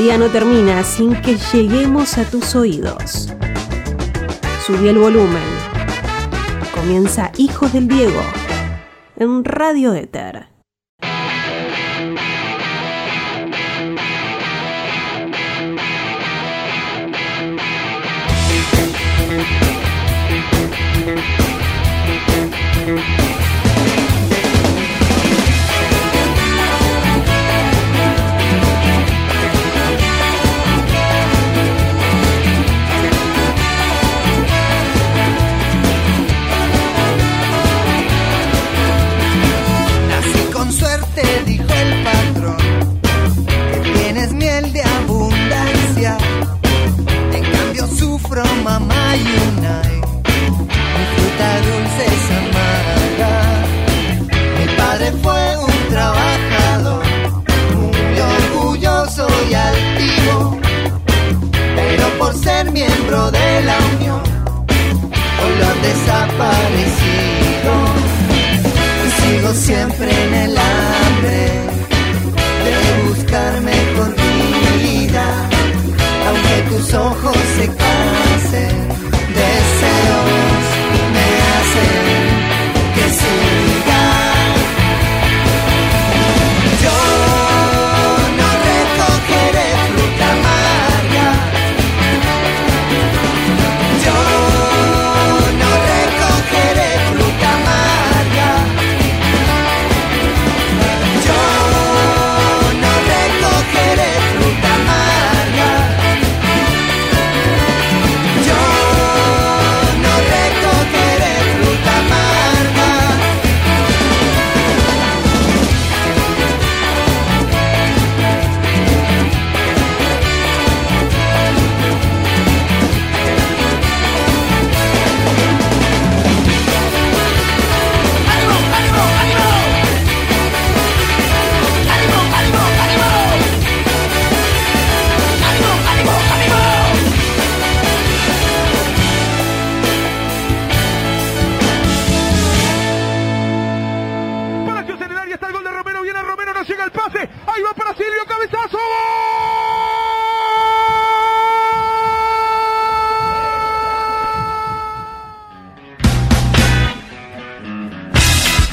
día no termina sin que lleguemos a tus oídos. Subí el volumen. Comienza Hijos del Diego en Radio Éter. Mamá y una mi fruta dulce es amarga. Mi padre fue un trabajador, muy orgulloso y altivo, pero por ser miembro de la unión, hoy lo han desaparecido. Sigo siempre en el hambre de buscar mejor vida, aunque tus ojos se cansen, deseos me hacen que siga.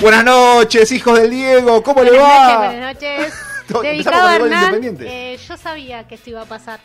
Buenas noches, hijos del Diego, ¿cómo le Buenas noches, va? buenas noches. Dedicado a Hernán, eh, yo sabía que esto iba a pasar.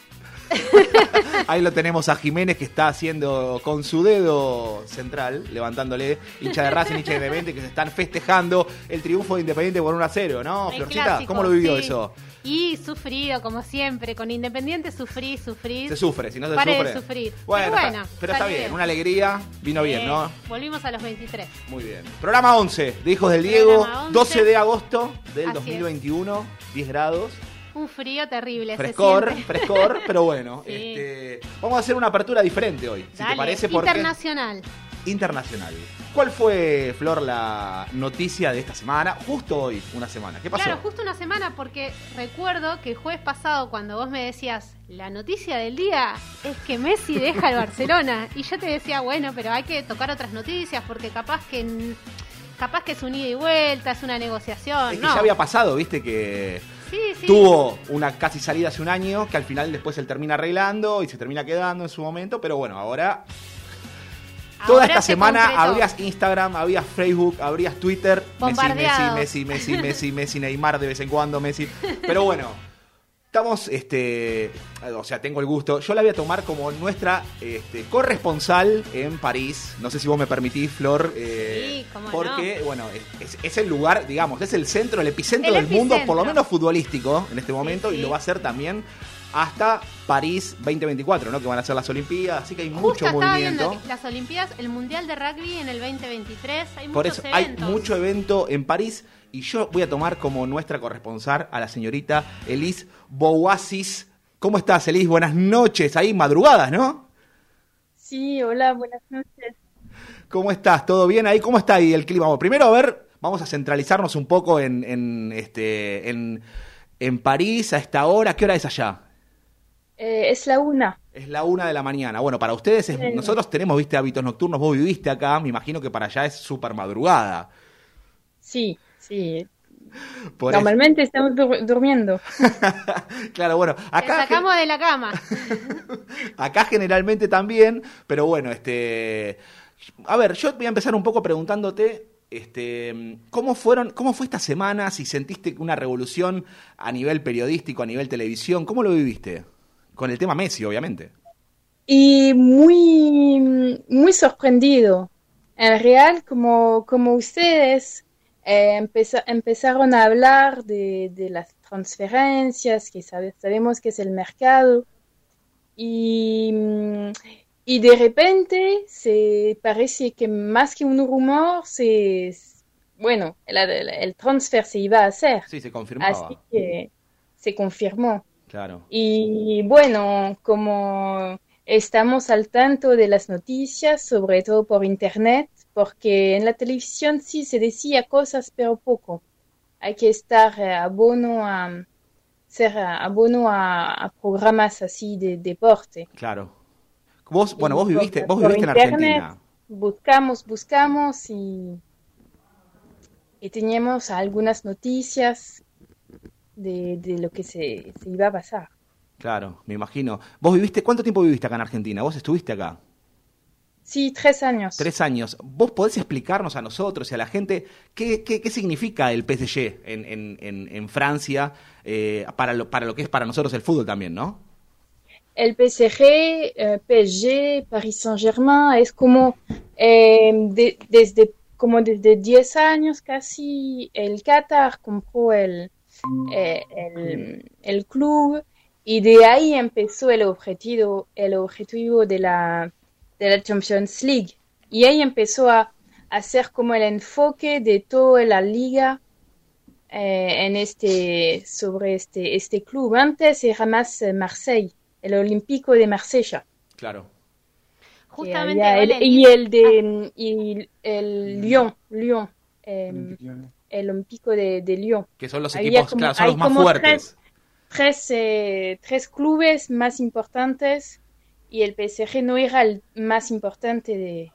Ahí lo tenemos a Jiménez que está haciendo con su dedo central, levantándole hincha de Racing, hincha de Independiente, que se están festejando el triunfo de Independiente por 1 a 0, ¿no? El Florcita, clásico, ¿cómo lo vivió sí. eso? Y sufrido, como siempre. Con Independiente sufrí, sufrí. Se sufre, si no se Paré sufre. de sufrir. Bueno, pero está- bueno, pero está bien, una alegría, vino bien, ¿no? Volvimos a los 23. Muy bien. Programa 11 de Hijos del Diego, Programa 11. 12 de agosto del Así 2021, 10 grados. Un frío terrible. Frescor, frescor, pero bueno. Sí. este, vamos a hacer una apertura diferente hoy, si te parece, porque Internacional. internacional. ¿Cuál fue, Flor, la noticia de esta semana? Justo hoy, una semana. ¿Qué pasó? Claro, justo una semana porque recuerdo que el jueves pasado cuando vos me decías la noticia del día es que Messi deja el Barcelona y yo te decía, bueno, pero hay que tocar otras noticias porque capaz que capaz que es un ida y vuelta, es una negociación, es que no. ya había pasado, viste, que Sí, sí. tuvo una casi salida hace un año, que al final después él termina arreglando y se termina quedando en su momento, pero bueno, ahora Toda esta se semana concretó. abrías Instagram, abrías Facebook, abrías Twitter. Messi. Messi, Messi, Messi, Messi, Messi, Neymar de vez en cuando, Messi. Pero bueno, estamos, este, o sea, tengo el gusto. Yo la voy a tomar como nuestra este, corresponsal en París. No sé si vos me permitís, Flor. eh, Sí, cómo no. porque, bueno, es, es el lugar, digamos, es el centro, el epicentro El del mundo, por lo menos futbolístico en este momento, sí. y lo va a ser también hasta París 2024, ¿no? Que van a ser las Olimpiadas, así que hay Justo mucho movimiento. las Olimpiadas, el Mundial de Rugby en el 2023, hay Por muchos eso hay mucho evento en París y yo voy a tomar como nuestra corresponsal a la señorita Elise Bouasis. ¿Cómo estás, Elise? Buenas noches. Ahí madrugadas, ¿no? Sí, hola, buenas noches. ¿Cómo estás? ¿Todo bien ahí? ¿Cómo está ahí el clima? Bueno, primero, a ver, vamos a centralizarnos un poco en, en, este, en, en París a esta hora. ¿Qué hora es allá? Eh, es la una. Es la una de la mañana. Bueno, para ustedes, es- nosotros tenemos, viste, hábitos nocturnos. Vos viviste acá, me imagino que para allá es súper madrugada. Sí, sí. Por eso. Normalmente estamos dur- durmiendo. Claro, bueno, Te acá, sacamos de la cama. acá generalmente también, pero bueno, este. A ver, yo voy a empezar un poco preguntándote. Este, ¿cómo fueron, cómo fue esta semana? Si sentiste una revolución a nivel periodístico, a nivel televisión, ¿cómo lo viviste? Con el tema Messi, obviamente. Y muy, muy sorprendido. En real, como, como ustedes eh, empeza- empezaron a hablar de, de las transferencias, que sabe- sabemos que es el mercado, y, mm, y de repente se parece que más que un rumor, se, bueno, el, el, el transfer se iba a hacer. Sí, se confirmaba. Así que se confirmó. Claro. Y bueno, como estamos al tanto de las noticias, sobre todo por internet, porque en la televisión sí se decía cosas, pero poco. Hay que estar eh, abono a ser eh, abono a, a programas así de deporte. Claro. Vos, bueno, vos viviste, vos por viviste en internet Argentina. Buscamos, buscamos y, y teníamos algunas noticias de, de lo que se, se iba a pasar. Claro, me imagino. ¿Vos viviste, cuánto tiempo viviste acá en Argentina? ¿Vos estuviste acá? Sí, tres años. Tres años. ¿Vos podés explicarnos a nosotros y a la gente qué, qué, qué significa el PSG en, en, en, en Francia eh, para, lo, para lo que es para nosotros el fútbol también, ¿no? El PSG, eh, PSG, Paris Saint-Germain, es como eh, de- desde como desde 10 años casi el Qatar compró el, eh, el, el club y de ahí empezó el objetivo, el objetivo de la, de la Champions League. Y ahí empezó a hacer como el enfoque de toda la liga eh, en este, sobre este, este club. Antes era más eh, Marseille, el Olímpico de Marsella. Claro. Justamente, el- y el de y el Lyon, Lyon, eh, el Olímpico de, de Lyon. Que son los equipos, como- claro, son hay los más fuertes. Tres, eh, tres clubes más importantes y el PSG no era el más importante de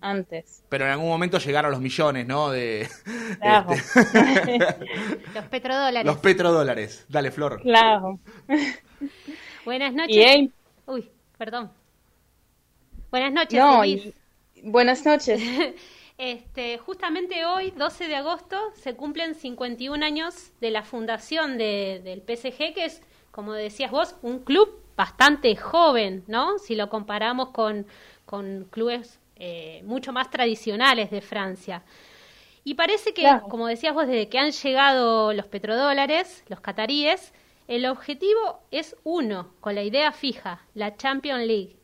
antes. Pero en algún momento llegaron los millones, ¿no? De Claro, este, los petrodólares. los petrodólares. Dale, Flor. claro. Buenas noches. Uy, perdón. Buenas noches, no, y- buenas noches. Este, justamente hoy, 12 de agosto, se cumplen 51 años de la fundación de- del PSG, que es, como decías vos, un club bastante joven, ¿no? Si lo comparamos con, con clubes eh, mucho más tradicionales de Francia. Y parece que, Claro. como decías vos, desde que han llegado los petrodólares, los cataríes, el objetivo es uno, con la idea fija, la Champions League.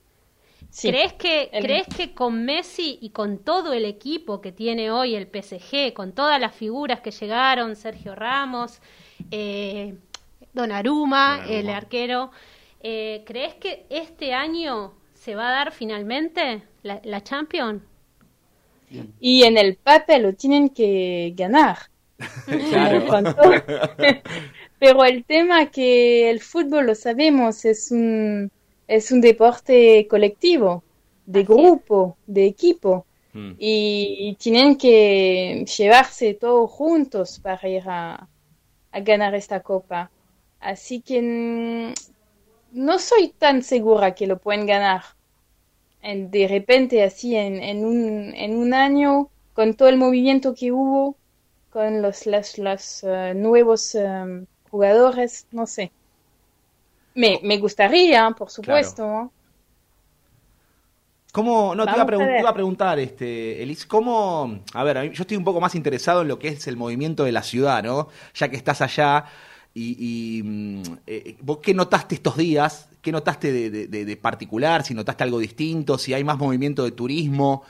Sí. ¿Crees que, El- ¿Crees que con Messi y con todo el equipo que tiene hoy el PSG, con todas las figuras que llegaron, Sergio Ramos, eh, Donnarumma, Donnarumma. el arquero, eh, ¿crees que este año se va a dar finalmente la, la Champions? Y en el papel lo tienen que ganar. Claro. Pero el tema que el fútbol, lo sabemos, es un, es un deporte colectivo, de Así es. grupo, de equipo. Mm. Y, y tienen que llevarse todos juntos para ir a, a ganar esta copa. Así que mm, no soy tan segura que lo pueden ganar. En- de repente, así en, en un, en un año, con todo el movimiento que hubo, con los, los, los, eh, nuevos eh, jugadores, no sé. Me, me gustaría, por supuesto. ¿no? ¿Cómo, no, te iba, a te iba a preguntar, este, Elis, ¿cómo, a ver, yo estoy un poco más interesado en lo que es el movimiento de la ciudad, ¿no? Ya que estás allá, y, y, mm, eh, ¿vos qué notaste estos días? ¿Qué notaste de, de- de- de particular? Si notaste algo distinto, si hay más movimiento de turismo.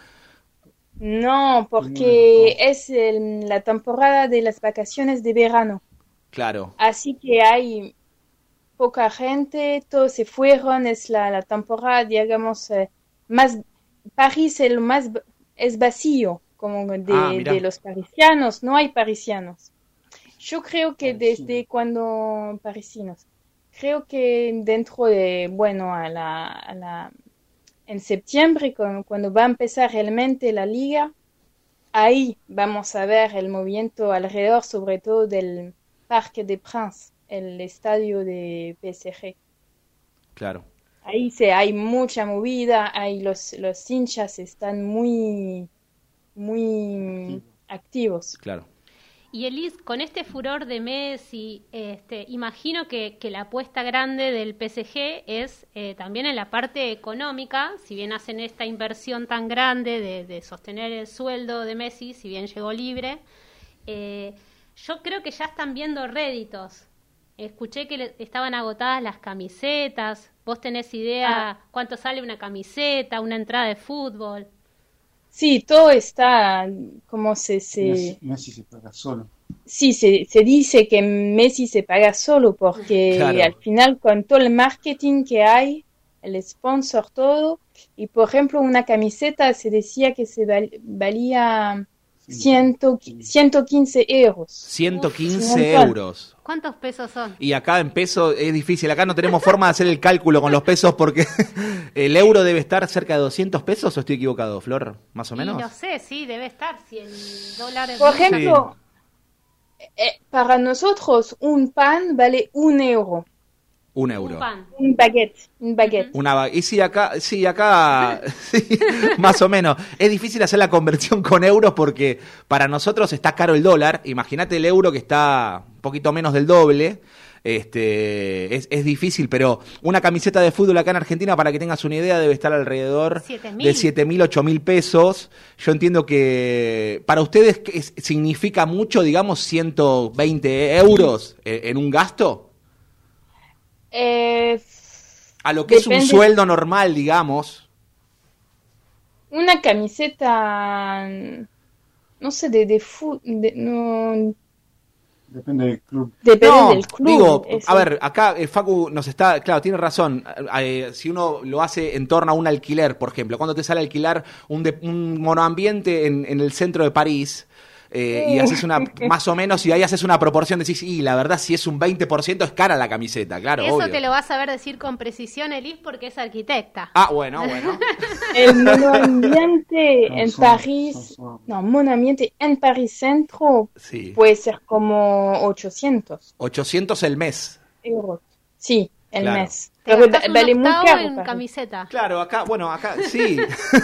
No, porque es el- la temporada de las vacaciones de verano. Claro, Así que hay poca gente, todos se fueron, es la, la temporada, digamos, eh, más, París el más, es vacío, como de, Ah, de los parisianos, no hay parisianos. Yo creo que desde cuando, parisinos, creo que dentro de, bueno, a la, a la, en septiembre, cu- cuando va a empezar realmente la liga, ahí vamos a ver el movimiento alrededor, sobre todo del Parque de Princes, el estadio de PSG. Claro. Ahí se, hay mucha movida, hay los, los hinchas están muy, muy activos. Claro. Y Elis, con este furor de Messi, este, imagino que, que la apuesta grande del PSG es eh, también en la parte económica, si bien hacen esta inversión tan grande de, de sostener el sueldo de Messi, si bien llegó libre, eh, yo creo que ya están viendo réditos. Escuché que le- estaban agotadas las camisetas. ¿Vos tenés idea cuánto sale una camiseta, una entrada de fútbol? Sí, todo está como se, se, Messi, Messi se paga solo. Sí, se, se dice que Messi se paga solo porque Claro. al final con todo el marketing que hay, el sponsor, todo, y por ejemplo una camiseta se decía que se val- valía ciento, 115 euros. 115 Uf, euros. ¿Cuántos pesos son? Y acá en pesos es difícil. Acá no tenemos forma de hacer el cálculo con los pesos porque el euro debe estar cerca de 200 pesos o estoy equivocado, Flor, más o Y menos. no sé, sí, debe estar. Si el dólar es Por ejemplo, eh, para nosotros un pan vale un euro, Un un euro. pan. un baguette, un baguette. Una y sí, acá, sí, acá, sí, más o menos. Es difícil hacer la conversión con euros porque para nosotros está caro el dólar. Imagínate el euro que está un poquito menos del doble. Este, es, es difícil, pero una camiseta de fútbol acá en Argentina, para que tengas una idea, debe estar alrededor de mil. 7 mil, 8 mil pesos. Yo entiendo que para ustedes ¿qué es- significa mucho, digamos, 120 euros eh, en un gasto. Eh, A lo que es un sueldo normal, digamos. una camiseta, no sé, de, de fu- de- no, Depende del club. depende No, del club. digo, eso. a ver, acá eh, Facu nos está, claro, tiene razón. Eh, si uno lo hace en torno a un alquiler, por ejemplo, cuando te sale a alquilar un, de- un monoambiente en, en el centro de París eh, y haces una, más o menos, y ahí haces una proporción, decís, y la verdad, si es un 20% es cara la camiseta, claro, Eso obvio. te lo vas a ver decir con precisión, Elis, porque es arquitecta. Ah, bueno, bueno. El monoambiente No, en son- París, son- son- no, monoambiente en París Centro Sí. puede ser como 800 800 el mes. euros. Sí, el Claro. mes. Te un en camiseta. Claro, acá, bueno, acá, sí.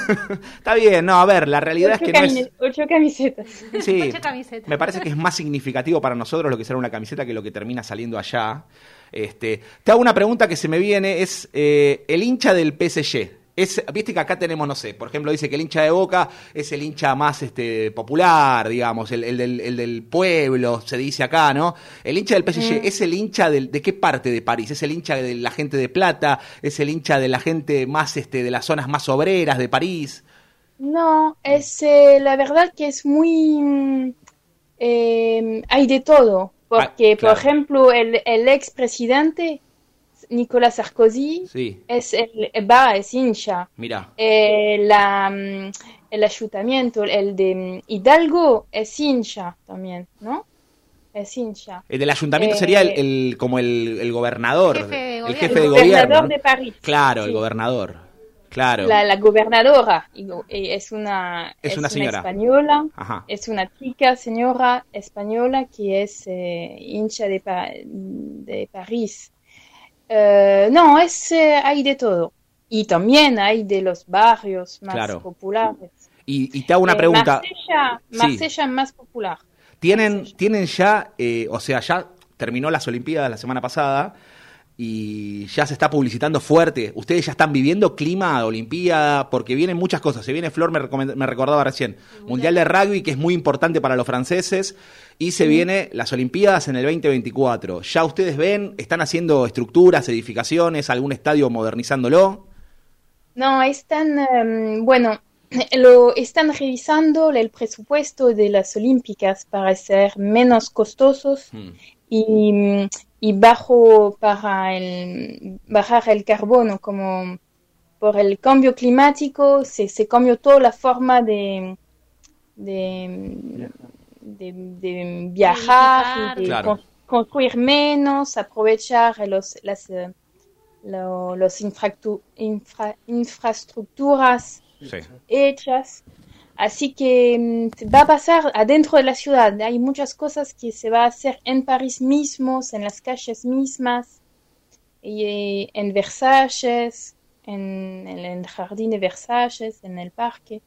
Está bien, no, a ver, la realidad es que no es... ocho camisetas. Sí, Ocho camisetas. me parece que es más significativo para nosotros lo que será una camiseta que lo que termina saliendo allá. Este, te hago una pregunta que se me viene, es eh, el hincha del PSG. Es, Viste que acá tenemos, no sé, por ejemplo, dice que el hincha de Boca es el hincha más este, popular, digamos, el, el del, el del pueblo, se dice acá, ¿no? El hincha del PSG es el hincha del, de qué parte de París? ¿Es el hincha de la gente de Plata? ¿Es el hincha de la gente más este, de las zonas más obreras de París? No, es eh, la verdad que es muy... mm, eh, hay de todo. Porque, Ah, claro. por ejemplo, el, el expresidente Nicolas Sarkozy Sí, es el va, es hincha. mira. Eh, la, mm, el ayuntamiento, el de mm, Hidalgo, es hincha también, ¿no? Es hincha. El del ayuntamiento Eh, sería el, el- como el, el gobernador, Jefe de el gobierno. jefe El de gobernador gobierno. de París. Claro, el gobernador. Claro. La, la gobernadora es una, Es una señora. española, Ajá. es una chica, señora española que es eh, hincha de, Pa- de París. Eh, no, es, eh, hay de todo. Y también hay de los barrios más Claro. populares. Y, y te hago una Eh, pregunta. Marsella, Sí. Marsella más popular. ¿Tienen, tienen ya, eh, o sea, ya terminó las Olimpiadas la semana pasada y ya se está publicitando fuerte. ¿Ustedes ya están viviendo clima de Olimpiada? Porque vienen muchas cosas. Se viene Flor, me, me recordaba recién, Mundial de Rugby, que es muy importante para los franceses, y se viene las Olimpiadas en el 2024. ¿Ya ustedes ven, están haciendo estructuras, edificaciones, algún estadio modernizándolo? No, están, em, bueno, lo están revisando el presupuesto de las Olímpicas para ser menos costosos Hmm. y, mm, y bajo para el, bajar el carbono, como por el cambio climático se, se cambió toda la forma de, de, de, de viajar y de Claro. con- construir menos, aprovechar los, las, eh, lo- los infra- infraestructuras Sí. hechas. Así que mm, va a pasar adentro de la ciudad. Hay muchas cosas que se va a hacer en París mismos, en las calles mismas, y eh, en Versalles, en, en el jardín de Versalles, en el parque.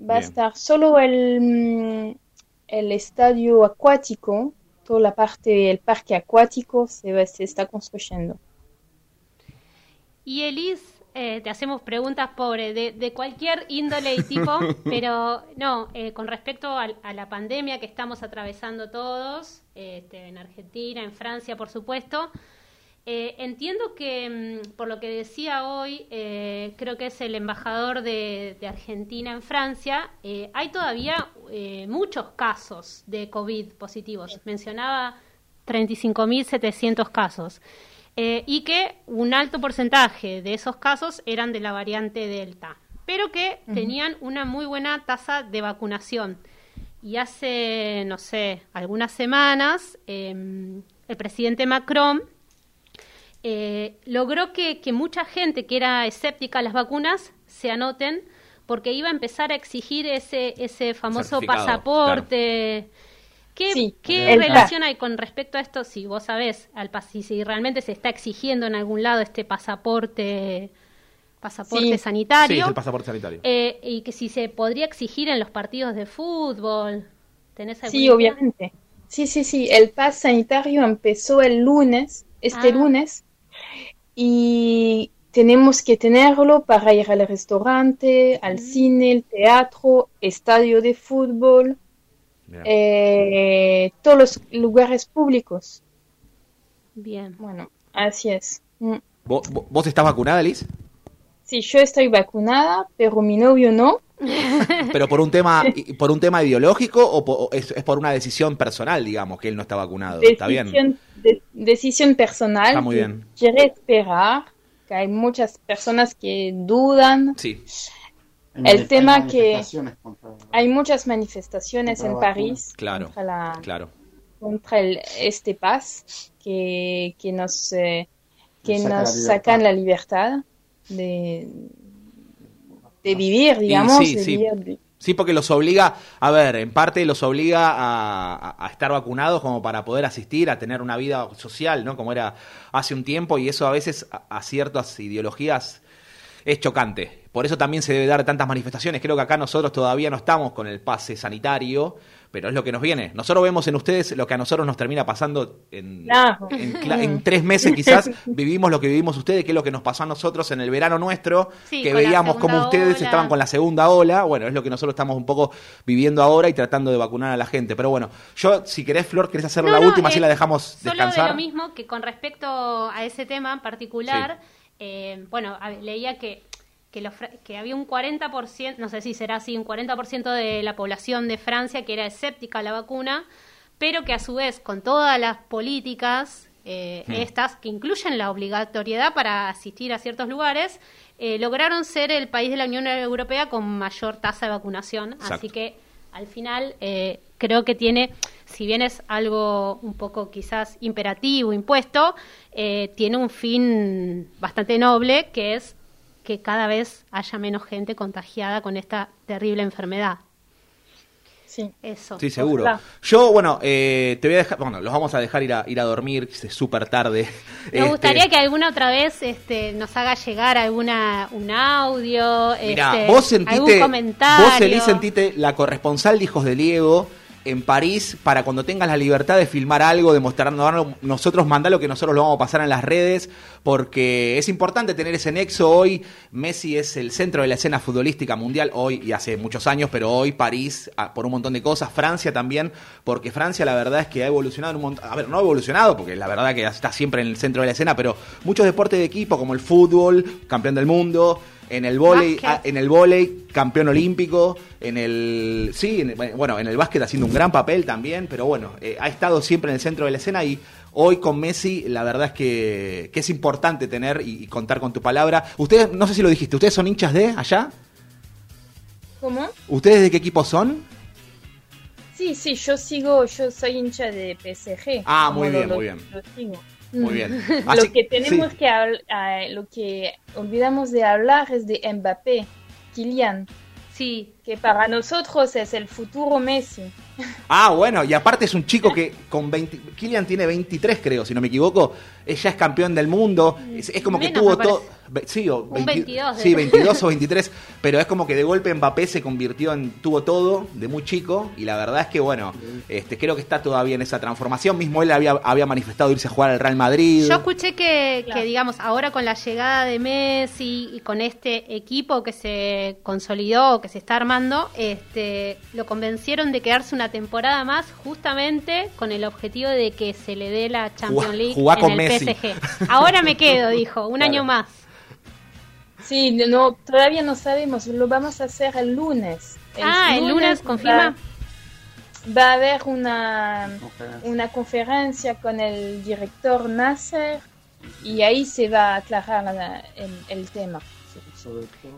Va a estar solo el, mm, el estadio acuático, toda la parte del parque acuático se, va- se está construyendo. Y Elis, eh, te hacemos preguntas pobre de, de cualquier índole y tipo, pero no, eh, con respecto al- a, la pandemia que estamos atravesando todos, este, en Argentina, en Francia, por supuesto. eh, entiendo que, mm, por lo que decía hoy, eh, creo que es el embajador de, de Argentina en Francia, eh, hay todavía eh, muchos casos de COVID positivos. Mencionaba 35.700 casos. Eh, y que un alto porcentaje de esos casos eran de la variante Delta, pero que tenían una muy buena tasa de vacunación. Y hace, no sé, algunas semanas, eh, el presidente Macron eh, logró que, que mucha gente que era escéptica a las vacunas se anoten porque iba a empezar a exigir ese, ese famoso pasaporte. ¿Qué, Sí, qué el relación hay con respecto a esto? Si vos sabés, al, pas- si, si realmente se está exigiendo en algún lado este pasaporte pasaporte Sí. Sí, sanitario es el pasaporte sanitario. eh, y que si se podría exigir en los partidos de fútbol. ¿Tenés Sí, idea? obviamente. Sí, sí, sí. El paz sanitario empezó el lunes, este Ah. lunes, y tenemos que tenerlo para ir al restaurante, al cine, el teatro, estadio de fútbol, Eh, todos los lugares públicos. Bien. Bueno, así es. Mm. ¿Vos, vos- estás vacunada, Liz? Sí, yo estoy vacunada, pero mi novio no. ¿Pero por un tema por un tema ideológico o, po- es, es por una decisión personal, digamos, que él no está vacunado? Está bien. Decisión, de- decisión personal. Está muy bien. Quiere esperar, que hay muchas personas que dudan. Sí. El tema que- contra- Hay muchas manifestaciones Contra en. París Claro, contra, la, Claro. contra el, este paz que, que nos, eh, que Nos saca nos la libertad. sacan la libertad de, de vivir, digamos. sí, de sí. vivir Sí, porque los obliga, a ver, en parte los obliga a, a- a estar vacunados como para poder asistir, a tener una vida social, ¿no? Como era hace un tiempo, y eso a veces a, a ciertas ideologías es chocante. Por eso también se debe dar tantas manifestaciones. Creo que acá nosotros todavía no estamos con el pase sanitario, pero es lo que nos viene. Nosotros vemos en ustedes lo que a nosotros nos termina pasando en, en, tres meses quizás. Vivimos lo que vivimos ustedes, que es lo que nos pasó a nosotros en el verano nuestro, Sí, que veíamos cómo ustedes ola. estaban con la segunda ola. Bueno, es lo que nosotros estamos un poco viviendo ahora y tratando de vacunar a la gente. Pero bueno, yo, si querés, Flor, querés hacer No, la no, última, así eh, la dejamos Solo descansar. de lo mismo que con respecto a ese tema en particular, eh, bueno, leía que, que, los que había un 40%, no sé si será así, un 40% de la población de Francia que era escéptica a la vacuna, pero que a su vez con todas las políticas eh, Hmm. estas que incluyen la obligatoriedad para asistir a ciertos lugares, eh, lograron ser el país de la Unión Europea con mayor tasa de vacunación. Exacto. Así que al final eh, creo que tiene, si bien es algo un poco quizás imperativo, impuesto, eh, tiene un fin bastante noble, que es que cada vez haya menos gente contagiada con esta terrible enfermedad. Sí. Eso. Sí, seguro. Ojalá. Yo, bueno, eh, te voy a dejar, bueno, los vamos a dejar ir a, ir a dormir, que es súper tarde. Me Este, gustaría que alguna otra vez este, nos haga llegar alguna un audio, Mirá, este, vos sentiste, algún comentario. vos Eli sentiste la corresponsal de Hijos de Diego en París para cuando tengas la libertad de filmar algo, de mostrarnos, nosotros mandalo que nosotros lo vamos a pasar en las redes, porque es importante tener ese nexo hoy. Messi es el centro de la escena futbolística mundial hoy y hace muchos años, pero hoy París ah, por un montón de cosas, Francia también, porque Francia la verdad es que ha evolucionado un montón, a ver, no ha evolucionado, porque la verdad que está siempre en el centro de la escena, pero muchos deportes de equipo como el fútbol, campeón del mundo, en el Básquet. ah, en el vóley, campeón olímpico, en el sí, en el- bueno, en el básquet haciendo un gran papel también, pero bueno, eh, ha estado siempre en el centro de la escena y hoy con Messi la verdad es que, que es importante tener y, y contar con tu palabra. Ustedes, no sé si lo dijiste, ¿ustedes son hinchas de allá? ¿Cómo? ¿Ustedes de qué equipo son? Sí, sí, yo sigo, yo soy hincha de PSG. Ah, muy bien, lo- muy bien. lo sigo. Muy bien. Lo que tenemos sí. que ah, lo que olvidamos de hablar es de Mbappé, Kylian. Sí, que para nosotros es el futuro Messi. Ah, bueno, y aparte es un chico que con 20. Kylian tiene 23, creo, si no me equivoco. Ella es campeón del mundo. Es, es como que tuvo todo. Sí, o Un 22 de- sí, 22 o 23. Pero es como que de golpe Mbappé se convirtió en. Tuvo todo de muy chico. Y la verdad es que, bueno, este creo que está todavía en esa transformación. Mismo él había, había manifestado irse a jugar al Real Madrid. Yo escuché que, Claro. que, digamos, ahora con la llegada de Messi y con este equipo que se consolidó, que se está armando, este, lo convencieron de quedarse una temporada más justamente con el objetivo de que se le dé la Champions Jugá- League jugá en con el Messi. PSG. Ahora me quedo, dijo, un Claro. año más. Sí, no, todavía no sabemos, lo vamos a hacer el lunes. ah, el lunes, confirma. Va, va a haber una, Conferencia. una conferencia con el director Nasser y ahí se va a aclarar la- el, el tema.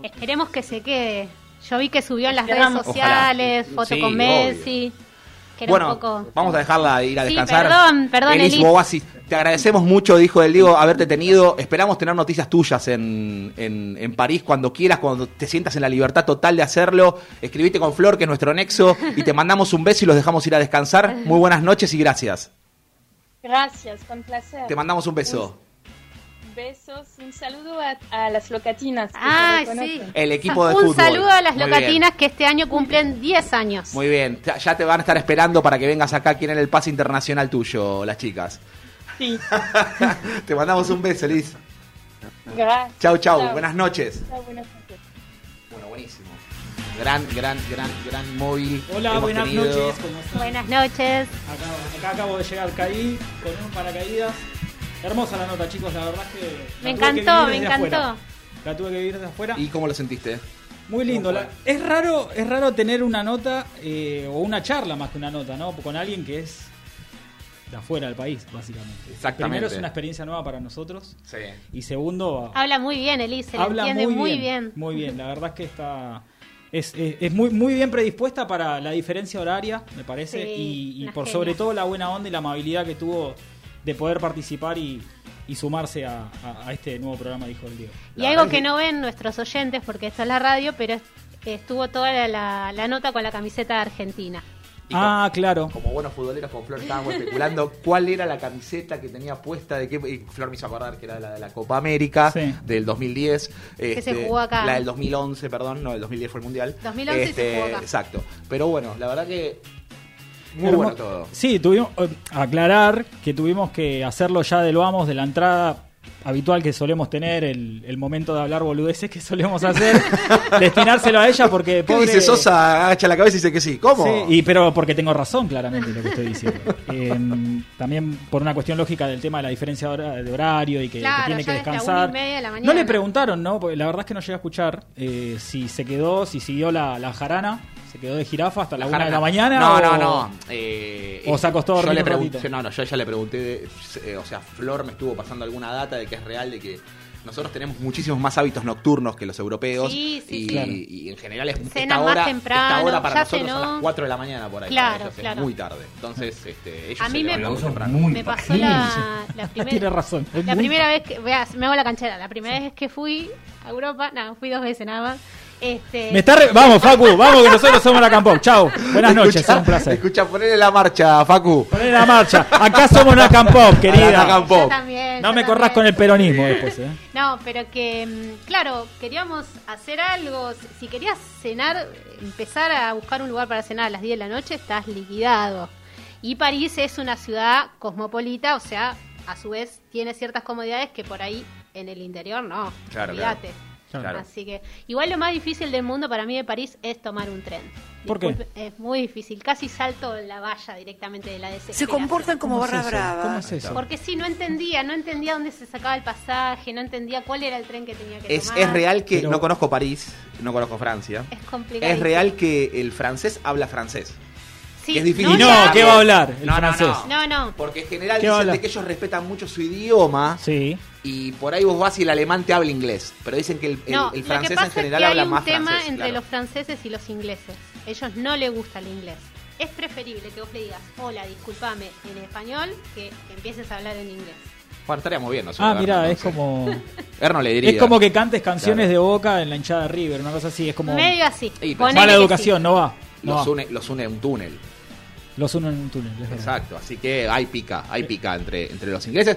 Esperemos que se quede. Yo vi que subió en las Esperamos. redes sociales, Ojalá. foto Sí, con Messi. Que era Bueno, un poco... vamos a dejarla ir a Sí, descansar. perdón, perdón, Elis Elis. Bobasi, te agradecemos mucho, dijo el Diego, haberte tenido. Esperamos tener noticias tuyas en, en, en París cuando quieras, cuando te sientas en la libertad total de hacerlo. Escribite con Flor, que es nuestro nexo, y te mandamos un beso y los dejamos ir a descansar. Muy buenas noches y gracias. Gracias, con placer. Te mandamos un beso. Besos, un saludo a, a las locatinas. que Ah, sí. El equipo de Un fútbol. saludo a las Muy locatinas que este año cumplen 10 años. Muy bien, Ya- ya te van a estar esperando para que vengas acá, quieren el pase internacional tuyo, las chicas. Sí, te mandamos un beso, Liz. gracias. Chau, chau, Chao. buenas noches. Chao, buenas noches. Bueno, buenísimo. Gran, gran, gran, gran móvil. Hola, hemos buenas tenido. noches. ¿Cómo están? Buenas noches. Acá, acá acabo de llegar, caí con un paracaídas. Hermosa la nota, chicos, la verdad es que. la Me que encantó, me encantó. afuera. La tuve que vivir desde afuera. ¿Y cómo lo sentiste? Muy lindo. la- es raro, es raro tener una nota eh, o una charla más que una nota, ¿no? Con alguien que es de afuera del país, básicamente. Exactamente. Primero es una experiencia nueva para nosotros Sí. y segundo Habla muy bien, Elise, habla entiende muy, muy bien, bien. Muy bien, la verdad es que está es, es- es muy muy bien predispuesta para la diferencia horaria, me parece, Sí, y, por genia. sobre todo la buena onda y la amabilidad que tuvo de poder participar y, y sumarse a, a- a este nuevo programa de Hijo del Diego. Y La algo que que- no ven nuestros oyentes, porque esto es la radio, pero es- estuvo toda la, la- la nota con la camiseta de Argentina. Y Ah, claro. Como buenos futboleros con Flor estábamos especulando cuál era la camiseta que tenía puesta de qué y Flor me hizo acordar que era la de la Copa América Sí. del 2010 se este, jugó acá. la del 2011 perdón no el 2010 fue el mundial 2011 se Este, jugó acá. exacto pero bueno la verdad que muy Hermo- bueno todo. Sí, tuvimos eh, aclarar que tuvimos que hacerlo ya de lo vamos de la entrada habitual que solemos tener, el, el momento de hablar boludeces que solemos hacer, destinárselo a ella porque ¿Qué pobre... dice Sosa agacha la cabeza y dice que sí ¿cómo? Sí, y, pero porque tengo razón claramente lo que estoy diciendo. Eh, también por una cuestión lógica del tema de la diferencia de hora- de horario y que, tiene ya que desde la descansar. una y media de la no le preguntaron, ¿no? Porque la verdad es que no llegué a escuchar eh, si se quedó, si siguió la, la jarana, se quedó de jirafa hasta la, una de la mañana. No, o- no, no. Eh, o se acostó a yo le un pregunté. No, no, yo ya le pregunté, de- eh, o sea, Flor me estuvo pasando alguna data de que es real, de que nosotros tenemos muchísimos más hábitos nocturnos que los europeos. Sí, sí, y, sí. Claro. y en general es Cenan esta más hora, temprano, esta hora para ya nosotros son cenó. las 4 de la mañana por ahí. Claro, ellos es muy tarde. Entonces, este, ellos A mí me, muy me pasó la, la Tiene primera razón. la primera vez que veas, me hago la canchera, la primera vez que fui a Europa, no, fui dos veces nada más. Este, Me está re- Vamos, Facu, vamos que nosotros somos la Campop. Chau. Buenas noches, Escucha, es un placer. Escucha, ponele la marcha, Facu. Poné la marcha. Acá somos la Campop, La querida. Yo también, No yo me corras con el peronismo después, ¿eh? No, pero que, mm, claro, queríamos hacer algo. Si- Si querías cenar, empezar a buscar un lugar para cenar a las 10 de la noche, estás liquidado. Y París es una ciudad cosmopolita, o sea, a su vez tiene ciertas comodidades que por ahí en el interior no. Claro, olvídate. Claro. Así que, igual lo más difícil del mundo para mí de París es tomar un tren. ¿Por qué? Es muy difícil. Casi salto la valla directamente de la Se desesperación. comportan como ¿Cómo es barra eso? brava. ¿Cómo es eso? Porque sí, no entendía, no entendía dónde se sacaba el pasaje, no entendía cuál era el tren que tenía que Es, tomar. es real que Pero- no conozco París, no conozco Francia. Es complicado. Es real que el francés habla francés. Sí, que es difícil. Y no. ¿qué va a hablar el No, no, francés? No, no. Porque en general ¿Qué dicen de que ellos respetan mucho su idioma Sí. y por ahí vos vas y el alemán te habla inglés. Pero dicen que el, el- No, el francés que pasa en general es que habla hay un más tema francés. entre claro. los franceses y los ingleses. Ellos no les gusta el inglés. Es preferible que vos le digas, hola, discúlpame, en español, que, empieces a hablar en inglés. Bueno, estaríamos bien nosotros. Ah, ¿no? mira, No es sé. como. Erno le diría. Es como que cantes canciones Claro. de Boca en la hinchada de River, una cosa así, es como Medio así. Sí, que educación, sí. no va. No los, une, los une un túnel. Los uno en un túnel. Exacto, así que hay pica, hay pica entre, entre los ingleses.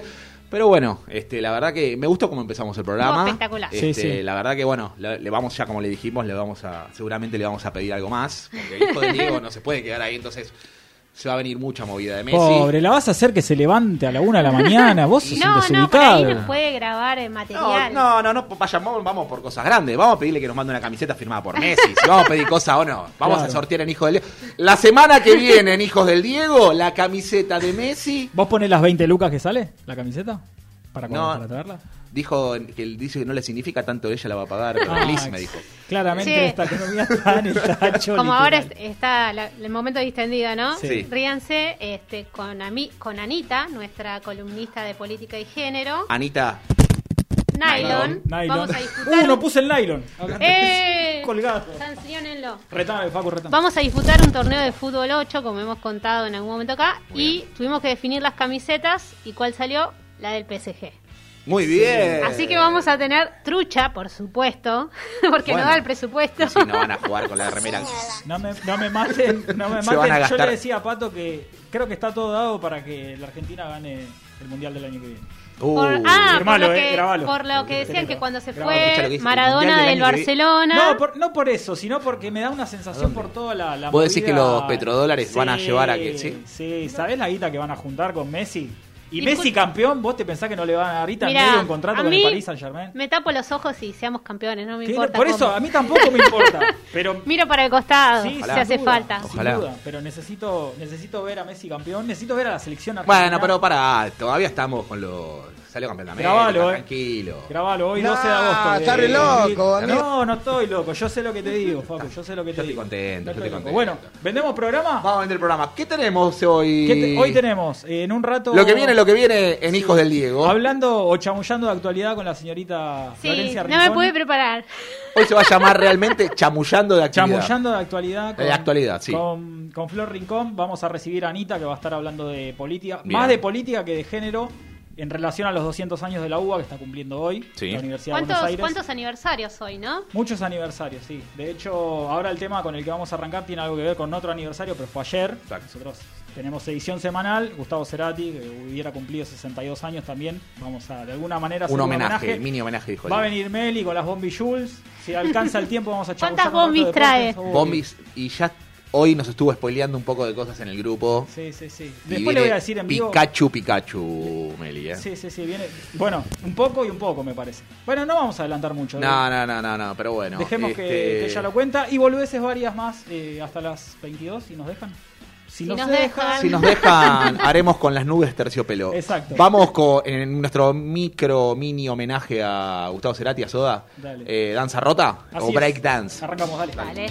Pero bueno, este, la verdad que me gustó cómo empezamos el programa. Espectacular. Sí, Este, sí. La verdad que bueno, le, le vamos ya como le dijimos, le vamos a, seguramente le vamos a pedir algo más, porque el hijo de Diego no se puede quedar ahí, entonces se va a venir mucha movida de Messi. Pobre, la vas a hacer que se levante a la una de la mañana. Vos sos un No, no, por desubicado. ahí nos puede grabar No, material. no, no, no, vayamos, vamos por cosas grandes. Vamos a pedirle que nos mande una camiseta firmada por Messi. Si vamos a pedir cosas o no. Vamos Claro. a sortear en Hijos del Diego. La semana que viene en Hijos del Diego, la camiseta de Messi. ¿Vos ponés las 20 lucas que sale la camiseta? ¿Para, No. para traerla? Dijo que él dice que no le significa tanto, ella la va a pagar. Pero Ah, feliz, me dijo. Claramente Sí. esta economía está en el tacho. Como ahora está la- el momento distendido, ¿no? Sí. Ríanse este, con, Ami- con Anita, nuestra columnista de política y género. Anita, Nylon. Nylon. Vamos a disfrutar. Uh, no puse el nylon. ¡Eh! Colgado. Sancionenlo. Retame, Facu, retame. Vamos a disfrutar un torneo de fútbol 8, como hemos contado en algún momento acá, y tuvimos que definir las camisetas y cuál salió, la del PSG. Muy bien. Así que vamos a tener trucha, por supuesto, porque Bueno. no da el presupuesto. Si no van a jugar con la remera. No me, no me maten, no me Se van a maten. Yo le decía a Pato que creo que está todo dado para que la Argentina gane el Mundial del año que viene. Uh, Por, ah, por Firmalo, lo, eh, que, grabalo. por lo que decían que cuando se fue dice, Maradona del Barcelona. No por, no por eso, sino porque me da una sensación por toda la. la ¿Vos decís que los petrodólares van a llevar a que- sí? Sí, ¿sabés la guita que van a juntar con Messi? Y, Messi campeón, ¿vos te pensás que no le van a dar Mirá, medio un contrato a con el mí Paris Saint Germain? Me tapo los ojos y seamos campeones, no me importa. por eso, a mí tampoco me importa. Pero Miro para el costado, Sí, si sin hace duda, falta. sin Ojalá. duda, pero necesito necesito ver a Messi campeón, necesito ver a la selección argentina. Bueno, pero para, todavía estamos con los. Salió campeón de América, Grabalo, eh. tranquilo. Grabalo, hoy No, 12 de agosto. está eh, re loco, amigo. No, no estoy loco, yo sé lo que te digo, Facu, yo sé lo que te Yo estoy digo. contento, No yo estoy contento. Bueno, ¿vendemos programa? Vamos a vender el programa. ¿Qué tenemos hoy? ¿Qué te- hoy tenemos, eh, en un rato... Lo que viene, lo que viene en Hijos del Diego. Hablando o chamullando de actualidad con la señorita Sí, Florencia no Rincón. me pude preparar. Hoy se va a llamar realmente Chamullando de Actividad. Chamullando de actualidad. De actualidad, sí. Con, con Flor Rincón vamos a recibir a Anita que va a estar hablando de política, Bien. más de política que de género en relación a los 200 años de la UBA que está cumpliendo hoy Sí. la Universidad de ¿Cuántos, Buenos Aires. ¿Cuántos aniversarios hoy, no? Muchos aniversarios, sí. De hecho, ahora el tema con el que vamos a arrancar tiene algo que ver con otro aniversario, pero fue ayer. Exacto. Nosotros tenemos edición semanal. Gustavo Cerati, que hubiera cumplido 62 años también. Vamos a, de alguna manera, hacer Un homenaje, mini homenaje, dijo Va a venir Meli con las Bombi Jules. Si alcanza el tiempo, vamos a echar ¿Cuántas bombis trae? Bombis, y ya hoy nos estuvo spoileando un poco de cosas en el grupo. Sí, sí, sí. Y Después le voy a decir en vivo. Pikachu, Pikachu, Meli, ¿eh? Sí, sí, sí, viene. Bueno, un poco y un poco, me parece. Bueno, no vamos a adelantar mucho. No, no, no, no, no, pero bueno. Dejemos que, este, que ella lo cuenta y volveces varias más eh, hasta las 22 si nos dejan. Si, Si nos, nos dejan. dejan. Si nos dejan, haremos con las nubes terciopelo. Exacto. Vamos con en nuestro micro mini homenaje a Gustavo Cerati, a Soda. Dale. Eh, ¿Danza rota Así o es. break dance? Arrancamos, dale. Vale.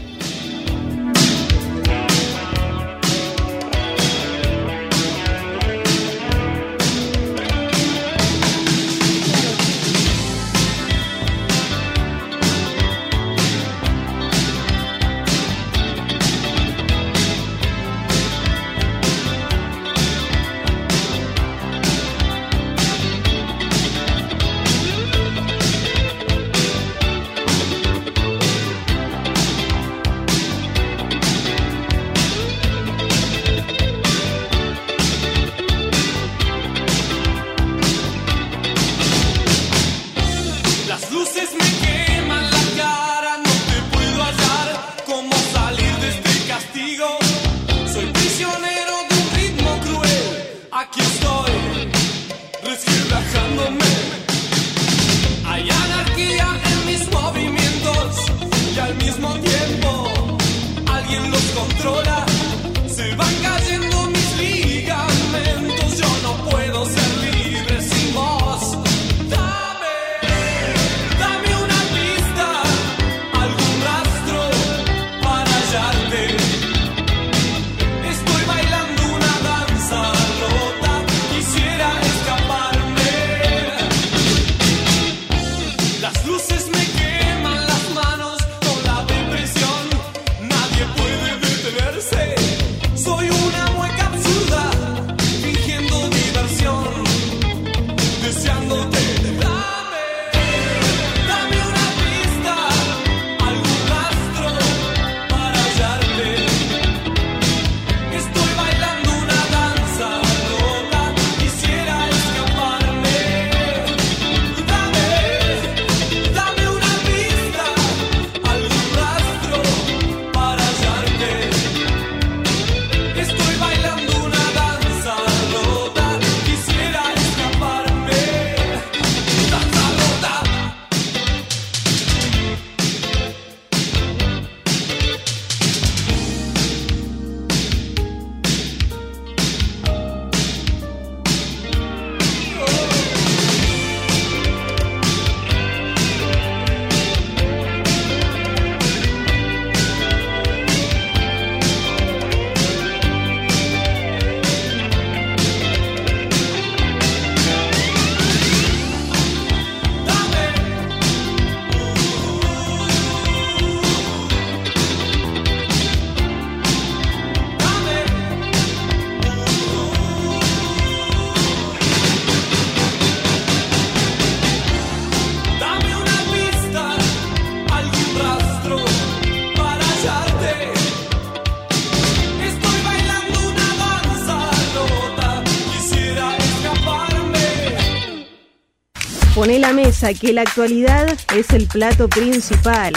Mesa que la actualidad es el plato principal.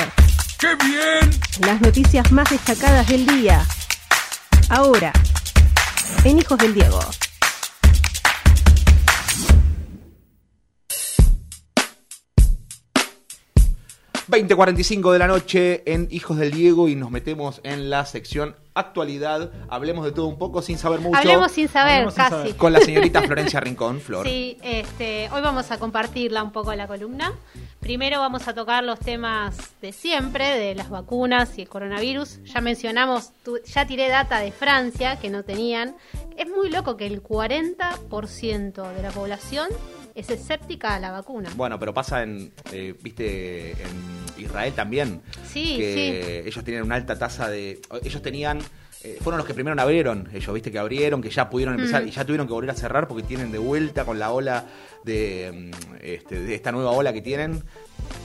¡Qué bien! Las noticias más destacadas del día. Ahora, en Hijos del Diego. 20.45 de la noche en Hijos del Diego y nos metemos en la sección actualidad. Hablemos de todo un poco sin saber mucho. Hablemos sin saber, Hablemos sin casi. saber. Con la señorita Florencia Rincón, Flor. Sí, este, hoy vamos a compartirla un poco la columna. Primero vamos a tocar los temas de siempre, de las vacunas y el coronavirus. Ya mencionamos, tu- ya tiré data de Francia que no tenían. Es muy loco que el 40% de la población es escéptica a la vacuna. Bueno, pero pasa en, eh, viste, en Israel también. Sí, que ellos tienen una alta tasa de... Ellos tenían... eh, fueron los que primero abrieron, ellos, viste, que abrieron, que ya pudieron empezar Mm. y ya tuvieron que volver a cerrar porque tienen de vuelta con la ola de, mm, este, de esta nueva ola que tienen.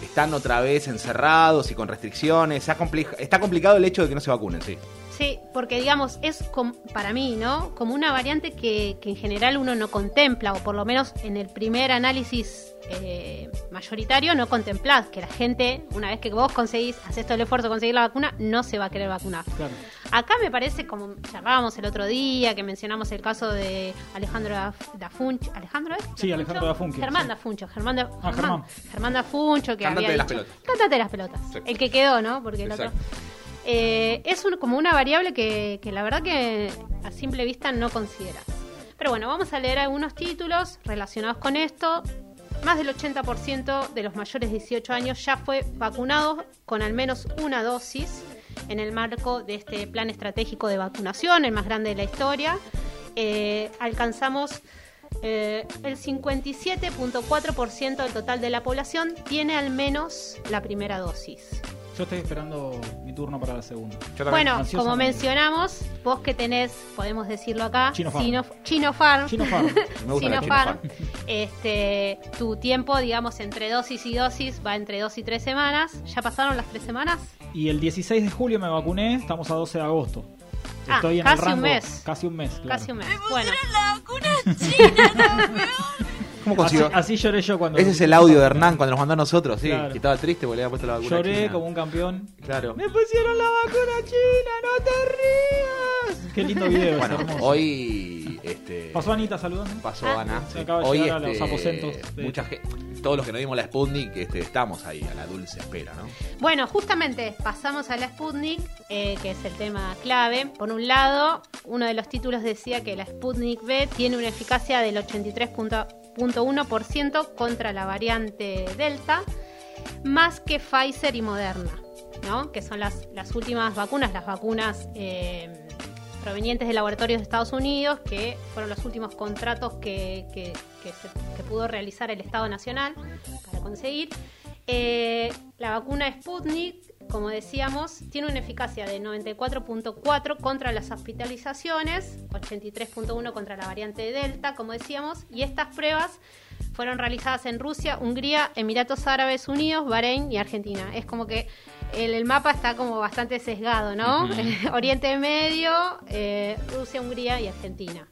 Están otra vez encerrados y con restricciones. Se ha compli- está complicado el hecho de que no se vacunen, sí. Sí, porque digamos, es com- para mí, ¿no? Como una variante que, que en general uno no contempla, o por lo menos en el primer análisis eh, mayoritario no contemplás que la gente, una vez que vos conseguís, haces todo el esfuerzo de conseguir la vacuna, no se va a querer vacunar. Claro. Acá me parece, como charlábamos el otro día, que mencionamos el caso de Alejandro Daf- Dafuncho. ¿Alejandro es? Sí, Alejandro Dafuncho, Germán sí. Dafuncho. Germán, Da- Ah, Germán. Germán Dafuncho, que había de las dicho- pelotas. Cantante de las pelotas. Sí. El que quedó, ¿no? Porque el otro... Eh, es como una variable que, que la verdad que a simple vista no consideras. Pero bueno, vamos a leer algunos títulos relacionados con esto. Más del 80% de los mayores de 18 años ya fue vacunado con al menos una dosis en el marco de este plan estratégico de vacunación, el más grande de la historia. Eh, alcanzamos eh, el 57.4% del total de la población tiene al menos la primera dosis. Yo estoy esperando mi turno para la segunda. Bueno, como mencionamos, vos que tenés, podemos decirlo acá. Sino- Sinopharm. Me gusta la Sinopharm, Sinopharm. este, tu tiempo, digamos, entre dosis y dosis va entre dos y tres semanas. ¿Ya pasaron las tres semanas? Y el 16 de julio me vacuné, estamos a 12 de agosto. Ah, Estoy en casi el un rango. mes. Casi un mes, claro. Casi un mes. Bueno, La vacuna china. ¿Cómo Así, consiguió? así lloré yo cuando. Ese es el audio de Hernán cuando nos mandó a nosotros, sí. Claro. Que estaba triste porque le había puesto la vacuna Lloré china. como un campeón. Claro. ¡Me pusieron la vacuna china! ¡No te rías! Qué lindo video, Bueno, hoy este, Pasó Anita saludando. pasó Ah. Ana. Se sí. acaba de Hoy llegar a este, los aposentos de- mucha gente, todos los que nos dimos la Sputnik, este, estamos ahí a la dulce espera, ¿no? Bueno, justamente pasamos a la Sputnik, eh, que es el tema clave. Por un lado, uno de los títulos decía que la Sputnik B tiene una eficacia del 83.1% contra la variante Delta, más que Pfizer y Moderna, ¿no? que son las, las últimas vacunas, las vacunas eh, provenientes de laboratorios de Estados Unidos, que fueron los últimos contratos que, que- que pudo realizar el Estado Nacional para conseguir. Eh, la vacuna Sputnik, como decíamos, tiene una eficacia de 94.4 contra las hospitalizaciones, 83.1 contra la variante Delta, como decíamos, y estas pruebas fueron realizadas en Rusia, Hungría, Emiratos Árabes Unidos, Bahrein y Argentina. Es como que el, el mapa está como bastante sesgado, ¿no? Oriente Medio, eh, Rusia, Hungría y Argentina.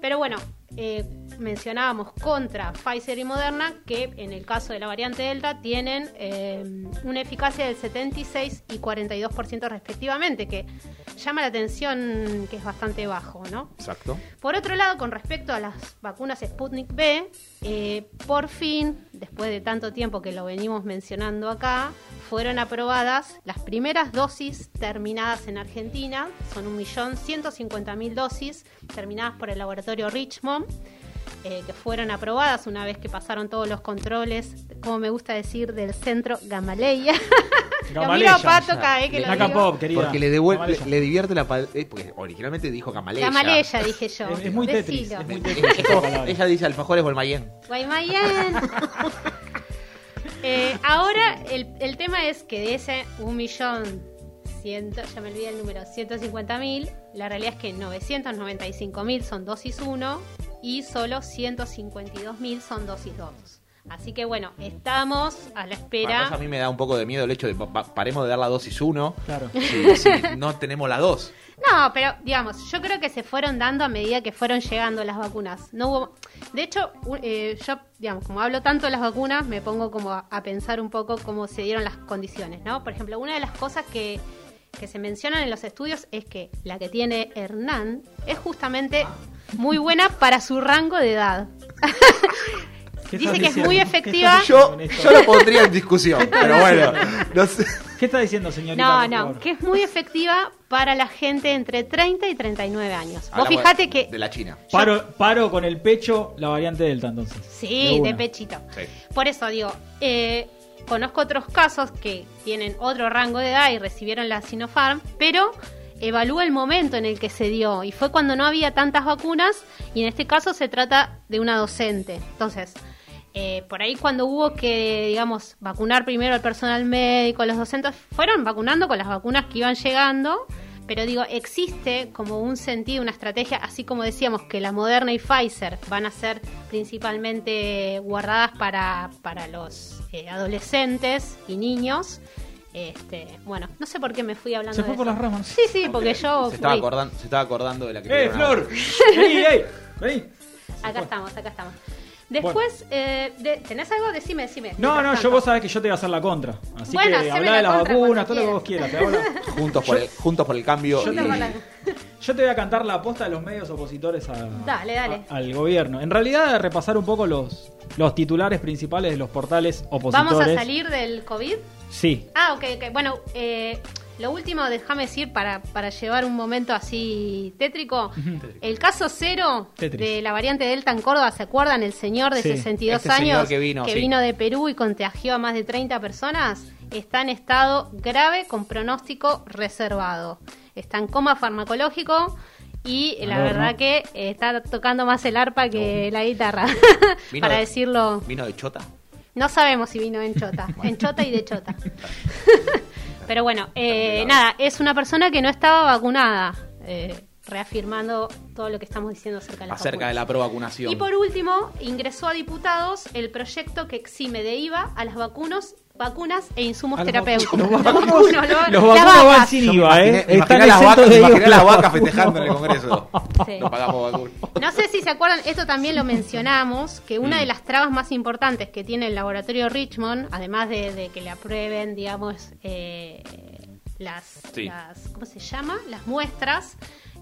Pero bueno, eh, mencionábamos contra Pfizer y Moderna que en el caso de la variante Delta tienen eh, una eficacia del 76 y 42% respectivamente, que llama la atención que es bastante bajo, ¿no? Exacto. Por otro lado, con respecto a las vacunas Sputnik B, eh, por fin, después de tanto tiempo que lo venimos mencionando acá, fueron aprobadas las primeras dosis terminadas en Argentina. Son 1.150.000 dosis terminadas por el laboratorio Richmond. Eh, que fueron aprobadas una vez que pasaron todos los controles, como me gusta decir, del centro Gamaleya. Gamaleya, Pato ya. cada vez que lo Naca digo. Pop, querida. Porque le, devuelve, Gamaleya. le, le divierte la eh, porque originalmente dijo Gamaleya. Gamaleya, dije yo. Es, es muy Tetris. Es muy Tetris. Ella dice alfajores Guaymallén. Guaymallén. Eh, ahora el, el tema es que de ese un millón ciento, ya me olvidé el número, 150 mil, la realidad es que 995 mil son dosis 1 y solo 152 mil son dosis 2. Así que bueno, estamos a la espera. a mí me da un poco de miedo el hecho de pa- pa- paremos de dar la dosis 1 Claro. si, si no tenemos la 2. No, pero digamos, yo creo que se fueron dando a medida que fueron llegando las vacunas. No hubo, de hecho, eh, yo, digamos, como hablo tanto de las vacunas, me pongo como a, a pensar un poco cómo se dieron las condiciones, ¿no? Por ejemplo, una de las cosas que, que se mencionan en los estudios es que la que tiene Hernán es justamente muy buena para su rango de edad. ¿Qué Dice que es muy ¿Qué efectiva. Yo, yo lo pondría en discusión, pero bueno, no sé. ¿Qué está diciendo, señorita? No, no, que es muy efectiva para la gente entre 30 y 39 años. Vos Hablamos fijate de- que... De la China. Paro, paro con el pecho la variante Delta, entonces. Sí, de, pechito. Sí. Por eso digo, eh, conozco otros casos que tienen otro rango de edad y recibieron la Sinopharm, pero evalúa el momento en el que se dio y fue cuando no había tantas vacunas y en este caso se trata de una docente. Entonces, eh, por ahí cuando hubo que, digamos, vacunar primero al personal médico, los docentes fueron vacunando con las vacunas que iban llegando. Pero digo, existe como un sentido, una estrategia, así como decíamos que la Moderna y Pfizer van a ser principalmente guardadas para, para los eh, adolescentes y niños. Este, bueno, no sé por qué me fui hablando Se de fue por eso. las ramas. Sí, sí, porque yo Se estaba, acordando, se estaba acordando de la que ¡Eh, Flor! ¡Vení, ey! ¡Vení! Acá estamos, acá estamos. Después, eh, de- ¿tenés algo? Decime, decime. No, no, yo vos sabés que yo te voy a hacer la contra. Así Bueno, que habla la de las vacunas, todo lo que vos quieras. te Juntos por, el, juntos por el cambio. Yo y- te hago la- Yo te voy a cantar la aposta de los medios opositores a- Dale, dale. a- al gobierno. En realidad, repasar un poco los, los titulares principales de los portales opositores. ¿Vamos a salir del COVID? Sí. Ah, ok, ok. Bueno, eh, lo último, déjame decir, para, para llevar un momento así tétrico, el caso cero Tetris. de la variante Delta en Córdoba, ¿se acuerdan? El señor de Sí, 62 este señor años que vino, sí. de Perú y contagió a más de 30 personas, está en estado grave con pronóstico reservado. Está en coma farmacológico. Y la Al horno. verdad que eh, está tocando más el arpa que la guitarra, Vino para de- decirlo. ¿Vino de chota? No sabemos si vino en chota, en chota y de chota. Pero bueno, eh, nada, es una persona que no estaba vacunada, eh, reafirmando todo lo que estamos diciendo acerca de las Acerca de la provacunación. Y por último, ingresó a diputados el proyecto que exime de IVA a las vacunas, vacunas e insumos terapéuticos. Los vacunos, Los van sin IVA, ¿eh? Están las vacas, de imaginé las vacas festejando en el. Congreso. Sí. No pagamos vacunas. No sé si se acuerdan, esto también lo mencionamos, que una de las trabas más importantes que tiene el laboratorio Richmond, además de, de que le aprueben, digamos, eh, las, Sí. las- ¿cómo se llama? Las muestras,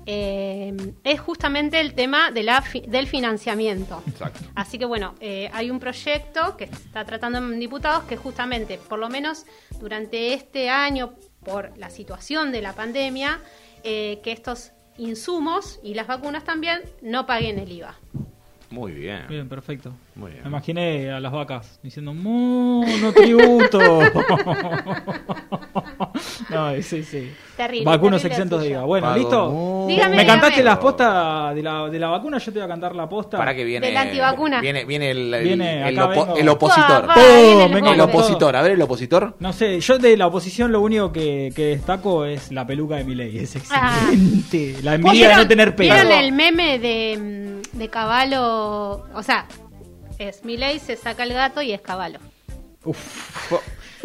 eh, es justamente el tema de la fi- del financiamiento. Exacto. Así que bueno, eh, hay un proyecto que está tratando en diputados que justamente, por lo menos durante este año, por la situación de la pandemia, eh, que estos insumos y las vacunas también no paguen el IVA. Muy bien. Bien, perfecto. Muy bien. Me imaginé a las vacas diciendo, no tributo. no, sí, sí. Terrible. Vacunos terrible exentos de. IVA. Bueno, Pago ¿listo? Dígame, Me cantaste dígame. las postas de la, de la vacuna, yo te voy a cantar la posta. Para que viene. De la antivacuna. Viene, viene el, el, Viene, el acá opo- vengo. el opositor. Vengo el con opositor. A ver, el opositor. No sé, yo de la oposición lo único que, que destaco es la peluca de Milei. Es Ah. excelente. La envidia de no tener pelo. ¿Vieron el meme de, mm, de Caballo? O sea, es Milei se saca el gato y es Caballo. Uf.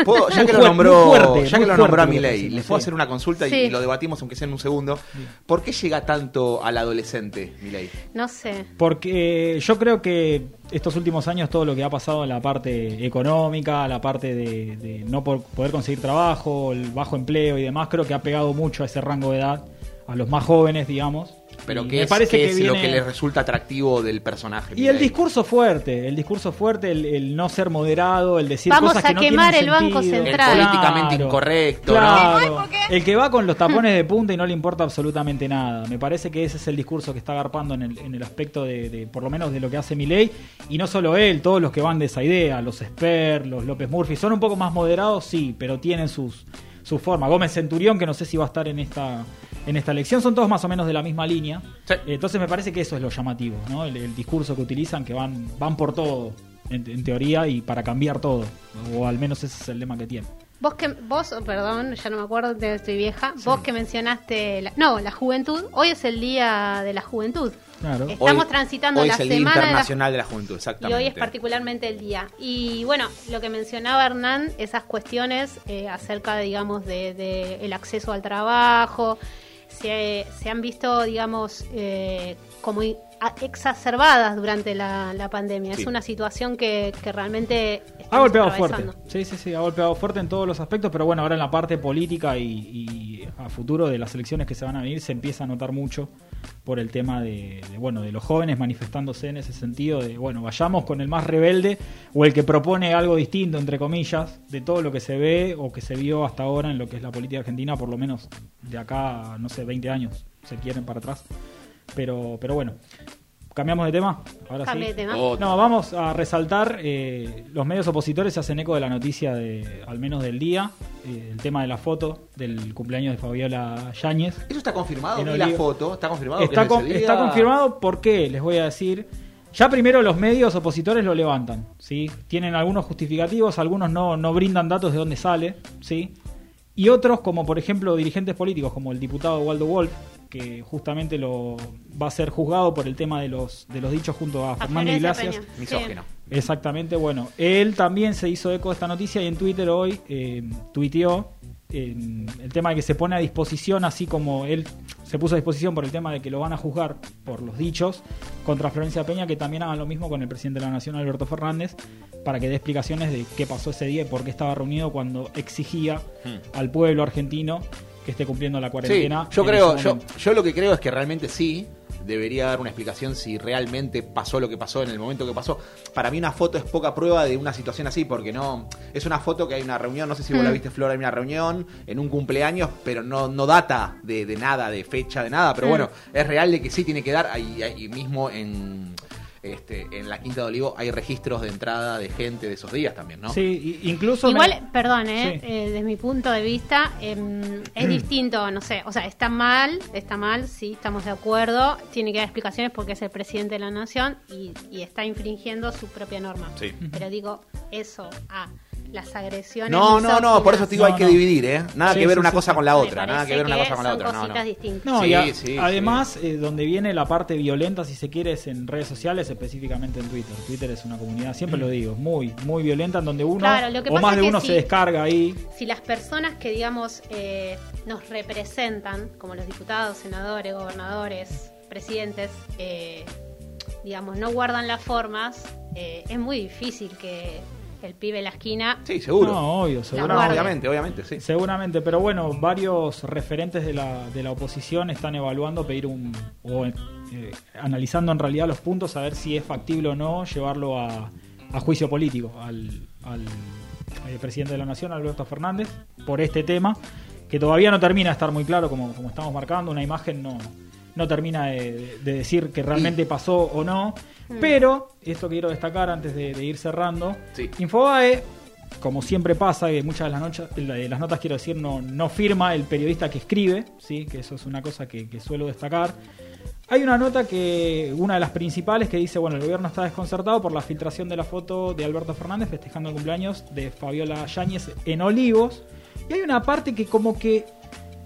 Puedo- ya que lo nombró, fuerte, ya que lo nombró a Milei, les puedo sí. hacer una consulta y- Sí. y, lo debatimos aunque sea en un segundo. ¿Por qué llega tanto al adolescente, Milei? No sé. Porque yo creo que estos últimos años todo lo que ha pasado en la parte económica, la parte de, de no por- poder conseguir trabajo, el bajo empleo y demás, creo que ha pegado mucho a ese rango de edad, a los más jóvenes, digamos. Pero Y ¿qué me es, parece que es lo que le resulta atractivo del personaje? Y el discurso fuerte, el discurso fuerte, el, el no ser moderado, el decir Vamos cosas a que no quemar el Banco sentido. Central. El políticamente incorrecto, claro. El que va con los tapones de punta y no le importa absolutamente nada. Me parece que ese es el discurso que está agarpando en el, en el aspecto de, de, por lo menos, de lo que hace Milei. Y no solo él, todos los que van de esa idea, los Sper, los López Murphy, son un poco más moderados, sí, pero tienen sus, sus formas. Gómez Centurión, que no sé si va a estar en esta, en esta elección, son todos más o menos de la misma línea. Sí. Entonces me parece que eso es lo llamativo, ¿no? El, el discurso que utilizan, que van, van por todo, en, en teoría, y para cambiar todo. O al menos ese es el lema que tienen. Vos que, vos, oh, perdón, ya no me acuerdo, estoy vieja. Vos que mencionaste, la- no, la juventud. Hoy es el día de la juventud. Claro. Estamos Hoy- transitando hoy la es el Día semana de la Internacional de la Juventud, Y exactamente. hoy es particularmente el día. Y bueno, lo que mencionaba Hernán, esas cuestiones eh, acerca, digamos, de, de el acceso al trabajo, se, se han visto, digamos, eh, como exacerbadas durante la, la pandemia. Sí. Es una situación que, que realmente Ha golpeado fuerte. Sí, sí, sí, ha golpeado fuerte en todos los aspectos, pero bueno, ahora en la parte política y, y a futuro de las elecciones que se van a venir se empieza a notar mucho por el tema de, bueno, de los jóvenes manifestándose en ese sentido de, bueno, vayamos con el más rebelde o el que propone algo distinto, entre comillas, de todo lo que se ve o que se vio hasta ahora en lo que es la política argentina, por lo menos de acá, no sé, 20 años, se quieren para atrás. Pero, pero bueno, cambiamos de tema. Ahora Cambie sí. de tema. No, vamos a resaltar, eh, los medios opositores se hacen eco de la noticia de, al menos del día, eh, el tema de la foto del cumpleaños de Fabiola Yáñez. ¿Eso está confirmado? En Vi la foto, está confirmado. Está, que con- día? está confirmado porque, les voy a decir, ya primero los medios opositores lo levantan, ¿sí? Tienen algunos justificativos, algunos no, no brindan datos de dónde sale, ¿sí? Y otros, como por ejemplo dirigentes políticos, como el diputado Waldo Wolf, que justamente lo va a ser juzgado por el tema de los, de los dichos junto a A Fernando Iglesias. Misógino. Exactamente, bueno, él también se hizo eco de esta noticia y en Twitter hoy eh, tuiteó eh, el tema de que se pone a disposición, así como él se puso a disposición por el tema de que lo van a juzgar por los dichos contra Florencia Peña, que también hagan lo mismo con el presidente de la Nación, Alberto Fernández, para que dé explicaciones de qué pasó ese día y por qué estaba reunido cuando exigía al pueblo argentino que esté cumpliendo la Sí, cuarentena. yo en creo, yo, yo lo que creo es que realmente sí debería dar una explicación si realmente pasó lo que pasó en el momento que pasó. Para mí una foto es poca prueba de una situación así, porque no es una foto que hay una reunión, no sé si vos la Mm. viste Flora, hay una reunión en un cumpleaños, pero no, no data de, de nada, de fecha, de nada, pero Mm. bueno, es real de que sí tiene que dar, ahí, ahí mismo en... Este, en la Quinta de Olivo hay registros de entrada de gente de esos días también, ¿no? Sí, incluso... Igual, me- perdón, eh, Sí. eh, desde mi punto de vista, em, es distinto, no sé, o sea, está mal, está mal, sí, estamos de acuerdo, tiene que dar explicaciones porque es el presidente de la nación y, y está infringiendo su propia norma. Sí. Pero digo, eso, a las agresiones. No, no, no, por eso te digo, hay que no. dividir, ¿eh? Nada Sí, que ver sí, una sí, cosa sí. con la otra, nada que ver una que cosa con la otra, no, no. distintas. No, Sí, y a- sí, además, eh, donde viene la parte violenta, si se quiere, es en redes sociales, específicamente en Twitter. Twitter es una comunidad, siempre lo digo, muy, muy violenta, en donde uno Claro, lo que o más de uno se descarga ahí. si las personas que, digamos, eh, nos representan, como los diputados, senadores, gobernadores, presidentes, eh, digamos, no guardan las formas, eh, es muy difícil que el pibe de la esquina... Sí, seguro. No, obvio, No, obviamente, obviamente, sí. Seguramente, pero bueno, varios referentes de la, de la oposición están evaluando pedir un. o eh, analizando en realidad los puntos a ver si es factible o no llevarlo a, a juicio político al, al, eh, presidente de la Nación, Alberto Fernández, por este tema, que todavía no termina de estar muy claro, como, como estamos marcando, una imagen no, no termina de, de decir que realmente pasó o no. Pero, esto quiero destacar antes de, de ir cerrando, Sí. Infobae como siempre pasa, que muchas de las, noches, de las notas, quiero decir, no, no firma el periodista que escribe, ¿sí? que eso es una cosa que, que suelo destacar. Hay una nota que, una de las principales, que dice, bueno, el gobierno está desconcertado por la filtración de la foto de Alberto Fernández festejando el cumpleaños de Fabiola Yáñez en Olivos. Y hay una parte que como que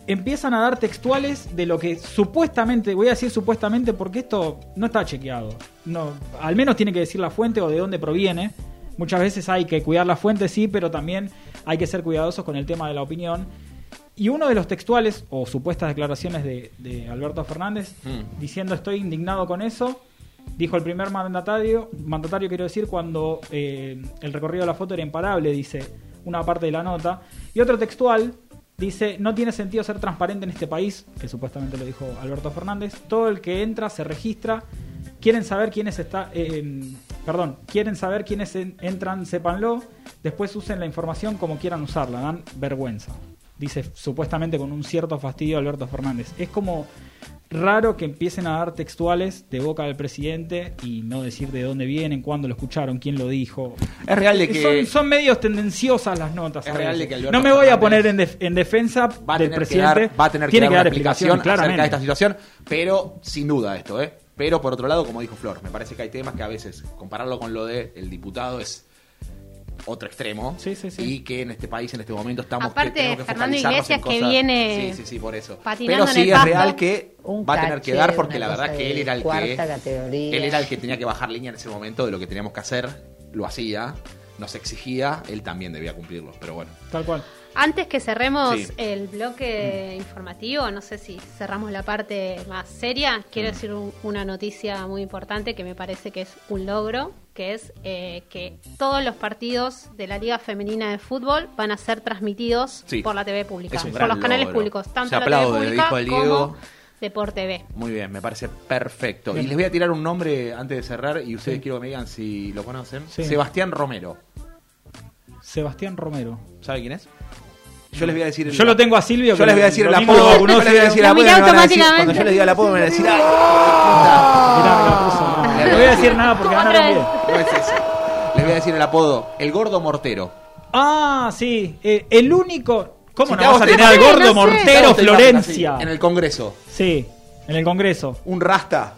empiezan a dar textuales de lo que supuestamente, voy a decir supuestamente porque esto no está chequeado. No, al menos tiene que decir la fuente o de dónde proviene. Muchas veces hay que cuidar la fuente, sí, pero también hay que ser cuidadosos con el tema de la opinión. Y uno de los textuales o supuestas declaraciones de, de Alberto Fernández Mm. diciendo estoy indignado con eso, dijo el primer mandatario, mandatario quiero decir, cuando eh, el recorrido de la foto era imparable, dice una parte de la nota. Y otro textual dice, no tiene sentido ser transparente en este país, que supuestamente lo dijo Alberto Fernández, todo el que entra se registra, quieren saber quiénes está, eh, perdón, quieren saber quiénes en- entran, sépanlo, después usen la información como quieran usarla, dan vergüenza. Dice supuestamente con un cierto fastidio Alberto Fernández. Es como raro que empiecen a dar textuales de boca del presidente y no decir de dónde vienen, cuándo lo escucharon, quién lo dijo. Es real de que Son, son medios tendenciosas las notas. Es real de que Alberto no me voy a poner en, def- en defensa va a del presidente. dar, va a tener que dar una explicación explicaciones, acerca de claramente. esta situación, pero sin duda esto, ¿eh? Pero por otro lado, como dijo Flor, me parece que hay temas que a veces compararlo con lo de el diputado es otro extremo. Sí, sí, sí. Y que en este país, en este momento, estamos Aparte, que que Fernando Iglesias, que viene Sí, sí, sí, por eso. patinando Pero en sí el es real que Un va a tener que dar porque la verdad que él era el que. categoría. Él era el que tenía que bajar línea en ese momento de lo que teníamos que hacer. Lo hacía, nos exigía, él también debía cumplirlo. Pero bueno. Tal cual. Antes que cerremos Sí. el bloque informativo, no sé si cerramos la parte más seria, quiero decir un- una noticia muy importante que me parece que es un logro, que es eh, que todos los partidos de la Liga Femenina de Fútbol van a ser transmitidos Sí. por la TV pública, Es un por los canales logro. públicos, tanto Se la aplaude, TV pública dijo el Diego. como de por TV. Muy bien, me parece perfecto. Y les voy a tirar un nombre antes de cerrar y ustedes quiero que me digan si lo conocen. Sí. Sebastián Romero. Sebastián Romero. ¿Sabe quién es? Yo les voy a decir el Yo lo tengo a Silvio. Yo les voy a decir el apodo. Yo les voy a decir el Lo apodo. y miré me van a decir- automáticamente. Cuando yo les diga el apodo me van a decir, ¡ay! Mirá, me la puso. No voy a decir nada porque ganaron bien. No es ese. Les voy a decir el apodo. El gordo mortero. Ah, sí. eh, el único. ¿Cómo Si no vas a tener al gordo no. Mortero Florencia? En el Congreso. Sí, en el Congreso. Un rasta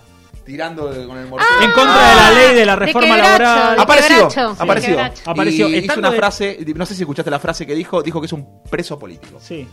tirando con el mortero. En contra de la ley de la de reforma quebracho, laboral. de Apareció, quebracho, sí, apareció. quebracho. Apareció. Y hizo Estando una de- frase, no sé si escuchaste la frase que dijo, dijo que es un preso político. Sí.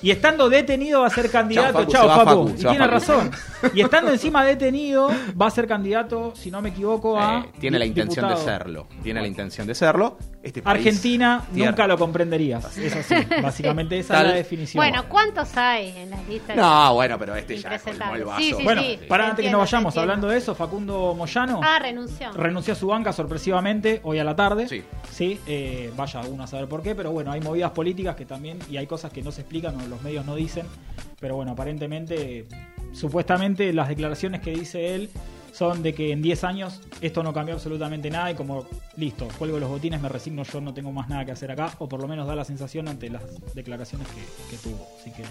Y estando detenido va a ser candidato. Facu, Chao, Facu. Facu, Y tiene Facu. razón. Y estando encima detenido, va a ser candidato, si no me equivoco, a. Eh, tiene la intención de serlo. Tiene la intención de serlo. Este país- Argentina tierra. nunca lo comprenderías. Es así. Básicamente esa Tal- es la definición. Bueno, ¿cuántos hay en las listas? No, bueno, pero este ya colmó el vaso. Sí, sí, Bueno, sí. para Te antes que entiendo, no te vayamos hablando de eso, Facundo Moyano Ah, renunció. renunció a su banca sorpresivamente hoy a la tarde. Sí. Sí, eh, vaya uno a saber por qué, pero bueno, hay movidas políticas que también, y hay cosas que no se explican o los medios no dicen, pero bueno, aparentemente, supuestamente las declaraciones que dice él son de que en 10 años esto no cambió absolutamente nada y como, listo, cuelgo los botines, me resigno, yo no tengo más nada que hacer acá, o por lo menos da la sensación ante las declaraciones que, que tuvo. Así que...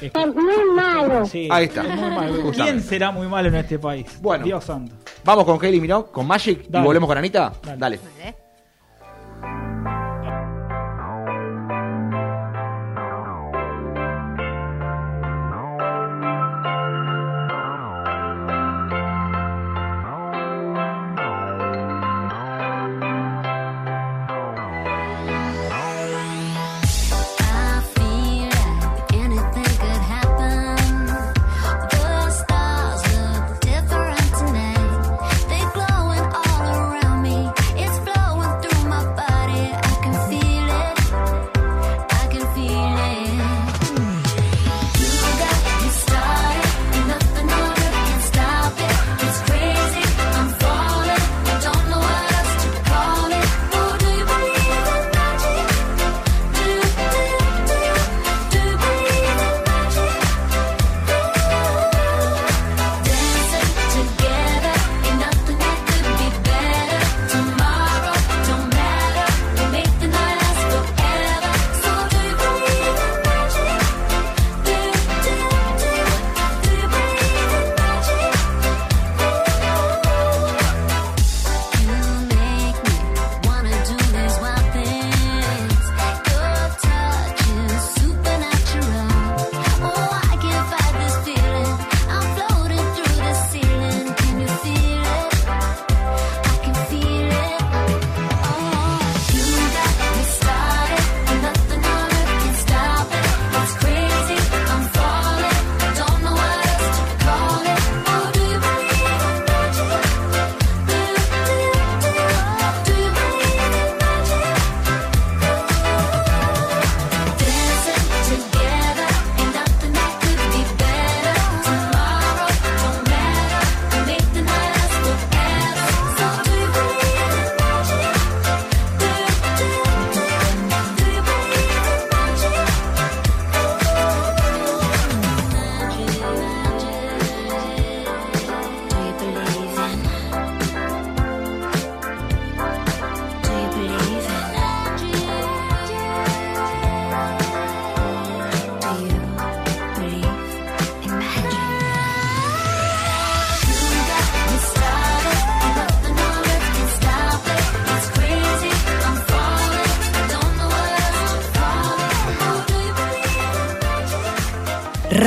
Es muy malo. Ahí está. muy malo. ¿Quién será muy malo en este país? Bueno. Dios santo. Vamos con Kelly Miró, con Magic Dale. y volvemos con Anita. Dale. Dale.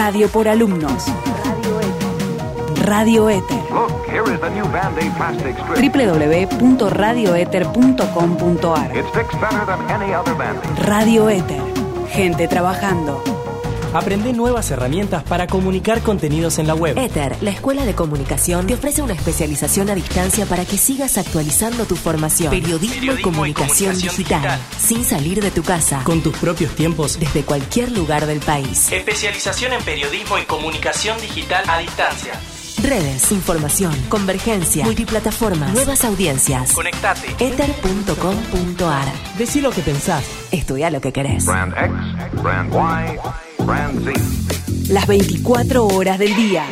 Radio por alumnos. Radio Éter. Ok, Here is the new Band-Aid plastic strip. www.radioether.com.ar It sticks better than any other Band-Aid. Radio Ether. Gente trabajando. Aprende nuevas herramientas para comunicar contenidos en la web. Ether, la escuela de comunicación, te ofrece una especialización a distancia para que sigas actualizando tu formación. Periodismo, y comunicación, digital, sin salir de tu casa, Con tus propios tiempos. desde cualquier lugar del país. Especialización en periodismo y comunicación digital a distancia. Redes, información, convergencia, multiplataformas, nuevas audiencias. Conectate. Ether.com.ar Decí lo que pensás. Estudia lo que querés. Brand X, Brand Y. Las 24 horas del día.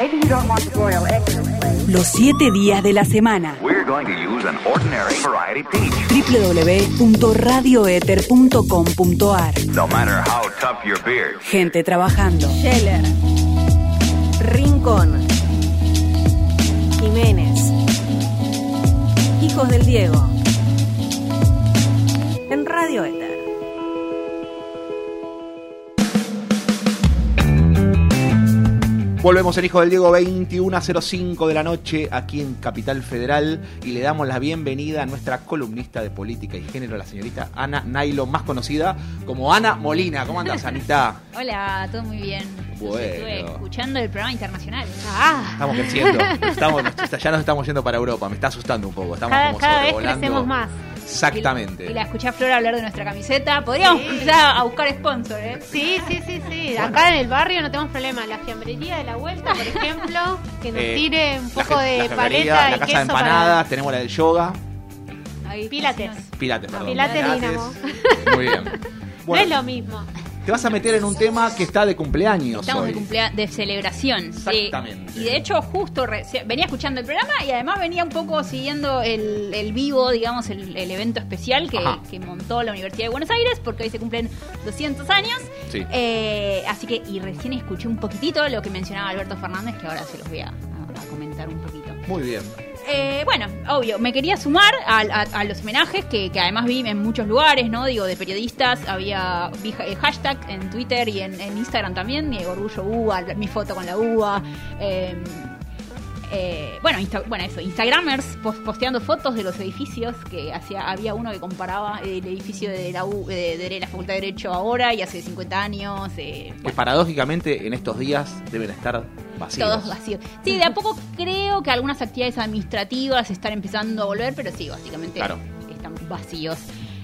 Los 7 días de la semana. We're going to use an ordinary variety peach. www.radioether.com.ar No matter how tough your beard. Gente trabajando. Scheller, Rincón, Jiménez, Hijos del Diego, Volvemos en Hijo del Diego 21.05 de la noche aquí en Capital Federal y le damos la bienvenida a nuestra columnista de política y género, la señorita Ana Nailo, más conocida como Ana Molina. ¿Cómo andas, Anita? Hola, todo muy bien. Bueno. Estuve escuchando el programa internacional. Ah, Estamos creciendo, estamos, ya nos estamos yendo para Europa, me está asustando un poco, estamos cada, como cada vez crecemos más. Exactamente. Y la escuché a Flora hablar de nuestra camiseta. Podríamos Sí. empezar a buscar sponsor, ¿eh? Sí, sí, sí, sí. Acá en el barrio no tenemos problema. La fiambrería de la vuelta, por ejemplo, que nos Eh, tire un poco de la paleta la y casa queso de empanadas, tenemos la del yoga, Ahí, Pilates. pilates, perdón. Pilates Dinamo. Muy bien. No es lo mismo. Te vas a meter en un tema que está de cumpleaños Estamos hoy. de cumpleaños, de celebración. sí. Exactamente. Y de hecho, justo venía escuchando el programa y además venía un poco siguiendo el, el vivo, digamos, el, el evento especial que, que montó la Universidad de Buenos Aires, porque hoy se cumplen 200 años. Sí. Eh, así que, y recién escuché un poquitito lo que mencionaba Alberto Fernández, que ahora se los voy a comentar un poquito. Muy bien. Eh, bueno, obvio, me quería sumar a, los homenajes que, además vi en muchos lugares, ¿no? Digo, de periodistas, había vi eh, hashtag en Twitter y en, Instagram también, Orgullo UBA, mi foto con la UBA. eh, eh, bueno, Insta- bueno, eso, Instagramers pos- posteando fotos de los edificios, que hacía, había uno que comparaba el edificio de la, U- de, de la Facultad de Derecho ahora y hace 50 años. eh, Que paradójicamente en estos días deben estar vacíos. todos vacíos. Sí, de a poco creo que algunas actividades administrativas están empezando a volver, pero sí, básicamente Claro. están vacíos.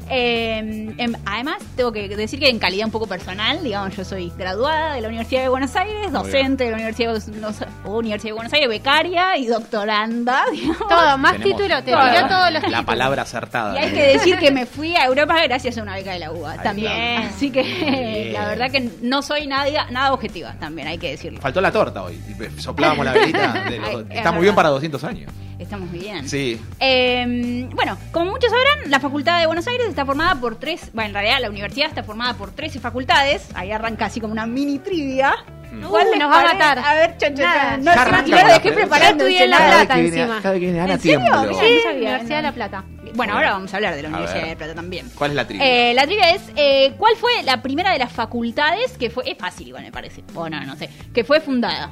Eh, em, además, tengo que decir que en calidad un poco personal, digamos, yo soy graduada de la Universidad de Buenos Aires, docente de la Universidad de, Buenos- Universidad de Buenos Aires, becaria y doctoranda, digamos. Todo, más Tenemos título, te la- tiró todos los La títulos. palabra acertada. Y hay que decir que me fui a Europa gracias a una beca de la UBA también. Así que Bien. la verdad que no soy nada, nada objetiva, también hay que decirlo. Faltó la torta hoy. Soplábamos la velita. de los- Ay, es está muy bien para 200 años. Estamos bien. Sí. Eh, bueno, como muchos sabrán, la Facultad de Buenos Aires está formada por tres, bueno, en realidad la universidad está formada por 13 facultades, ahí arranca así como una mini trivia. Mm. ¿Cuál Uh, nos va a matar. A ver, chan, chan. No, Ya es que arranca yo la dejé preparando. Ya estudié en La Plata que viene- encima. cada vez que ¿En serio? Sí, no sabía, Universidad de no. La Plata. Bueno, ahora vamos a hablar de la Universidad ver. de Plata también. ¿Cuál es la trivia? Eh, la trivia es, eh, ¿cuál fue la primera de las facultades que fue, es fácil igual me parece, o no, no sé, que fue fundada?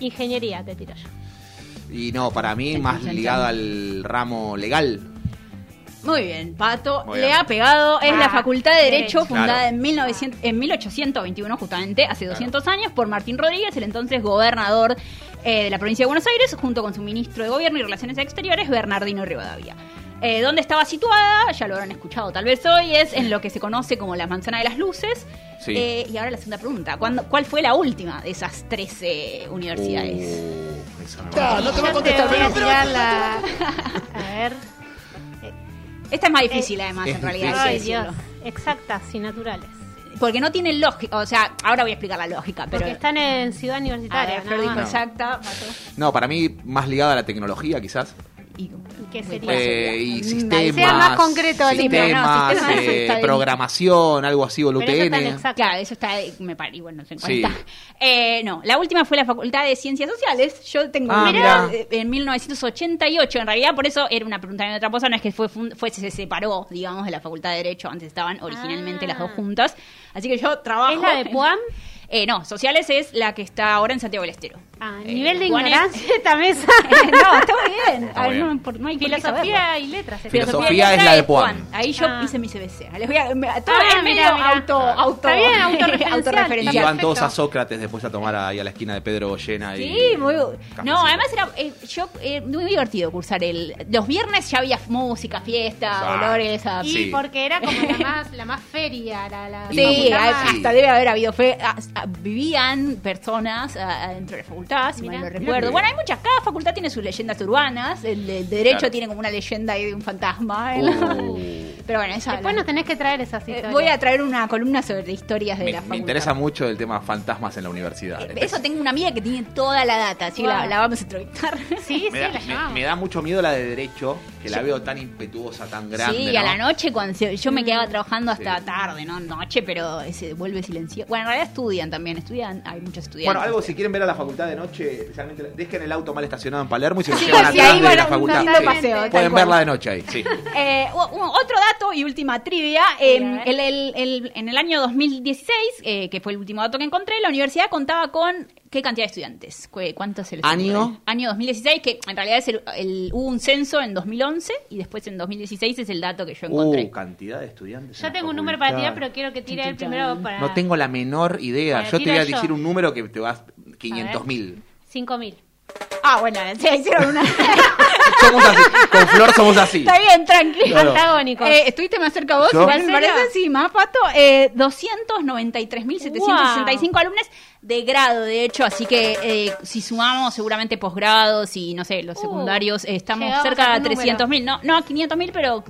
Ingeniería, te tiro yo. Y no, para mí Chan, más chan, chan. ligado al ramo legal. Muy bien, Pato Muy le ha pegado. Es Ah, la Facultad de Derecho, Derecho. fundada Claro. en, 1900 en 1821, justamente, hace 200 años, por Martín Rodríguez, el entonces gobernador eh, de la provincia de Buenos Aires, junto con su ministro de Gobierno y Relaciones Exteriores, Bernardino Rivadavia. Eh, ¿Dónde estaba situada? Ya lo habrán escuchado tal vez hoy, es en lo que se conoce como la Manzana de las Luces. Sí. Eh, y ahora la segunda pregunta, ¿cuándo- ¿cuál fue la última de esas 13 universidades? Uh, esa no Ah, te va a contestar, voy a pero- la... A ver. Esta es más difícil además, es en realidad. Ay. Dios. Exactas y naturales. Porque no tienen lógica, o sea, ahora voy a explicar la lógica, pero... Porque están en Ciudad Universitaria. ver, Flor nada dijo más. exacta, Pato. No, para mí más ligado a la tecnología quizás. Y- ¿Qué sería? Eh, y sistemas. sea más concreto, no, sistemas, eh, programación, algo así, exacto. Claro, eso está, me parece, bueno, no sé en cuál Sí. está. Eh, no, la última fue la Facultad de Ciencias Sociales. Yo tengo Ah, mirá, mirá. en 1988. En realidad, por eso era una pregunta de otra cosa, no es que fue, fue se separó, digamos, de la Facultad de Derecho. Antes estaban originalmente Ah. las dos juntas. Así que yo trabajo. ¿Es la de en- Puam? Eh, no, Sociales es la que está ahora en Santiago del Estero. Ah, Eh, nivel de ignorancia esta mesa. no, está muy bien. Está A ver, muy no, bien. por- no hay Filosofía y letras. Filosofía y es la de Puan. Ahí yo Ah. hice mi CBC. Les voy a, me- todo Ah, es medio mirá, mirá. auto, auto, Está bien, autorreferencial. Y van todos a Sócrates después a tomar ahí a la esquina de Pedro Goyena. y- Sí, muy No, además era eh, yo eh, muy divertido cursar el los viernes ya había música, fiesta, Ah, olores a Y Sí. porque era como la más, la más feria, la, la Sí, hasta debe haber habido fe, a- a- vivían personas a- adentro de la facultad, si Mirá. mal no recuerdo. Bueno, hay muchas, cada facultad tiene sus leyendas urbanas, el de derecho Claro. tiene como una leyenda ahí de un fantasma. Uh. Pero bueno, esa Después la- nos tenés que traer esas eh, historias. voy a traer una columna sobre historias de Me, la me facultad. interesa mucho el tema fantasmas en la universidad. Eso tengo una amiga que tiene toda la data, así que la, Wow. la vamos a entrevistar. Sí, me, sí, da, la me- llamamos. me da mucho miedo la de derecho, que la veo tan impetuosa, tan grande. sí, ¿no? a la noche cuando se- yo me Mm. quedaba trabajando hasta Sí. tarde, no noche, pero se vuelve silencio. Bueno, en realidad estudian también, estudian, hay muchos estudiantes. Bueno, algo si quieren ver a la facultad de noche, especialmente dejen el auto mal estacionado en Palermo y se lo Sí, llevan sí, atrás ahí de la facultad. Sí. paseo, Pueden verla de noche ahí, sí. Eh, otro dato y última trivia. eh, el- el- el- en el año 2016, eh, que fue el último dato que encontré, la universidad contaba con ¿qué cantidad de estudiantes? ¿Cu- ¿Cuántos se les ¿Año? Año 2016, que en realidad es el, el- hubo un censo en 2011 y después en 2016 es el dato que yo encontré. Uh, cantidad de estudiantes. Yo tengo un número para tirar, pero quiero que tire el primero para... No tengo la menor idea. Bueno, yo te voy a yo. decir un número que te vas 500 mil. 5.000. Ah, bueno, sí, hicieron una. Somos así. Con Flor somos así. Está bien, tranquilo. Claro. Antagónicos. Eh, ¿Estuviste más cerca vos? ¿Yo? Igual ¿En me parece, sí, más pato. Eh, 293.765 alumnos de grado, de hecho, así que eh, si sumamos seguramente posgrados y no sé, los Uh, secundarios, eh, estamos cerca de un número. 300.000, no, no, 500.000, pero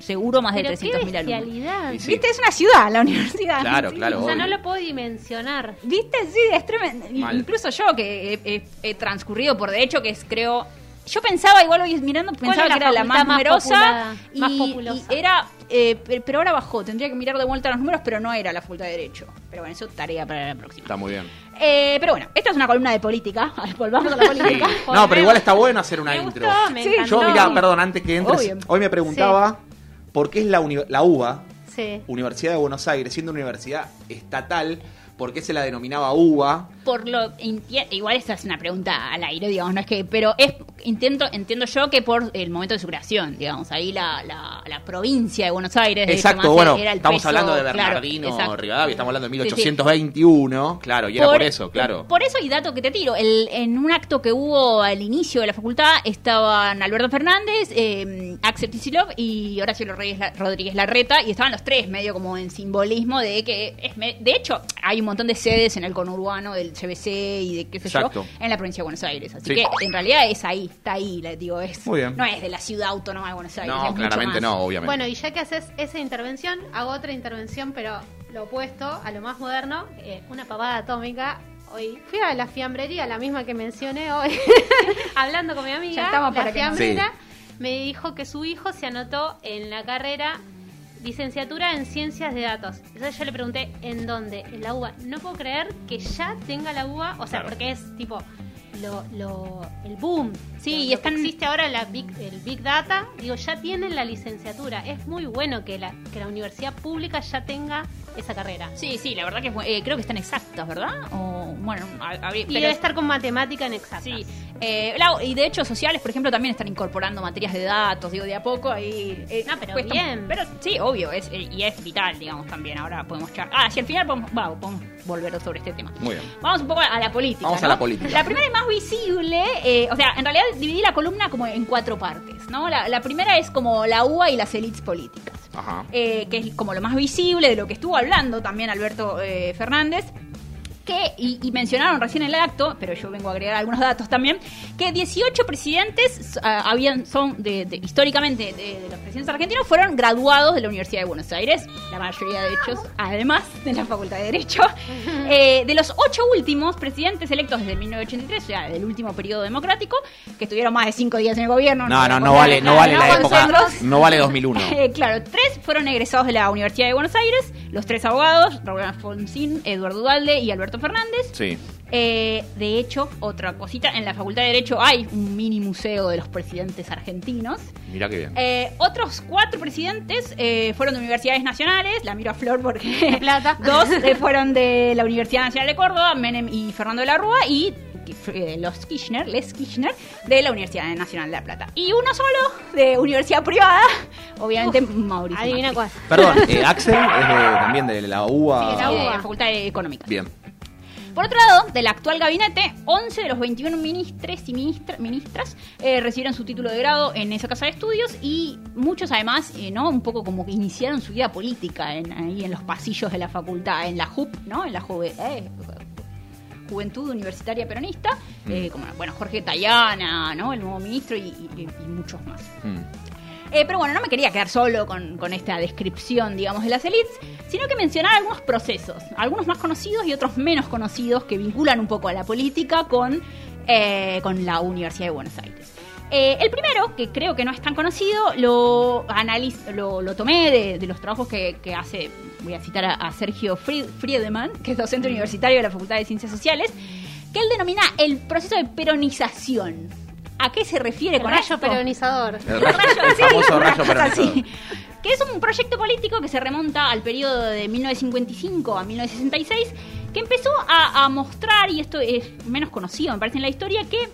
seguro más de Pero qué 300.000 alumnos. sí. ¿Viste? Es una ciudad la universidad. Claro, claro. O sea, no lo puedo dimensionar. ¿Viste? Sí, es tremendo. Mal. Incluso yo que he, he- he transcurrido por derecho, que es creo... Yo pensaba, igual hoy mirando, pensaba que era la más más numerosa y, más populosa? y era... eh, pe- pero ahora bajó, tendría que mirar de vuelta los números, pero no era la facultad de Derecho. Pero bueno, eso tarea para la próxima. Está muy bien. Eh, pero bueno, esta es una columna de política. Volvamos a la Sí. política. No, pero igual está bueno hacer una Me intro. gustó, me Sí, encantó. Yo, mira, perdón, antes que entres, Obvio. hoy me preguntaba por qué es la, uni- la UBA, Sí. Universidad de Buenos Aires, siendo una universidad estatal, por qué se la denominaba UBA. Por lo igual esta es una pregunta al aire, digamos, no es que, pero es intento entiendo yo que por el momento de su creación, digamos, ahí la, la, la provincia de Buenos Aires, Exacto, bueno, era el estamos peso, hablando de Bernardino. Rivadavia, estamos hablando de Sí, sí. 1821, claro, y era por eso, claro. Por eso, y dato que te tiro, el- en un acto que hubo al inicio de la facultad estaban Alberto Fernández, eh, Axel Kicillof y Horacio Rodríguez, Rodríguez Larreta, y estaban los tres medio como en simbolismo de que, es de hecho, hay un montón de sedes en el conurbano del CBC y de qué sé Exacto. yo, en la provincia de Buenos Aires. Así Sí. que en realidad es ahí, está ahí, le digo, es, Muy bien. no es de la ciudad autónoma de Buenos Aires. No, es mucho claramente más. no, obviamente. Bueno, y ya que haces esa intervención, hago otra intervención, pero lo opuesto a lo más moderno, eh, una pavada atómica. Hoy fui a la fiambrería, la misma que mencioné hoy, hablando con mi amiga. Ya estamos la para que fiambrera me dijo que su hijo se anotó en la carrera licenciatura en ciencias de datos. Entonces yo le pregunté, ¿en dónde? En la UBA. No puedo creer que ya tenga la UBA, o sea, Claro. porque es tipo lo, lo, el boom. Sí, Lo- y están- existe ahora la big, el Big Data, digo, ya tienen la licenciatura. Es muy bueno que la, que la universidad pública ya tenga esa carrera. Sí, sí, la verdad que es eh, creo que están exactas, ¿verdad? O, bueno, a- a- Y pero- debe estar con matemática en exacta. Sí, eh, y de hecho sociales, por ejemplo, también están incorporando materias de datos, digo, de a poco ahí... eh, No, pero cuesta- bien. Pero sí, obvio, es, eh, y es vital, digamos, también. Ahora podemos charlar. Ah, si al final podemos, va, podemos volver sobre este tema. Muy bien. Vamos un poco a la política. Vamos a ¿no? la política. La primera y más visible, eh, o sea, en realidad dividí la columna como en cuatro partes, ¿no? La, la primera es como la UA y las élites políticas. Ajá. eh, que es como lo más visible de lo que estuvo hablando también Alberto eh, Fernández. Que, y, y mencionaron recién en el acto, pero yo vengo a agregar algunos datos también, que 18 presidentes ah, habían, son de, de- históricamente de, de los presidentes argentinos fueron graduados de la Universidad de Buenos Aires, la mayoría de ellos, además de la Facultad de Derecho. Eh, de los ocho últimos presidentes electos desde 1983, o sea, del último periodo democrático, que estuvieron más de cinco días en el gobierno. No, no, no vale, no vale la época, centros. no vale 2001. Eh, claro, tres fueron egresados de la Universidad de Buenos Aires, los tres abogados, Raúl Alfonsín, Eduardo Dualde y Alberto Fernández. Sí. Eh, de hecho, otra cosita, en la Facultad de Derecho hay un mini museo de los presidentes argentinos. Mira qué bien. Eh, otros cuatro presidentes eh, fueron de universidades nacionales, la miro a Flor porque Plata. dos eh, fueron de la Universidad Nacional de Córdoba, Menem y Fernando de la Rúa, y eh, los Kirchner, Les Kirchner, de la Universidad Nacional de La Plata. Y uno solo de universidad privada, obviamente Mauricio. adivina cuál. Perdón, eh, Axel es de- también de la UBA. Sí, de la Facultad de Económica. Bien. Por otro lado, del actual gabinete, 11 de los 21 ministres y ministra- ministras eh, recibieron su título de grado en esa casa de estudios y muchos además, eh, ¿no? Un poco como que iniciaron su vida política en, ahí en los pasillos de la facultad, en la JUP, ¿no? En la juve- eh, Juventud Universitaria Peronista, eh, como, bueno, Jorge Tayana, ¿no? El nuevo ministro y, y- y muchos más. Mm. Eh, pero bueno, no me quería quedar solo con, esta descripción, digamos, de las elites, sino que mencionar algunos procesos, algunos más conocidos y otros menos conocidos que vinculan un poco a la política con, eh, con la Universidad de Buenos Aires. Eh, el primero, que creo que no es tan conocido, lo, lo, tomé de, los trabajos que, hace, voy a citar a, a Sergio Fried- Friedemann, que es docente universitario de la Facultad de Ciencias Sociales, que él denomina el proceso de peronización. ¿A qué se refiere El con rayo esto? peronizador. El rayo- el famoso rayo una cosa peronizador. así. Que es un proyecto político que se remonta al periodo de 1955 a 1966, que empezó a, a mostrar, y esto es menos conocido, me parece, en la historia, que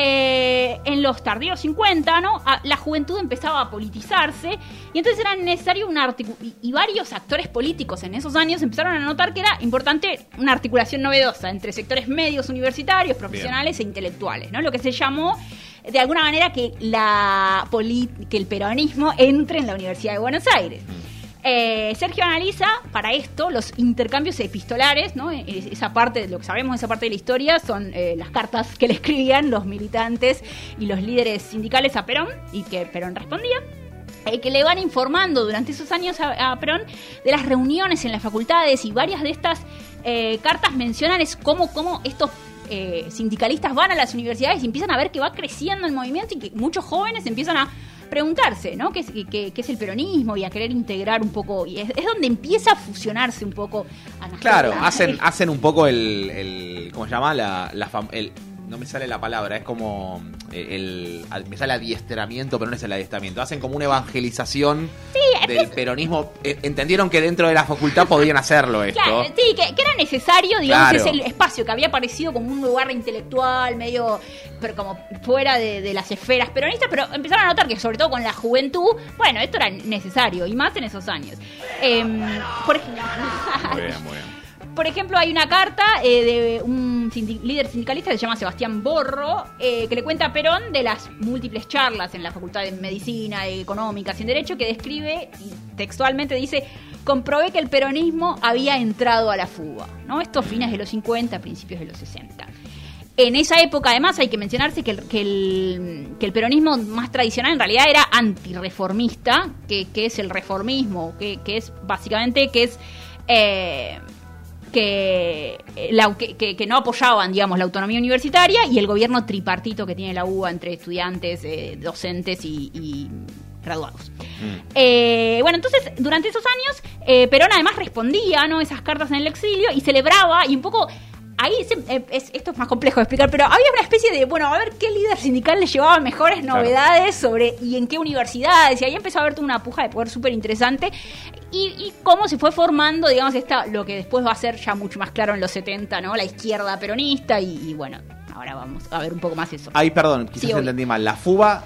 eh, en los tardíos 50, ¿no? A- la juventud empezaba a politizarse y entonces era necesario una articu- y, y varios actores políticos en esos años empezaron a notar que era importante una articulación novedosa entre sectores medios universitarios, profesionales e intelectuales, ¿no? Lo que se llamó de alguna manera que la que el peronismo entre en la Universidad de Buenos Aires. Eh, Sergio analiza para esto los intercambios epistolares, ¿no? Eh, Esa parte, lo que sabemos de esa parte de la historia son eh, las cartas que le escribían los militantes y los líderes sindicales a Perón y que Perón respondía. eh, que le van informando durante esos años a, Perón de las reuniones en las facultades y varias de estas eh, cartas mencionan es cómo, cómo estos sindicalistas van a las universidades y empiezan a ver que va creciendo el movimiento y que muchos jóvenes empiezan a preguntarse, ¿no? ¿Qué es, qué- qué es el peronismo? Y a querer integrar un poco, y es, donde empieza a fusionarse un poco Anastasio. Claro, hacen, hacen un poco el, el ¿cómo se llama? La, el, no me sale la palabra, es como eh, el, me sale adiestramiento, pero no es el adiestramiento. Hacen como una evangelización del peronismo. Eh, Entendieron que dentro de la facultad podían hacerlo esto. Claro, sí, que, que era necesario, digamos, Claro. ese espacio que había aparecido como un lugar intelectual, medio, pero como fuera de, de las esferas peronistas, pero empezaron a notar que sobre todo con la juventud, bueno, esto era necesario, y más en esos años. Em, por ejemplo, Muy bien, muy bien. Por ejemplo, hay una carta eh, de un líder sindicalista que se llama Sebastián Borro, eh, que le cuenta a Perón de las múltiples charlas en la Facultad de Medicina, Económicas y Derecho, que describe, y textualmente dice, comprobé que el peronismo había entrado a la fuga, ¿no? Estos fines de los 50, principios de los 60. En esa época, además, hay que mencionarse que el, que el, que el peronismo más tradicional en realidad era antirreformista, que, que es el reformismo, que, que es básicamente que es eh, que, eh, la- que, que- no apoyaban, digamos, la autonomía universitaria y el gobierno tripartito que tiene la UBA entre estudiantes, eh, docentes y, y graduados. Eh, bueno, entonces, durante esos años, eh, Perón además respondía ¿no? esas cartas en el exilio y celebraba y un poco... Ahí se- eh, es- esto es más complejo de explicar, pero había una especie de, bueno, a ver qué líder sindical le llevaba mejores Claro. novedades sobre y en qué universidades, y ahí empezó a haber toda una puja de poder súper interesante, y, y cómo se fue formando, digamos, esta, lo que después va a ser ya mucho más claro en los 70, ¿no? La izquierda peronista, y, y bueno, ahora vamos a ver un poco más eso. Ay, perdón, quizás Sí, entendí mal. La FUBA,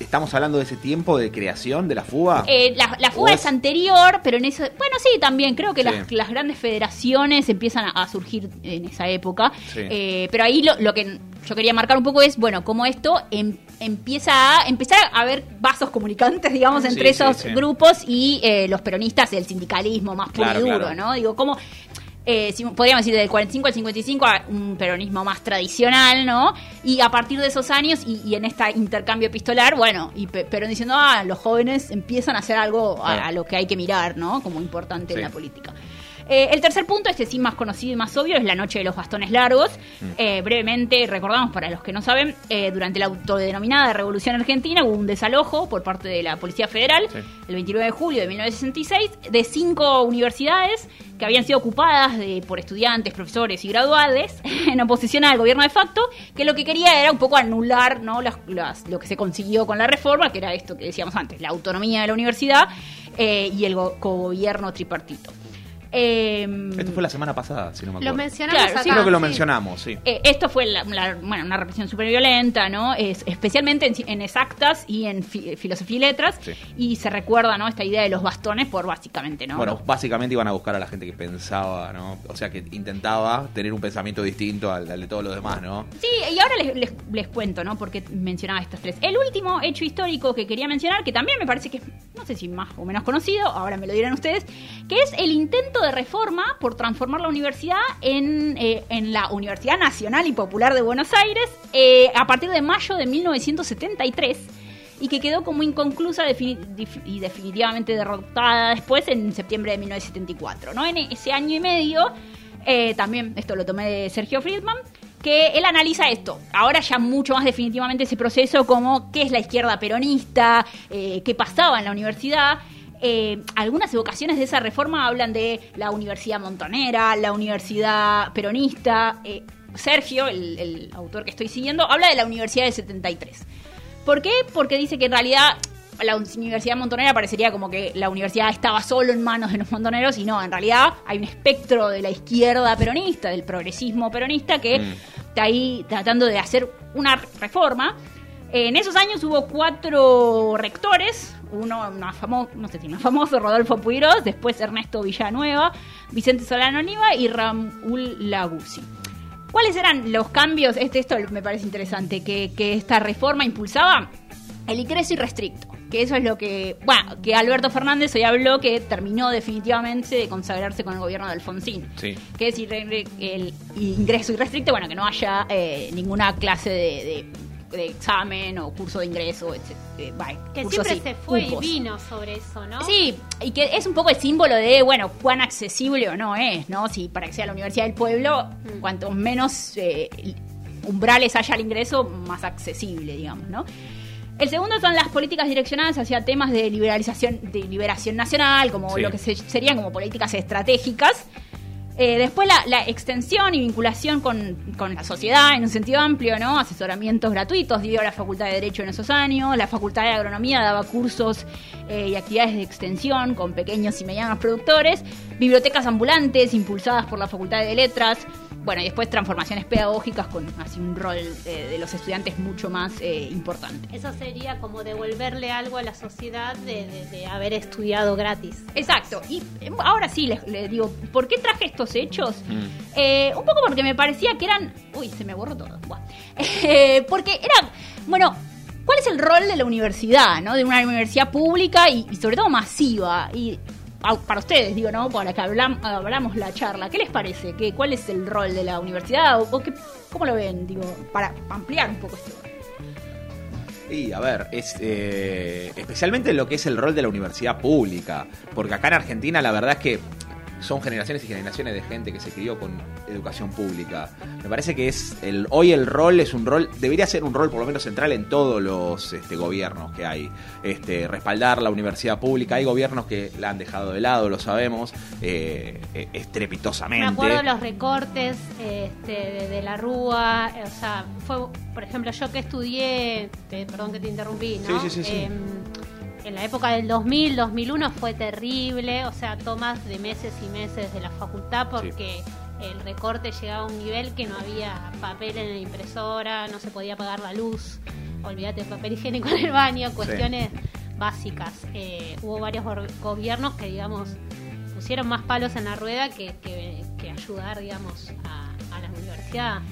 estamos hablando de ese tiempo de creación de la FUBA. Eh, la, la ¿O fuga es- es anterior, pero en eso. Bueno, sí, también. Creo que Sí. las, las grandes federaciones empiezan a, a surgir en esa época. Sí. Eh, pero ahí lo, lo que yo quería marcar un poco es, bueno, cómo esto em- empieza a empezar a haber vasos comunicantes, digamos, entre Sí, esos grupos y eh, los peronistas del sindicalismo más puro Claro, y duro, claro. ¿no? Digo, cómo. Eh, si- podríamos decir del 45 al 55 a un peronismo más tradicional, ¿no? Y a partir de esos años y, y en este intercambio epistolar, bueno, y Pe- Perón diciendo, ah, los jóvenes empiezan a hacer algo a, lo que hay que mirar, ¿no? Como importante Sí. en la política. Eh, el tercer punto, este sí más conocido y más obvio, es la noche de los bastones largos. Mm. Eh, brevemente, recordamos para los que no saben, eh, durante la autodenominada Revolución Argentina hubo un desalojo por parte de la Policía Federal Sí. el 29 de julio de 1966 de cinco universidades que habían sido ocupadas de- por estudiantes, profesores y graduados en oposición al gobierno de facto, que lo que quería era un poco anular ¿no? las- las- lo que se consiguió con la reforma, que era esto que decíamos antes, la autonomía de la universidad eh, y el go- gobierno tripartito. Eh, Esto fue la semana pasada, si no me acuerdo. Lo mencionamos Claro, acá. sí. Creo que lo sí. mencionamos, sí. Eh, esto fue la- la- bueno, una represión súper violenta, ¿no? Es, especialmente en, exactas y en fi- filosofía y letras. Sí. Y se recuerda, ¿no? Esta idea de los bastones por básicamente, ¿no? Bueno, básicamente iban a buscar a la gente que pensaba, ¿no? O sea, que intentaba tener un pensamiento distinto al, al de todos los demás, ¿no? Sí, y ahora les, les- les cuento, ¿no? Porque mencionaba estos tres. El último hecho histórico que quería mencionar, que también me parece que es, no sé si más o menos conocido, ahora me lo dirán ustedes, que es el intento de reforma por transformar la universidad en, eh, en la Universidad Nacional y Popular de Buenos Aires eh, a partir de mayo de 1973 y que quedó como inconclusa y definitivamente derrotada después en septiembre de 1974. ¿no? En ese año y medio, eh, también esto lo tomé de Sergio Friedman, que él analiza esto, ahora ya mucho más definitivamente ese proceso como qué es la izquierda peronista, qué pasaba en la universidad. Eh, algunas evocaciones de esa reforma hablan de la Universidad Montonera, la Universidad Peronista. eh, Sergio, el, el autor que estoy siguiendo, habla de la Universidad del 73. ¿Por qué? Porque dice que en realidad la Universidad Montonera parecería como que la universidad estaba solo en manos de los montoneros y no, en realidad hay un espectro de la izquierda peronista, del progresismo peronista que Mm. está ahí tratando de hacer una reforma. En esos años hubo cuatro rectores, uno una famo- no sé si más famoso, Rodolfo Puigros, después Ernesto Villanueva, Vicente Solano Oliva y Raúl Laguzzi. ¿Cuáles eran los cambios? Este, esto me parece interesante, que, que esta reforma impulsaba el ingreso irrestricto. Que eso es lo que, bueno, que Alberto Fernández hoy habló que terminó definitivamente de consagrarse con el gobierno de Alfonsín. Sí. Que es el ingreso irrestricto, bueno, que no haya eh, ninguna clase de, de- de examen o curso de ingreso, etc. Eh, Que siempre así, se fue cupos. y vino sobre eso, ¿no? Sí, y que es un poco el símbolo de, bueno, cuán accesible o no es, ¿no? Si para que sea la Universidad del Pueblo, cuanto menos eh, umbrales haya al ingreso, más accesible, digamos, ¿no? El segundo son las políticas direccionadas hacia temas de liberalización, de liberación nacional, como Sí. lo que se- serían como políticas estratégicas. Eh, después la, extensión y vinculación con, con la sociedad en un sentido amplio, ¿no? Asesoramientos gratuitos dio la Facultad de Derecho en esos años, la Facultad de Agronomía daba cursos eh, y actividades de extensión con pequeños y medianos productores, bibliotecas ambulantes impulsadas por la Facultad de Letras, bueno, y después transformaciones pedagógicas con así un rol de, de los estudiantes mucho más eh, importante. Eso sería como devolverle algo a la sociedad de, de- de haber estudiado gratis. Exacto. Y eh, ahora sí les, les digo, ¿por qué traje estos hechos? Mm. Eh, un poco porque me parecía que eran. Uy, se me borró todo. Buah. Eh, porque eran. Bueno, ¿cuál es el rol de la universidad, no? De una universidad pública y, y sobre todo masiva. Y para ustedes, digo, ¿no? Para que hablam- hablamos la charla. ¿Qué les parece? ¿Qué, ¿Cuál es el rol de la universidad? ¿O, o qué- cómo lo ven? Digo, para ampliar un poco esto. Y a ver, es eh, especialmente lo que es el rol de la universidad pública, porque acá en Argentina la verdad es que son generaciones y generaciones de gente que se crió con educación pública. Me parece que es el hoy el rol es un rol debería ser un rol por lo menos central en todos los este, gobiernos que hay. Este, respaldar la universidad pública. Hay gobiernos que la han dejado de lado, lo sabemos, eh, eh, estrepitosamente. Me acuerdo los recortes este, de, de la Rúa, eh, o sea, fue, por ejemplo, yo que estudié, te- perdón que te interrumpí, ¿no? Sí, sí, sí, sí. En la época del 2000, 2001 fue terrible, o sea, tomas de meses y meses de la facultad porque el recorte llegaba a un nivel que no había papel en la impresora, no se podía pagar la luz, olvídate de papel higiénico en el baño, cuestiones básicas. Eh, hubo varios gobiernos que, digamos, pusieron más palos en la rueda que, que- que ayudar, digamos, a, a la universidad.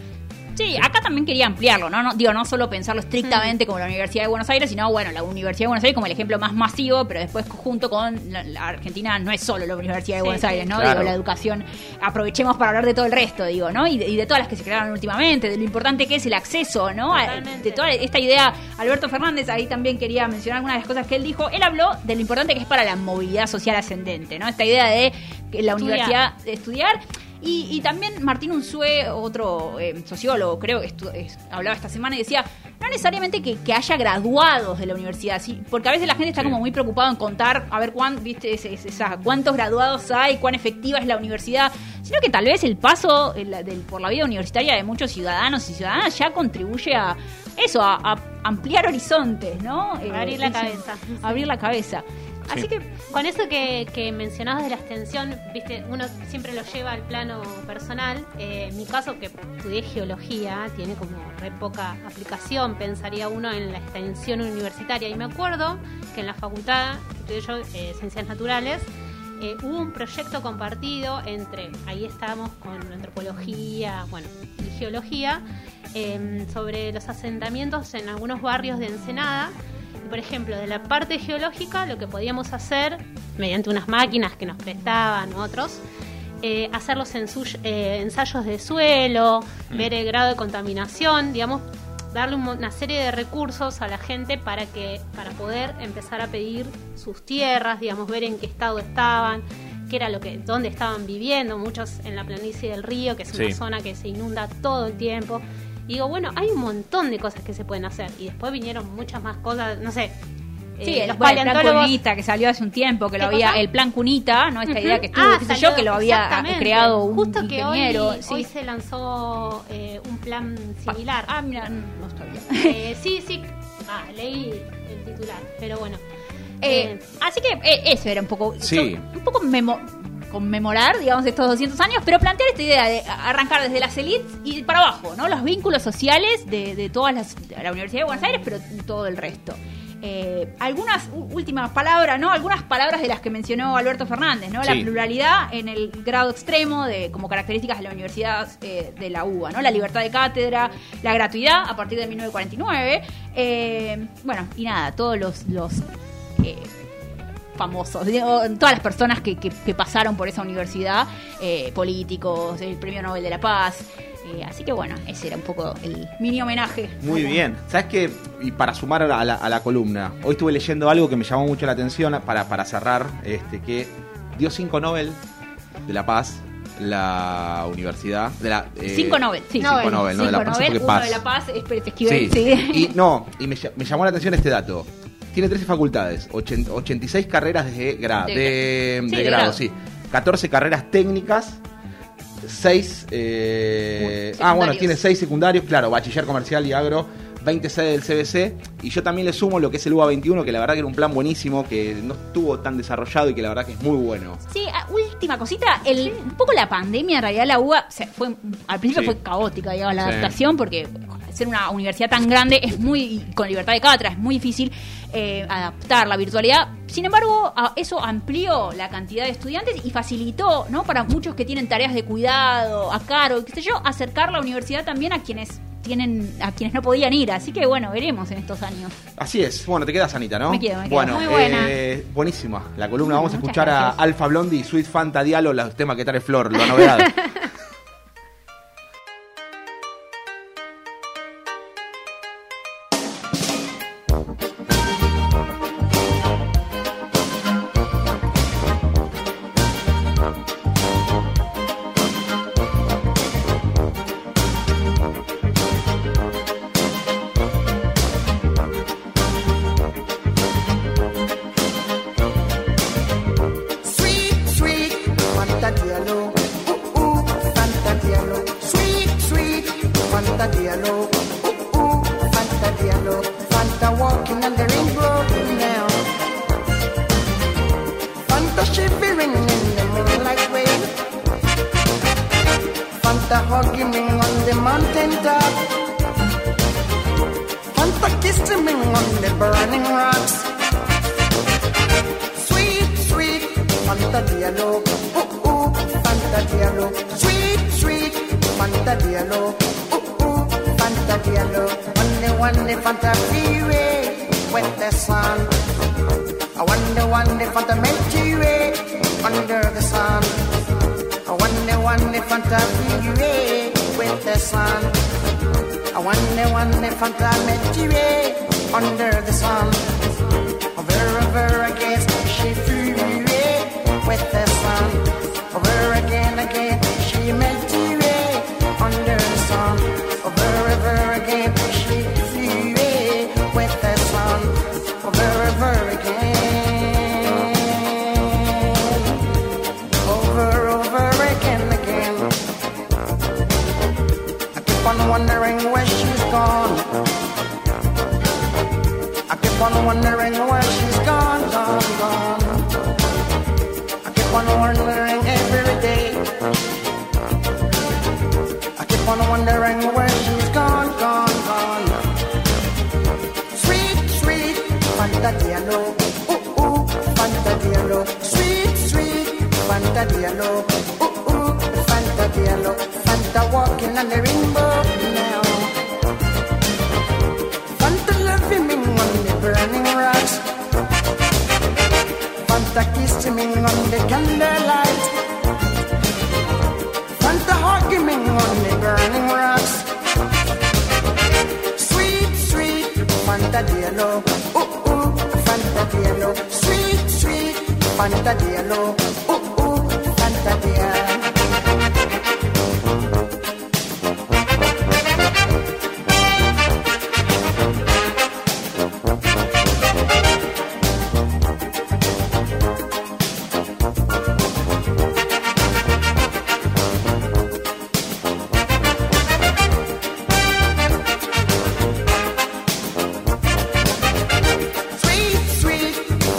Sí, acá también quería ampliarlo, ¿no? no digo, no solo pensarlo estrictamente como la Universidad de Buenos Aires, sino, bueno, la Universidad de Buenos Aires como el ejemplo más masivo, pero después junto con la, la Argentina no es solo la Universidad de Sí, Buenos. Aires, ¿no? Claro. Digo, la educación, aprovechemos para hablar de todo el resto, digo, ¿no? Y de, y de todas las que se crearon últimamente, de lo importante que es el acceso, ¿no? A- de toda esta idea, Alberto Fernández, ahí también quería mencionar algunas de las cosas que él dijo, él habló de lo importante que es para la movilidad social ascendente, ¿no? Esta idea de que la Estudiar. universidad de estudiar. Y, y también Martín Unzué, otro eh, sociólogo, creo que es- hablaba esta semana y decía, no necesariamente que, que haya graduados de la universidad, ¿sí? porque a veces la gente está Sí. como muy preocupada en contar, a ver cuán, ¿viste? Es- es- esa- cuántos graduados hay, cuán efectiva es la universidad, sino que tal vez el paso eh, la- del- por la vida universitaria de muchos ciudadanos y ciudadanas ya contribuye a eso, a, a ampliar horizontes, ¿no? Eh, Abrir la eso, cabeza. Abrir la cabeza. Así que con eso que, que mencionabas de la extensión, viste, uno siempre lo lleva al plano personal. Eh, en mi caso, que estudié geología, tiene como re poca aplicación, pensaría uno en la extensión universitaria. Y me acuerdo que en la facultad, que estudié yo, eh, Ciencias Naturales, eh, hubo un proyecto compartido entre, ahí estábamos con antropología, bueno, y geología, eh, sobre los asentamientos en algunos barrios de Ensenada. Por ejemplo, de la parte geológica, lo que podíamos hacer, mediante unas máquinas que nos prestaban otros, eh, hacer los eh, ensayos de suelo, ver el grado de contaminación, digamos, darle una serie de recursos a la gente para que para poder empezar a pedir sus tierras, digamos, ver en qué estado estaban, qué era lo que dónde estaban viviendo, muchos en la planicie del río, que es una Sí. zona que se inunda todo el tiempo. Y digo, bueno, hay un montón de cosas que se pueden hacer y después vinieron muchas más cosas, no sé. Sí, eh, el, los bueno, el plan Cunita que salió hace un tiempo, que lo ¿Qué había, cosa? el plan Cunita, ¿no? Esta idea que estuvo, Ah, qué sé yo, que lo había creado un Justo que ingeniero. hoy, sí. hoy se lanzó eh, un plan similar. Ah, mira, no sabía. Eh, sí, sí. Ah, leí el titular, pero bueno. Eh, así que eh, eso era un poco. Sí. un poco memo- conmemorar, digamos, estos 200 años, pero plantear esta idea de arrancar desde las élites y para abajo, ¿no? Los vínculos sociales de, de todas las. de la Universidad de Buenos Aires, pero todo el resto. Eh, algunas últimas palabras, ¿no? Algunas palabras de las que mencionó Alberto Fernández, ¿no? La pluralidad en el grado extremo de como características de la Universidad eh, de la UBA, ¿no? La libertad de cátedra, la gratuidad a partir de 1949. eh, bueno, y nada, todos los, los eh, famosos, digo, todas las personas que, que- que pasaron por esa universidad, eh, políticos, el Premio Nobel de la Paz. eh, así que bueno, ese era un poco el mini homenaje. Muy bien. ¿Sabes qué? Y para sumar a la, a la columna, hoy estuve leyendo algo que me llamó mucho la atención para, para cerrar, este, que dio cinco Nobel de la Paz la universidad. De la, eh, Cinco Nobel, sí. Cinco Nobel, no de la Cinco Paz, Nobel, porque uno Paz. de la Paz, es Pérez Sí. Sí. Y no, y me llamó la atención este dato. Tiene 13 facultades, 80 86 carreras de, gra- De- de, sí, de grado, grado. sí. 14 carreras técnicas, 6... eh, ah, bueno, tiene 6 secundarios, claro, bachiller comercial y agro, 20 sedes del CBC. Y yo también le sumo lo que es el UBA 21, que la verdad que era un plan buenísimo, que no estuvo tan desarrollado y que la verdad que es muy bueno. Sí, ah, última cosita, el, un poco la pandemia, en realidad la UBA fue, al principio Sí. fue caótica, digamos, la Sí. adaptación, porque ser una universidad tan grande es muy, con libertad de cátedra, es muy difícil eh, adaptar la virtualidad. Sin embargo, a- eso amplió la cantidad de estudiantes y facilitó, ¿no? Para muchos que tienen tareas de cuidado, a cargo, qué sé yo, acercar la universidad también a quienes tienen, a quienes no podían ir. Así que bueno, veremos en estos años. Así es. Bueno, te quedas, Anita, ¿no? Me quedo, me quedo. Bueno, Muy buena. eh, buenísima la columna. Vamos a escuchar a. Alfa Blondie Sweet Fanta Dialo, los temas que trae Flor, la novedad.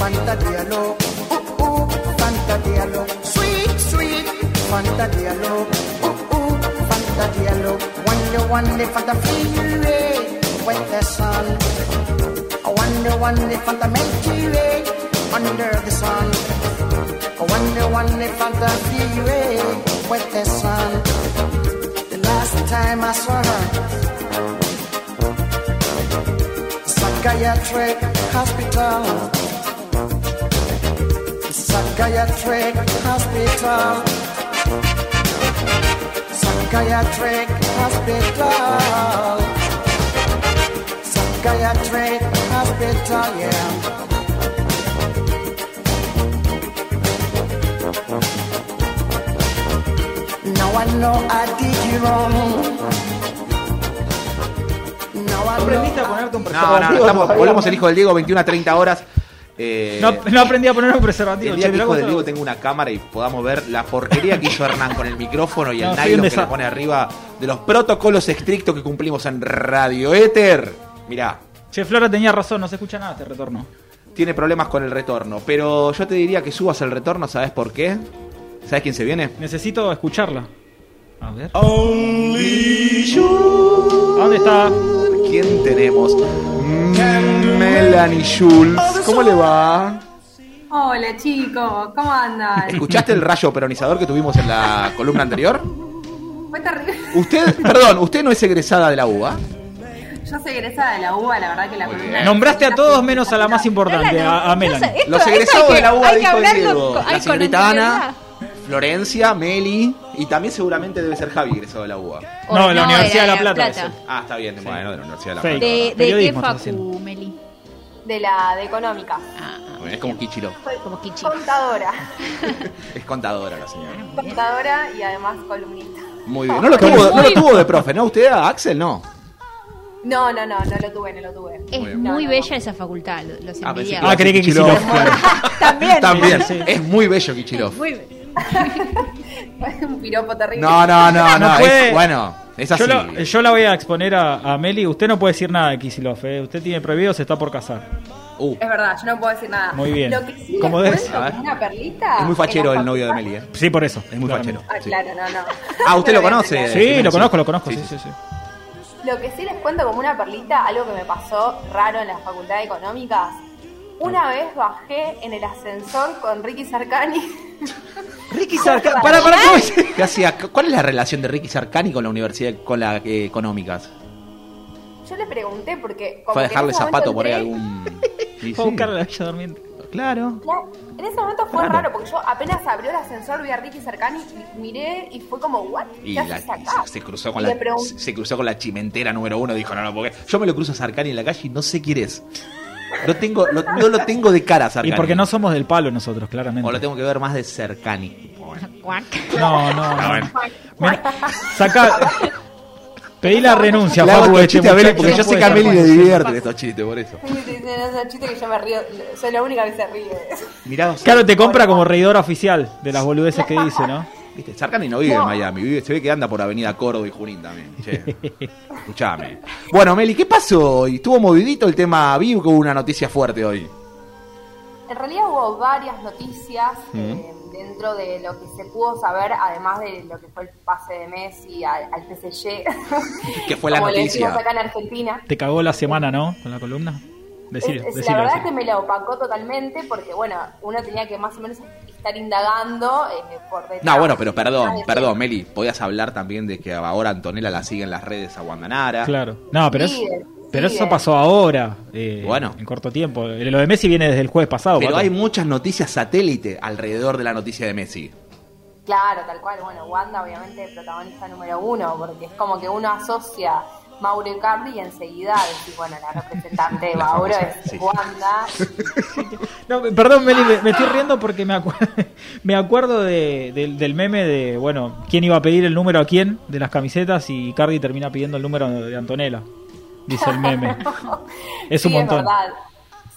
Fanta Diallo. Ooh, ooh, Fanta Diallo. Sweet, sweet Fanta Diallo. Ooh, ooh, Fanta Diallo. Wonder, wonder, Fanta feel with the sun. I wonder, wonder, Fanta Milky Way under the sun. I wonder, wonder, Fanta feel with the sun. The last time I saw her. Psychiatric hospital. Psychiatric hospital. Psychiatric hospital. Psychiatric hospital, yeah. Now I know I did you wrong. Now I ¿Aprendiste a know ponerte un No, no, no, estamos, volvemos el hijo del Diego, 21 a 30 horas. Eh, No, no aprendí a poner un preservativo. el día che, que hijo del Diego tenga una cámara y podamos ver la porquería que hizo Hernán con el micrófono y el No, nylon que le pone arriba de los protocolos estrictos que cumplimos en Radio Éter. Mirá, Che, Flora tenía razón, no se escucha nada este retorno. tiene problemas con el retorno, pero yo te diría que subas el retorno, ¿sabes por qué? ¿Sabes quién se viene? Necesito escucharla. A ver. ¿A dónde está? ¿Quién tenemos? Melanie Schulz. ¿Cómo le va? Hola chicos, ¿cómo andan? ¿Escuchaste el rayo peronizador que tuvimos en la columna anterior? Fue terrible. Usted, perdón, usted no es egresada de la UBA. Yo soy egresada de la UBA, la verdad que la columna. Nombraste a todos menos a la más importante, a, a Melanie. Los egresados de la UBA dijo Diego. con- La señorita Ana. Florencia, Meli y también seguramente debe ser Javi egresado de la UBA. No, de la no, Universidad de La Plata. Plata. ese. Ah, está bien, bueno, de la Universidad de la. Plata. ¿De, de qué facu, Meli? De la de económica. Bueno, Es como Kichiro. Como Kichi. contadora. Es contadora la señora. Contadora y además columnista. Muy bien. No lo tuvo, no lo tuvo de profe, ¿no? ¿Usted, a Axel, no? No, no, no, no lo tuve, no lo tuve. Es muy No, no, bella esa facultad, lo- los Ah, pensé envidiaba. Ah, creí que. También. También. Sí. Es muy bello Kichirov. Muy bien. Un piropo terrible. No, no, no, no. No es- bueno, es así. Yo, lo- yo la voy a exponer a, a Meli. Usted no puede decir nada de Kisilov. eh. Usted tiene prohibido, se está por casar. Uh, Es verdad, yo no puedo decir nada. Muy bien. Lo que sí ver. como una perlita. es muy fachero el novio de Meli, ¿eh? Sí, por eso. Es muy claramente. fachero. Ah, Sí. claro, no, no. Ah, ¿usted lo conoce? Sí, lo conozco, lo conozco. Sí, Sí, sí. sí, sí. Lo que sí les cuento como una perlita, algo que me pasó raro en la Facultad de Económicas. Una vez bajé en el ascensor con Ricky Sarkani. Ricky Sarkani. Para, para, ¿cómo es? ¿Qué hacía? ¿Cuál es la relación de Ricky Sarkani con la universidad, con la eh, económicas? Yo le pregunté porque. como ¿Fue a que en dejarle momento zapato por ahí entré- algún.? Sí, Fue a sí. buscar a la bella durmiente. Claro. Claro, En ese momento fue raro porque yo apenas abrió el ascensor, vi a Ricky Sarkani, miré y fue como, ¿what? Y ¿Qué la- haces acá? se cruzó con Y la le pregun- se cruzó con la chimentera número uno dijo no no porque yo me lo cruzo a Sarkani en la calle y no sé quién es lo tengo lo- no lo tengo de cara a Y Sarkani porque no somos del palo nosotros, claramente. o lo tengo que ver más de Cercani No, no. Ah, bueno. Mira, saca. Pedí la renuncia, Le Facu, este chistes a Meli muchacho, porque no yo sé que a Meli le divierten estos chistes por eso Sí, sí, sí, no, es chiste que yo me río, soy la única que se ríe mirá Claro, te compra como reidora oficial de las boludeces que dice, ¿no? Viste Sarkani no vive No. en Miami vive, se ve que anda por Avenida Córdoba y Junín también che. escuchame bueno Meli ¿qué pasó hoy? estuvo movidito el tema vi que hubo una noticia fuerte hoy En realidad hubo varias noticias eh, Mm. de dentro de lo que se pudo saber, además de lo que fue el pase de Messi al, al PSG, Que fue la como le decimos noticia. acá en Argentina. Te cagó la semana, ¿no? Con la columna. Decilo, Es- es- decilo, la verdad decilo. que me lo opacó totalmente porque, bueno, uno tenía que más o menos estar indagando eh, por detrás. No, bueno, pero perdón, perdón, Meli. Podías hablar también de que ahora Antonella la sigue en las redes a Guandanara. Claro. No, pero, es- Sigue, pero eso pasó ahora. eh, Bueno. En corto tiempo. Lo de Messi viene desde el jueves pasado. Pero hay muchas noticias satélite alrededor de la noticia de Messi. Claro, tal cual. Bueno, Wanda obviamente protagonista número uno, porque es como que uno asocia Mauro Icardi y enseguida decís, bueno, la representante de Mauro es sí. Wanda. No, perdón, Meli, me, me estoy riendo porque me, acu- me acuerdo de- del- del meme de, bueno, quién iba a pedir el número a quién de las camisetas y Cardi termina pidiendo el número de Antonella. Dice el meme. Es un Sí, montón. Es verdad.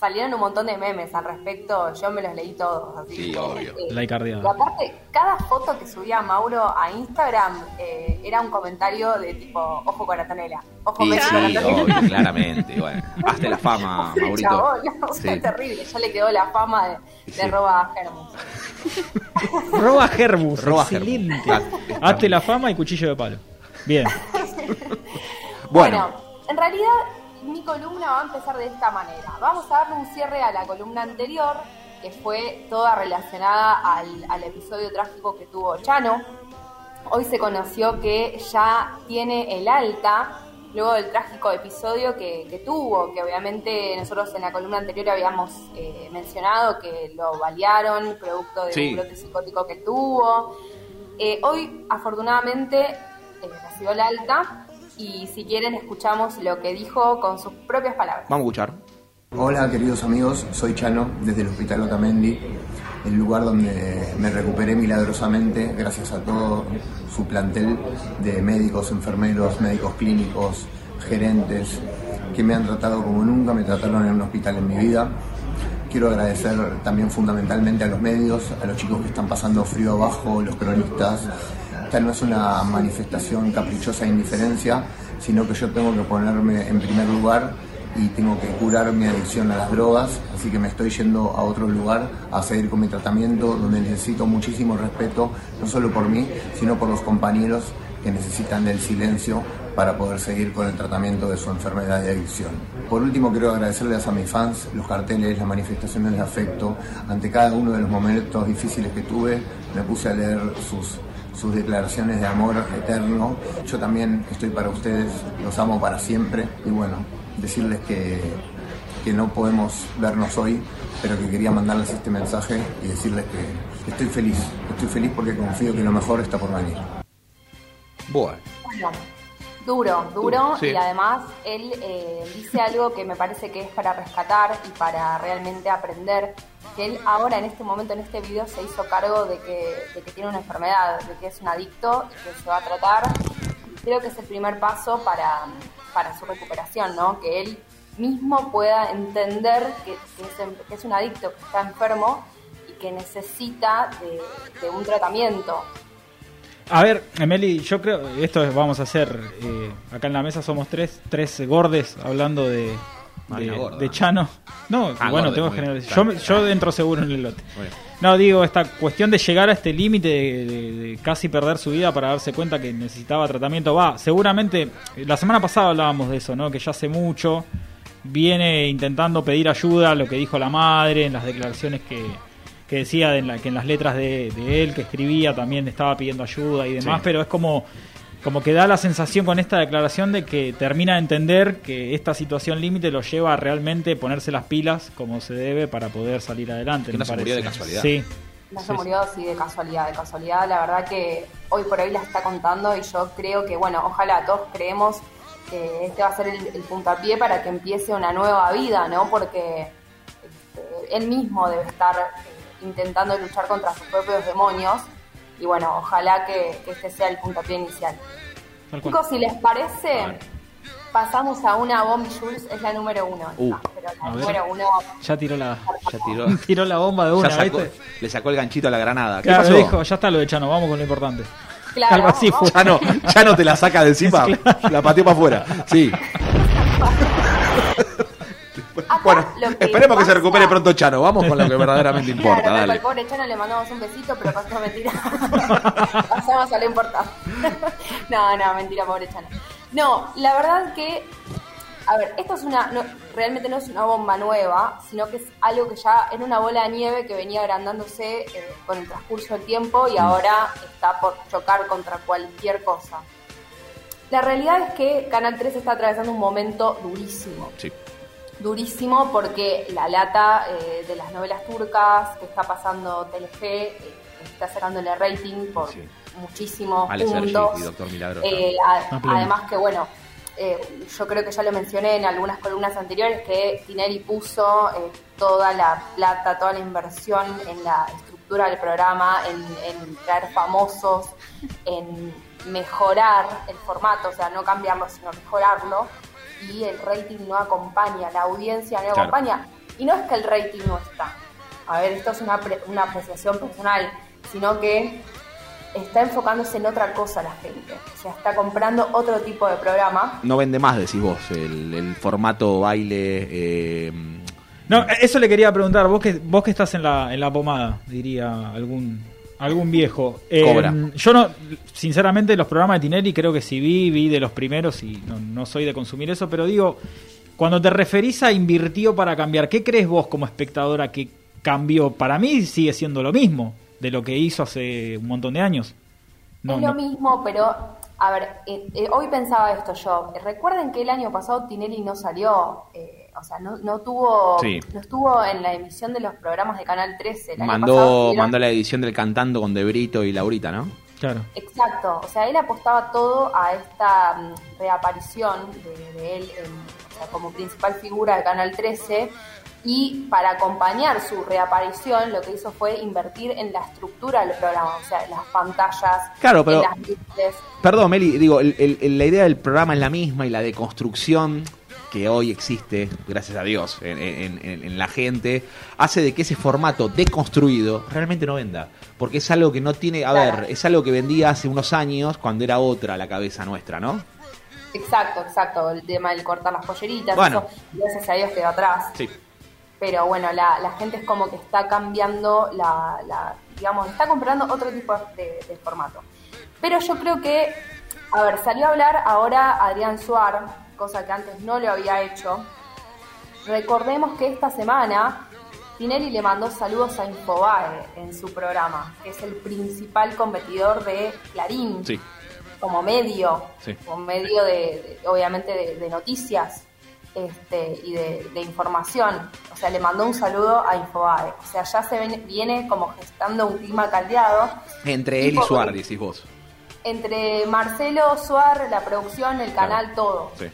Salieron un montón de memes al respecto, yo me los leí todos. Así Sí, que, obvio. eh, La y aparte, cada foto que subía Mauro a Instagram eh, era un comentario de tipo, ojo con Antonella, ojo Sí, con sí, obvio, claramente. Bueno, hazte la fama, Maurito. Chabón, no, o sea, Sí. terrible, ya le quedó la fama de, de Sí. roba Hermes. Roba Herbus. Roba excelente. Está- Hazte la fama y cuchillo de palo. Bien. Bueno, en realidad mi columna va a empezar de esta manera. Vamos a darle un cierre a la columna anterior, que fue toda relacionada al, al episodio trágico que tuvo Chano. Hoy se conoció que ya tiene el alta, luego del trágico episodio que, que tuvo, que obviamente nosotros en la columna anterior habíamos eh, mencionado que lo balearon producto de Sí. un brote psicótico que tuvo. Eh, hoy, afortunadamente, eh, recibió el alta y si quieren escuchamos lo que dijo con sus propias palabras. vamos a escuchar. Hola queridos amigos, soy Chano desde el Hospital Otamendi, el lugar donde me recuperé milagrosamente gracias a todo su plantel de médicos, enfermeros, médicos clínicos, gerentes, que me han tratado como nunca me trataron en un hospital en mi vida. Quiero agradecer también fundamentalmente a los medios, a los chicos que están pasando frío abajo, los cronistas. Esta no es una manifestación caprichosa de indiferencia, sino que yo tengo que ponerme en primer lugar y tengo que curar mi adicción a las drogas, así que me estoy yendo a otro lugar a seguir con mi tratamiento donde necesito muchísimo respeto, no solo por mí, sino por los compañeros que necesitan del silencio para poder seguir con el tratamiento de su enfermedad de adicción. Por último, quiero agradecerles a mis fans los carteles, las manifestaciones de afecto. Ante cada uno de los momentos difíciles que tuve, me puse a leer sus, sus declaraciones de amor eterno. Yo también estoy para ustedes, los amo para siempre. Y bueno, decirles que, que no podemos vernos hoy, pero que quería mandarles este mensaje y decirles que, estoy feliz. Estoy feliz porque confío que lo mejor está por venir. Bueno, duro, duro, Sí. y además él eh, dice algo que me parece que es para rescatar y para realmente aprender, que él ahora en este momento, en este video, se hizo cargo de que, de que tiene una enfermedad, de que es un adicto y que se va a tratar. Creo que es el primer paso para, para su recuperación, ¿no? Que él mismo pueda entender que, que es, que es un adicto, que está enfermo y que necesita de, de un tratamiento. A ver, Emily, yo creo, esto es- vamos a hacer, eh, acá en la mesa somos tres, tres gordes hablando de, de, Chano. No, Ah, bueno, tengo que generalizar. Yo, yo entro seguro en el lote. No, digo, esta cuestión de llegar a este límite de, de- de casi perder su vida para darse cuenta que necesitaba tratamiento, va, seguramente, la semana pasada hablábamos de eso, ¿no? Que ya hace mucho viene intentando pedir ayuda, lo que dijo la madre, en las declaraciones que, que decía, en la, que en las letras de, de él que escribía también estaba pidiendo ayuda y demás, Sí. pero es como, como que da la sensación con esta declaración de que termina de entender que esta situación límite lo lleva a realmente ponerse las pilas como se debe para poder salir adelante. Que no se murió de casualidad. Sí. No se Sí, murió así de casualidad, de casualidad. La verdad que hoy por hoy la está contando y yo creo que, bueno, ojalá todos creemos que este va a ser el, el puntapié para que empiece una nueva vida, ¿no? Porque este, él mismo debe estar eh, intentando luchar contra sus propios demonios y, bueno, ojalá que, que este sea el puntapié inicial. Chicos, si les parece, pasamos a una Bomb Jules, es la número uno. Uh, pero la número uno Ya tiró la, ya tiró. tiró la bomba de una, Ya sacó- ¿viste? le sacó el ganchito a la granada. ¿Qué Claro, pasó? dijo, ya está lo de Chano, vamos con lo importante. Claro, Algo así fue. Ya no, ya no te la saca de encima, la pateó para afuera. Sí. Bueno, esperemos que se recupere pronto Chano. Vamos con lo que verdaderamente importa, Claro, dale. Al pobre Chano le mandamos un besito, pero pasó mentira. Pasamos a lo importante. no, no, mentira, pobre Chano. No, la verdad que, a ver, esto es una, no, realmente no es una bomba nueva, sino que es algo que ya era una bola de nieve que venía agrandándose eh, con el transcurso del tiempo y ahora está por chocar contra cualquier cosa. La realidad es que Canal 3 está atravesando un momento durísimo Sí. Durísimo porque la lata eh, de las novelas turcas que está pasando TLG eh, está sacándole rating por muchísimos Alex Sergi puntos. y Doctor Milagro. Eh, está. a- además que bueno, eh, yo creo que ya lo mencioné en algunas columnas anteriores que Tinelli puso eh, toda la plata, toda la inversión en la estructura del programa, en, en traer famosos, en mejorar el formato, o sea, no cambiarlo, sino mejorarlo. Y el rating no acompaña, la audiencia no Claro. acompaña. Y no es que el rating no está. A ver, esto es una, pre- una apreciación personal, sino que está enfocándose en otra cosa la gente. O sea, está comprando otro tipo de programa. No vende más, decís vos, el, el formato baile. eh, No, eso le quería preguntar, vos que, vos que estás en la, en la pomada, diría algún, algún viejo. Eh, Cobra. Yo no, sinceramente, los programas de Tinelli creo que sí vi, vi de los primeros y no, no soy de consumir eso, pero digo, cuando te referís a invirtió para cambiar, ¿qué crees vos como espectadora que cambió? Para mí sigue siendo lo mismo de lo que hizo hace un montón de años. No, es no. lo mismo, pero, a ver, eh, eh, hoy pensaba esto yo. Recuerden que el año pasado Tinelli no salió, eh, o sea, no, no tuvo, Sí. no estuvo en la emisión de los programas de Canal 13. El año pasado mandó, mandó la edición del cantando con De Brito y Laurita, ¿no? Claro. Exacto, o sea, él apostaba todo a esta mm, reaparición de, de él en- o sea, como principal figura de Canal 13 y para acompañar su reaparición lo que hizo fue invertir en la estructura del programa, o sea, en las pantallas, Claro, pero- en las luces. Perdón, Meli, digo, el- la idea del programa es la misma y la deconstrucción que hoy existe, gracias a Dios, en, en- en- en la gente, hace de que ese formato deconstruido realmente no venda. Porque es algo que no tiene, a Claro. ver, es algo que vendía hace unos años cuando era otra la cabeza nuestra, ¿no? Exacto, exacto, el tema del cortar las polleritas, Bueno. eso gracias a Dios quedó atrás. Sí. Pero bueno, la, la gente es como que está cambiando la, la- digamos, está comprando otro tipo de, de formato. Pero yo creo que, a ver, salió a hablar ahora Adrián Suar, cosa que antes no lo había hecho. Recordemos que esta semana Tinelli le mandó saludos a Infobae en su programa, que es el principal competidor de Clarín Sí, como medio, sí. como medio de, de- obviamente de, de noticias este, y de, de información. O sea, le mandó un saludo a Infobae. O sea, ya se ven- viene como gestando un clima caldeado Entre él y Tipo- Suar, decís vos. entre Marcelo, Suar, la producción, el canal, todo. Sí.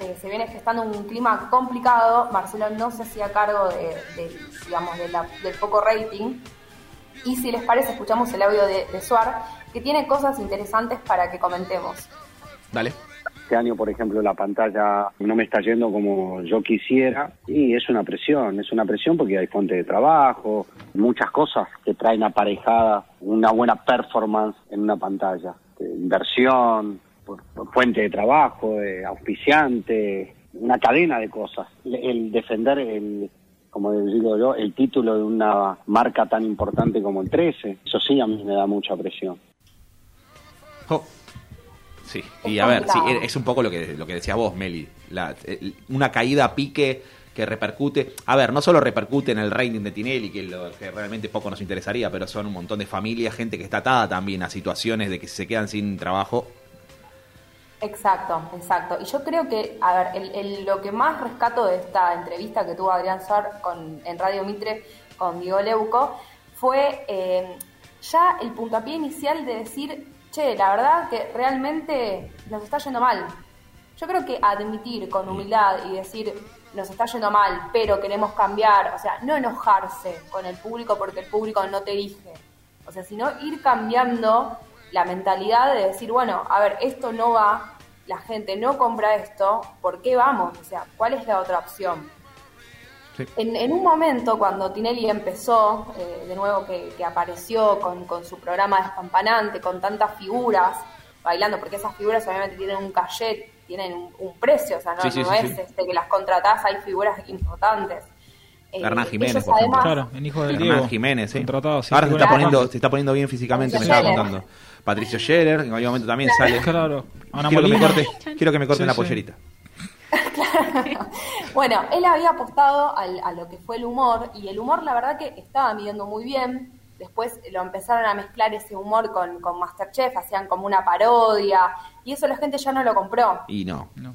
Este, se viene gestando un clima complicado. Marcelo no se hacía cargo de, de, digamos, de la- del poco rating. Y si les parece, escuchamos el audio de, de Suar, que tiene cosas interesantes para que comentemos. Dale. Este año, por ejemplo, la pantalla no me está yendo como yo quisiera y es una presión, es una presión porque hay fuente de trabajo, muchas cosas que traen aparejada una buena performance en una pantalla, de inversión, fuente de trabajo, auspiciante, una cadena de cosas. El, defender el como digo yo, el título de una marca tan importante como el 13, eso sí a mí me da mucha presión. Jo. Sí, y a ver, sí, es un poco lo que, lo que decías vos, Meli. La- el- una caída a pique que repercute. A ver, no solo repercute en el rating de Tinelli, que, lo, que realmente poco nos interesaría, pero son un montón de familias, gente que está atada también a situaciones de que se quedan sin trabajo. Exacto, exacto. Y yo creo que, a ver, el, el- lo que más rescato de esta entrevista que tuvo Adrián Suar con, en Radio Mitre con Diego Leuco fue eh, ya el puntapié inicial de decir, che, la verdad que realmente nos está yendo mal. Yo creo que admitir con humildad y decir, nos está yendo mal, pero queremos cambiar, o sea, no enojarse con el público porque el público no te elige. O sea, sino ir cambiando la mentalidad de decir, bueno, a ver, esto no va, la gente no compra esto, ¿por qué vamos? O sea, ¿cuál es la otra opción? En, en un momento, cuando Tinelli empezó, eh, de nuevo que, que apareció con, con su programa despampanante, con tantas figuras bailando, porque esas figuras obviamente tienen un cachet, tienen un, un precio, o sea, no, Sí, sí, no sí, es sí. este, que las contratás, hay figuras importantes. Eh, Hernán Jiménez, por además- Claro, el hijo del Hernán Diego. Jiménez, sí, Ahora se está, poniendo, se está poniendo bien físicamente, me estaba Scheller. contando. Patricio Scherer, en algún momento también sale. Claro. Ana Quiero que, me corte, quiero que me corten Sí, la sí. pollerita. Bueno, él había apostado al- a lo que fue el humor y el humor la verdad que estaba midiendo muy bien. Después lo empezaron a mezclar ese humor con, con Masterchef, hacían como una parodia y eso la gente ya no lo compró. Y no, no.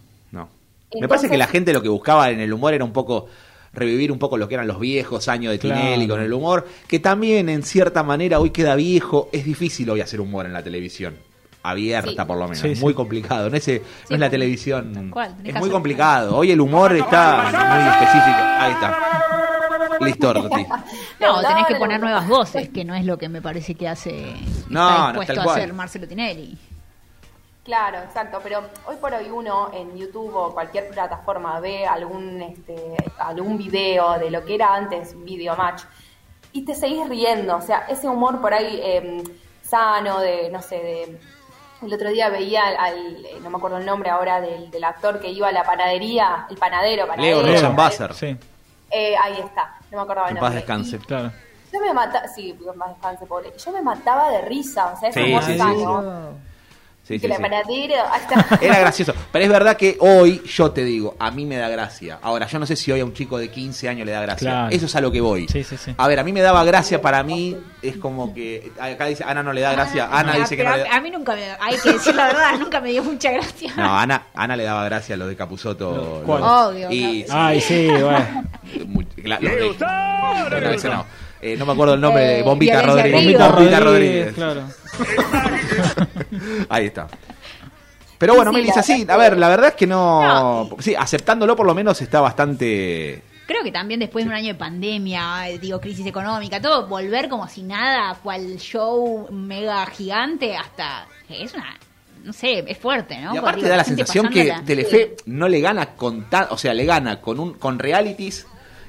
Me Entonces- parece que la gente lo que buscaba en el humor era un poco revivir un poco lo que eran los viejos años de Claro. Tinelli con el humor, que también en cierta manera hoy queda viejo. Es difícil hoy hacer humor en la televisión. Abierta, Sí. por lo menos. Sí, muy complicado. No es, no es la televisión. tenés Es muy complicado. Hoy el humor está muy específico. Ahí está. Listo. No, tenés que poner nuevas voces, que no es lo que me parece que hace. No, está no, dispuesto tal a cual. hacer Marcelo Tinelli. Claro, exacto, pero hoy por hoy uno en YouTube o cualquier plataforma ve algún este algún video de lo que era antes un video match y te seguís riendo, o sea, ese humor por ahí eh, sano de no sé, de el otro día veía al, al- eh, no me acuerdo el nombre ahora del, del actor que iba a la panadería, el panadero, panadero. Leo Rosenbasser. Sí, Eh, ahí está, no me acordaba el En paz nombre. descanse. claro. Yo me mataba, sí, en paz descanse, pobre. Yo me mataba de risa, o sea, ese Sí, sí, sí. Sí, sí, la sí. Era gracioso. Pero es verdad que hoy, yo te digo, a mí me da gracia. Ahora, yo no sé si hoy a un chico de 15 años le da gracia. Claro. Eso es a lo que voy. Sí, sí, sí. A ver, a mí me daba gracia, para mí es como que. Acá dice, Ana no le da gracia. Ana Ah, dice que no le a, da. a mí nunca me. Hay que decir la verdad, nunca me dio mucha gracia. No, Ana, Ana le daba gracia a lo de Capuzoto. Obvio, Y, Ay, sí, bueno. muy- cla- lo Eh, no me acuerdo el nombre de Eh, Bombita Rodríguez. Bombita Rodríguez. Claro. Ahí está. Pero bueno, Sí, Melissa, sí, a ver, la verdad es que no. Sí, aceptándolo por lo menos está bastante. Creo que también después de un año de pandemia, eh, digo, crisis económica, todo, volver como si nada, cual show mega gigante, hasta. Es una. No sé, es fuerte, ¿no? Y aparte digo, da la sensación que. Telefe no le gana con tan, o sea, le gana con un con realities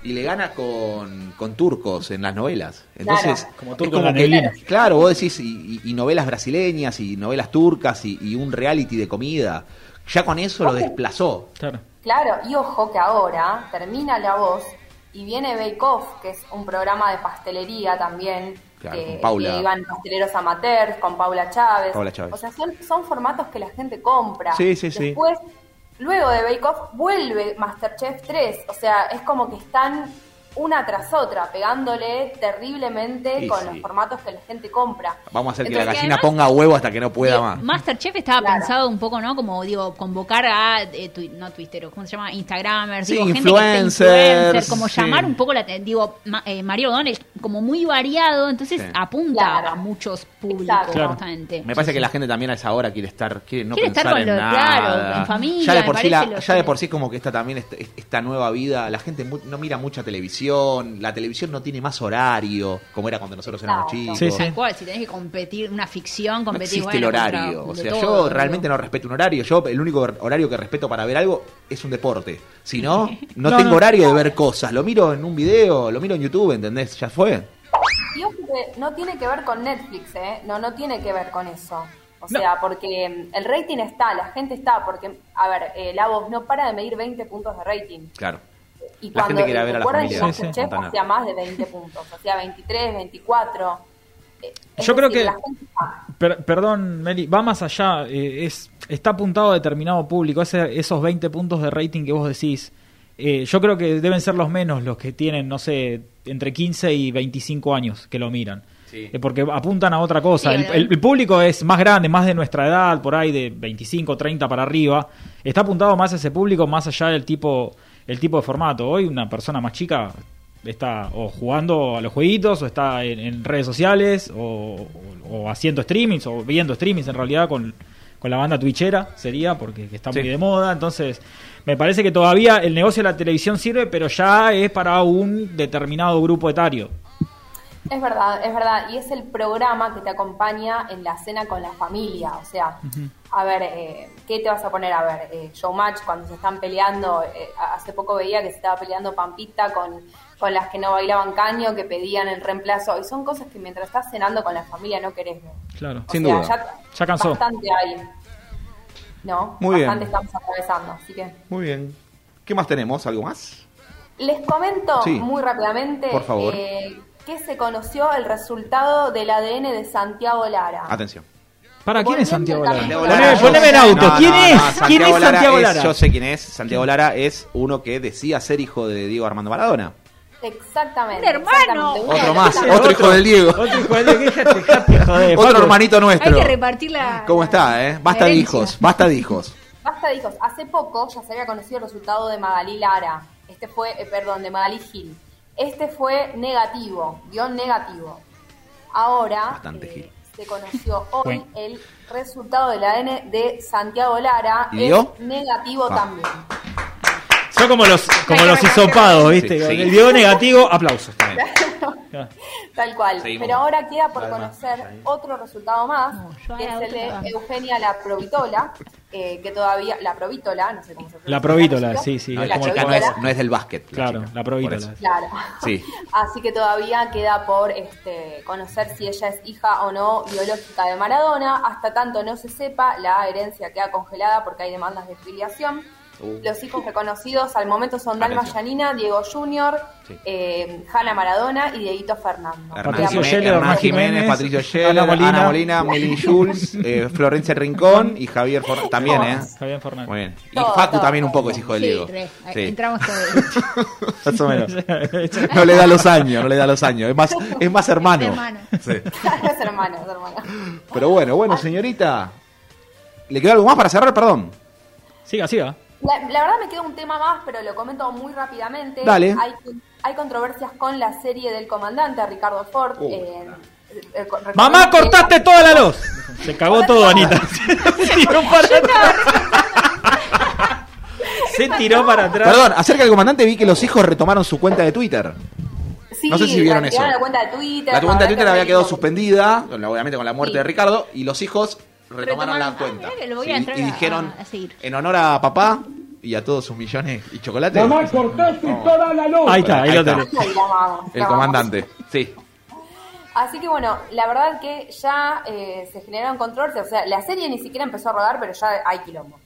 y le gana con, con turcos en las novelas. Entonces, Claro. Como es turco en la que- neblina. claro, vos decís y, y- y novelas brasileñas y novelas turcas y, y un reality de comida. Ya con eso lo desplazó. Claro. Claro, y ojo que ahora termina la voz y viene Bake Off, que es un programa de pastelería también. Claro, que, con Paula. que iban pasteleros amateurs, con Paula Chávez. Paula Chávez. O sea, son, son formatos que la gente compra. Sí, sí, sí. Luego de Bake Off, vuelve Masterchef 3. O sea, es como que están una tras otra, pegándole terriblemente Sí, con sí. los formatos que la gente compra. Vamos a hacer que la gallina además- ponga huevo hasta que no pueda Digo, más. Masterchef estaba Claro. pensado un poco, ¿no? Como, digo, convocar a, eh, twi- no Twitter, ¿cómo se llama? Instagramers, Sí, digo, gente que influencers, esté influencer, como sí. llamar un poco la atención. Digo, Ma- eh, Mario como muy variado, entonces Sí. apunta Claro. a muchos públicos. Claro. justamente. Me parece que la gente también a esa hora quiere estar, quiere no Quiere estar pensar con en lo- nada. claro, en familia, ya de por sí, la- lo ya de que- por sí como que esta también esta, esta nueva vida, la gente mu- no mira mucha televisión, la televisión no tiene más horario, como era cuando nosotros éramos chicos. Sí, sí. Tal cual, si tenés que competir, una ficción, No competir existe el contra horario. O sea, todo, yo realmente no respeto un horario. Yo el único horario que respeto para ver algo es un deporte. Si no, no, No, tengo no. horario de ver cosas. Lo miro en un video, lo miro en YouTube, ¿entendés? Ya fue. Y ojo que no tiene que ver con Netflix, ¿eh? No, no tiene que ver con eso. O No. sea, porque mm, el rating está, la gente está, porque, a ver, eh, la voz no para de medir 20 puntos de rating. Claro. Y La gente cuando quiere ver a la recuerden familia de Sí, sí. Hacía más de 20 puntos, hacía 23, 24. Eh, es Yo creo decir, que- gente. Per- perdón, Meli, va más allá. eh, es, está apuntado a determinado público. Ese- esos 20 puntos de rating que vos decís, eh, yo creo que deben ser los menos los que tienen, no sé, entre 15 y 25 años que lo miran. Sí. Eh, porque apuntan a otra cosa. Sí, el, el- el público es más grande, más de nuestra edad, por ahí de 25, 30 para arriba. Está apuntado más a ese público, más allá del tipo, el tipo de formato. Hoy una persona más chica está o jugando a los jueguitos, o está en, en redes sociales, o, o- o haciendo streamings, o viendo streamings en realidad con, con la banda twitchera, sería, porque que está Sí. muy de moda. Entonces, me parece que todavía el negocio de la televisión sirve, pero ya es para un determinado grupo etario. Es verdad, es verdad. Y es el programa que te acompaña en la cena con la familia. O sea, a ver, eh, ¿qué te vas a poner a ver? Eh, Showmatch, cuando se están peleando. eh, hace poco veía que se estaba peleando Pampita con, con las que no bailaban caño, que pedían el reemplazo. Y son cosas que mientras estás cenando con la familia no querés ver. Claro. O Sin sea, duda. Ya, Ya cansó. Bastante ahí. ¿no? Muy Bastante bien. estamos atravesando, así que... Muy bien. ¿Qué más tenemos? ¿Algo más? Les comento Sí. muy rápidamente Por favor. eh, que se conoció el resultado del ADN de Santiago Lara. Atención. ¿Para quién es Santiago Lara? camino. Poneme, poneme en auto. No, ¿Quién no, es? no, ¿Quién es Santiago es- Lara? yo sé quién es. Santiago Lara es uno que decía ser hijo de Diego Armando Maradona. Exactamente. Un hermano. exactamente, Otro más, otro hijo del Diego. Otro hijo de Déjate, déjate, joder, Otro hermanito Hay nuestro. que repartir la. ¿Cómo está, eh? Basta de hijos, basta de hijos. Basta de hijos. Hace poco ya se había conocido el resultado de Magalí Lara. Este fue, eh, perdón, de Magalí Gil. Este fue negativo, guion negativo. Ahora eh, se conoció hoy el resultado del ADN de Santiago Lara. ¿Y dio? Es negativo Ah. también. Son como los, como los hisopados, ¿viste? Sí, sí. El video negativo, aplausos. Tal cual. Seguimos. Pero ahora queda por Además, conocer otro resultado más, que es el de. Eugenia La Provitola, eh, que todavía, la Provítola, no sé cómo se pronuncia. La Provítola, sí, sí. No, es la chica no es, no es del básquet. la Claro, chica. la provítola. Claro. Sí. Así que todavía queda por este, conocer si ella es hija o no biológica de Maradona. Hasta tanto no se sepa, la herencia queda congelada porque hay demandas de filiación. Uh. Los hijos reconocidos al momento son Dalma. Yanina, Diego Junior, Sí. eh, Hanna Maradona y Dieguito Fernando. Patricio Jiménez, Scheller, Hernán Jiménez, Patricio Scheller, Ana Ana Molina. Molina, Melin Schulz, eh, Florencia Rincón y Javier For- también, ¿eh? Javier Fernández. Muy bien. Y Todo, Facu todo. también un poco es hijo de Diego. Sí. Entramos todos. Más o menos. No le da los años, no le da los años. Es más, es más hermano. Hermano. Sí. es hermano, es hermano. Pero bueno, bueno, señorita. ¿Le quedó algo más para cerrar? Perdón. Siga, siga. La, la verdad me queda un tema más, pero lo comento muy rápidamente. Dale. Hay, hay controversias con la serie del comandante Ricardo Ford. Uh. eh, eh, ¡Mamá, cortaste toda la luz! Se cagó todo, Anita. Se tiró para atrás. Se tiró para atrás. Perdón, acerca del comandante vi que los hijos retomaron su cuenta de Twitter. Sí, No sé si vieron eso. la cuenta de Twitter. La cuenta de Twitter había quedado suspendida suspendida, obviamente con la muerte Sí. de Ricardo, y los hijos retomaron la cuenta. Ah, mira que lo voy Sí, a entrar y dijeron, a en honor a papá y a todos sus millones y chocolates. cortaste toda la luz. Ahí está, ahí, Ahí lo está. tenés. El comandante, sí. Así que bueno, la verdad que ya eh, se generaron controversias. O sea, la serie ni siquiera empezó a rodar, pero ya hay quilombo.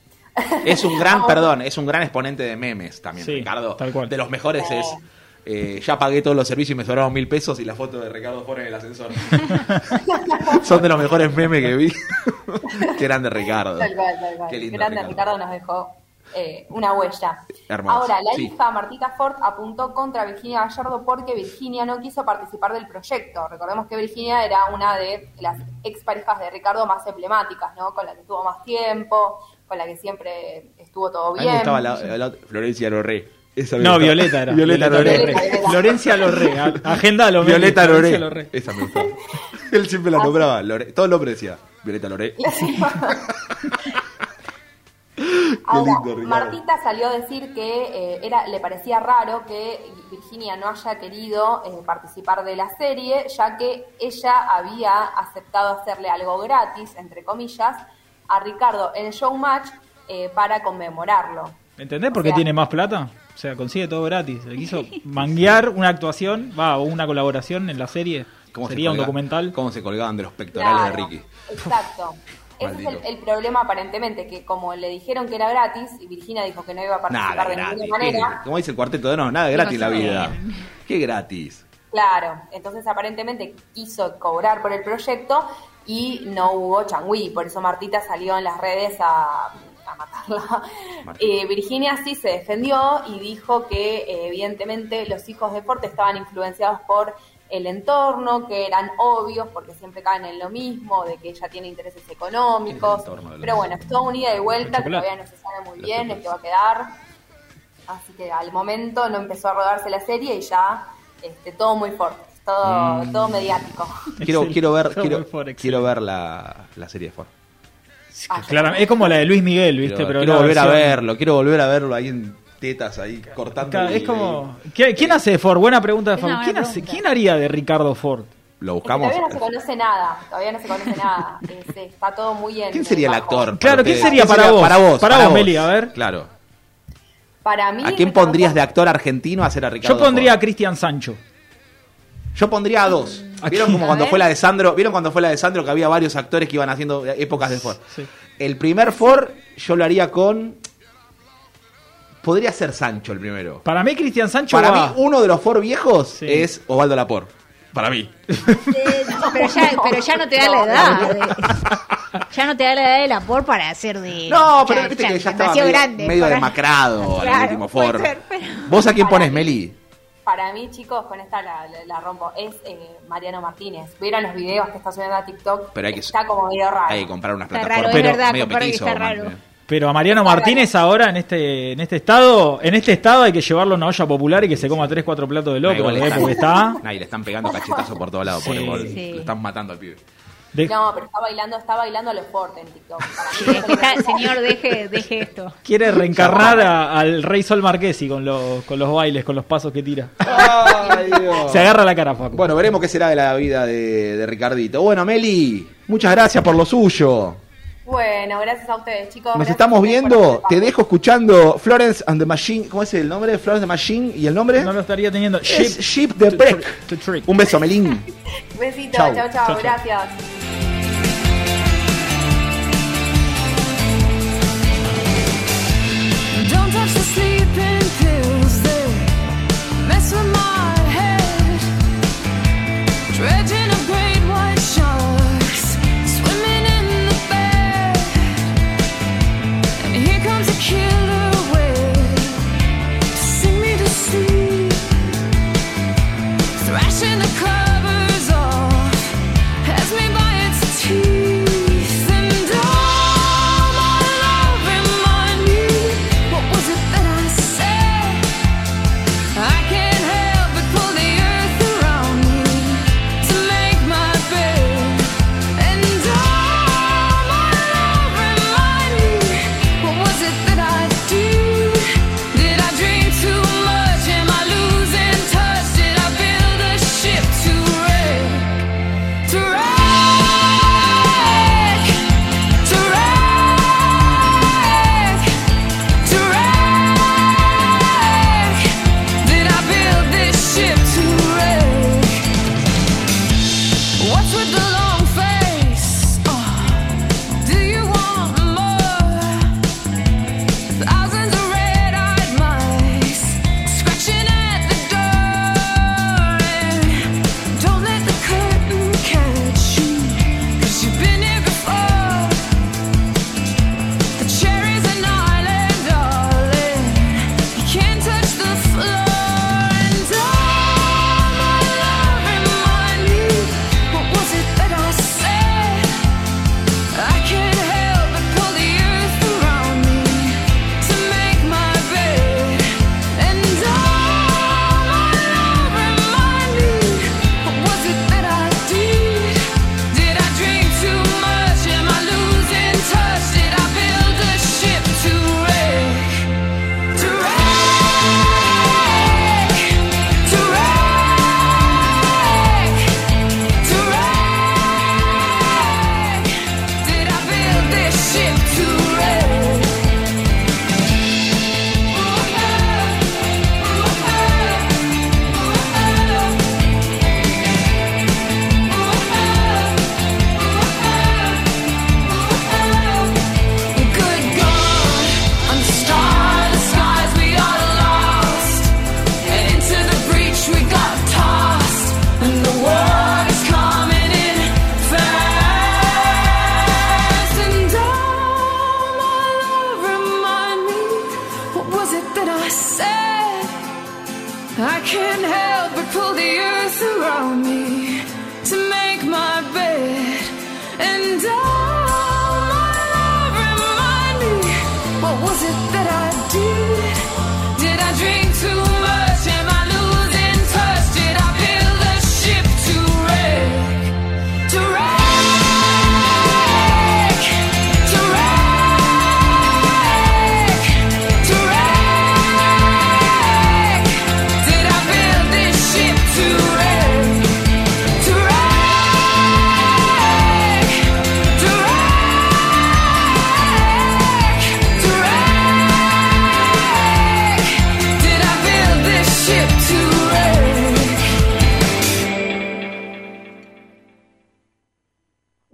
Es un gran, perdón, es un gran exponente de memes también, Sí, Ricardo. tal cual. De los mejores es. Eh, ya pagué todos los servicios y me sobraron mil pesos y la foto de Ricardo Ford en el ascensor. Son de los mejores memes que vi. Qué grande Ricardo. Tal cual, tal cual. Qué lindo Grande Ricardo. Ricardo. nos dejó eh, una huella. Hermoso, Ahora, la sí. hija Martita Ford apuntó contra Virginia Gallardo porque Virginia no quiso participar del proyecto. Recordemos que Virginia era una de las exparejas de Ricardo más emblemáticas, ¿no? Con la que tuvo más tiempo, con la que siempre estuvo todo A mí me bien. gustaba la, la- Florencia Lorré. Esa me No, gustaba. Violeta era. Violeta Loré. Violeta, Violeta. Florencia Lorre. A- Agendalo, Meli, Violeta Florencia Loré. Esa me gustaba. Él siempre la nombraba. Loré. Todo el nombre decía. Violeta Loré. Ahora, lindo. Martita salió a decir que eh, era, le parecía raro que Virginia no haya querido eh, participar de la serie, ya que ella había aceptado hacerle algo gratis, entre comillas, a Ricardo en el Showmatch eh, para conmemorarlo. ¿Entendés por qué O sea- tiene más plata? O sea, consigue todo gratis. Le quiso manguear una actuación, va, o una colaboración en la serie. ¿Cómo se Sería un documental. ¿Cómo se colgaban de los pectorales Claro, de Ricky? Exacto. Ese es el, problema aparentemente, que como le dijeron que era gratis y Virginia dijo que no iba a participar Nada de gratis. ninguna ¿Qué- manera, Como dice el cuarteto de no, nada Digo, gratis la vida. Qué gratis. Claro, entonces aparentemente quiso cobrar por el proyecto y no hubo changüí, por eso Martita salió en las redes a, a matarla. Eh, Virginia sí se defendió y dijo que eh, evidentemente los hijos de Forte estaban influenciados por el entorno, que eran obvios porque siempre caen en lo mismo, de que ella tiene intereses económicos, entorno de los- pero bueno, es toda una ida y vuelta que todavía no se sabe muy bien en qué va a quedar. Así que al momento no empezó a rodarse la serie y ya este, todo muy fuerte, todo, Mm. todo mediático. Quiero, quiero ver, quiero, quiero ver la, la serie de Ford. Ah, Claro, es como la de Luis Miguel, ¿viste? Quiero, Pero quiero la volver a verlo, quiero volver a verlo ahí en tetas, ahí cortando. Claro, y- Es como. ¿Quién, quién hace de Ford? Buena pregunta de Ford. ¿Quién, buena hace- pregunta. ¿Quién haría de Ricardo Ford? Lo Es que buscamos. todavía no se conoce nada, todavía no se conoce nada. Es- está todo muy en ¿Quién sería el actor? Claro, ¿quién sería para vos? Para vos, Para vos, Meli, a ver. Claro. Para mí, ¿A quién Ricardo pondrías de actor argentino a hacer a Ricardo Yo pondría a Ford? Cristian Sancho. Yo pondría a dos. ¿Vieron como cuando fue la de Sandro? ¿Vieron cuando fue la de Sandro que había varios actores que iban haciendo épocas de Ford? Sí. El primer Ford yo lo haría con. Podría ser Sancho el primero. Para mí, Cristian Sancho Para va- mí, uno de los Ford viejos es Osvaldo Lapor. Para mí. Pero ya, pero ya no te da la edad. de- ya no te da la edad de la por para hacer de. No, pero viste que ya estaba medio, grande. medio para- demacrado al Claro, último puede Ford. ser, pero- ¿Vos a quién pones, Meli? Para mí, chicos, con esta la, la- la rompo. Es eh, Mariano Martínez. ¿Vieron los videos que está subiendo a TikTok? Pero hay que- Está como medio raro. Hay que comprar unas Está plataformas. raro, es pero verdad, medio petizo, está man. raro. Pero a Mariano Martínez ahora en este en este estado, en este estado hay que llevarlo a una olla popular y que se coma 3 4 platos de loco, ¿eh? porque está Nah, y le están pegando cachetazos por todos lados. Sí. pobre, pobre. Sí. Lo están matando al pibe. De- No, pero está bailando, está bailando a los Forte en TikTok. Sí, está- señor, deje, deje esto. quiere reencarnar a- al Rey Sol Marquesi con los con los bailes, con los pasos que tira. Ay, Dios. Se agarra la cara, Facu. Bueno, veremos qué será de la vida de, de Ricardito. Bueno, Meli, muchas gracias por lo suyo. Bueno, gracias a ustedes, chicos. Nos Gracias estamos viendo. hacer Te dejo escuchando Florence and the Machine. ¿Cómo es el nombre? Florence and the Machine. ¿Y el nombre? No lo estaría teniendo. Ship Ship the Break. to Trick. Un beso, Melín. Besito, chao, chao, gracias. Treading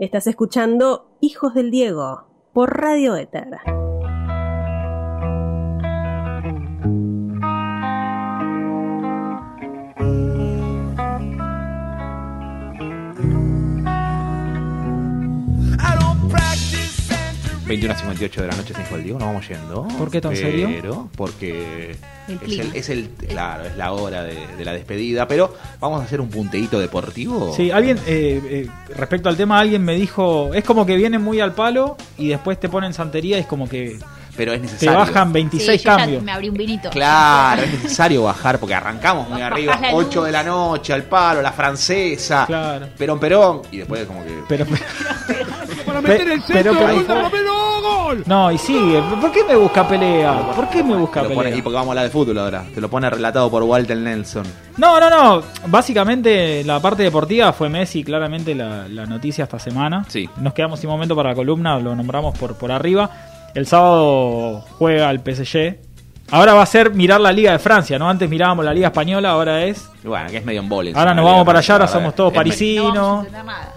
Estás escuchando Hijos del Diego por Radio Éter. 21 a 58 de la noche, del Diego, nos vamos yendo. ¿Por qué tan pero, serio? Porque El es, el, es el- claro, es la hora de, de la despedida. Pero vamos a hacer un punteíto deportivo. Sí, alguien, eh, eh, respecto al tema, alguien me dijo, es como que vienen muy al palo y después te ponen santería y es como que Pero es te necesario. bajan 26 Sí, yo ya cambios. me abrí un vinito. Claro, es necesario bajar porque arrancamos muy arriba, la 8 luz. de la noche, al palo, la francesa, Claro. Perón Perón, y después como que... Pero, Para meter el pero- centro, pero- Romero, gol. no, y sigue. ¿Por qué me busca pelea? ¿Por qué me busca te lo pone- pelea? y porque vamos a hablar de fútbol ahora. Te lo pone relatado por Walter Nelson. No, no, no. Básicamente la parte deportiva fue Messi, claramente la, la noticia esta semana. Sí. Nos quedamos sin momento para la columna, lo nombramos por, por arriba. El sábado juega el PSG. Ahora va a ser mirar la Liga de Francia, ¿no? Antes mirábamos la Liga Española, ahora es. Bueno, que es medio embole. Ahora nos vamos para allá, ahora somos todos parisinos.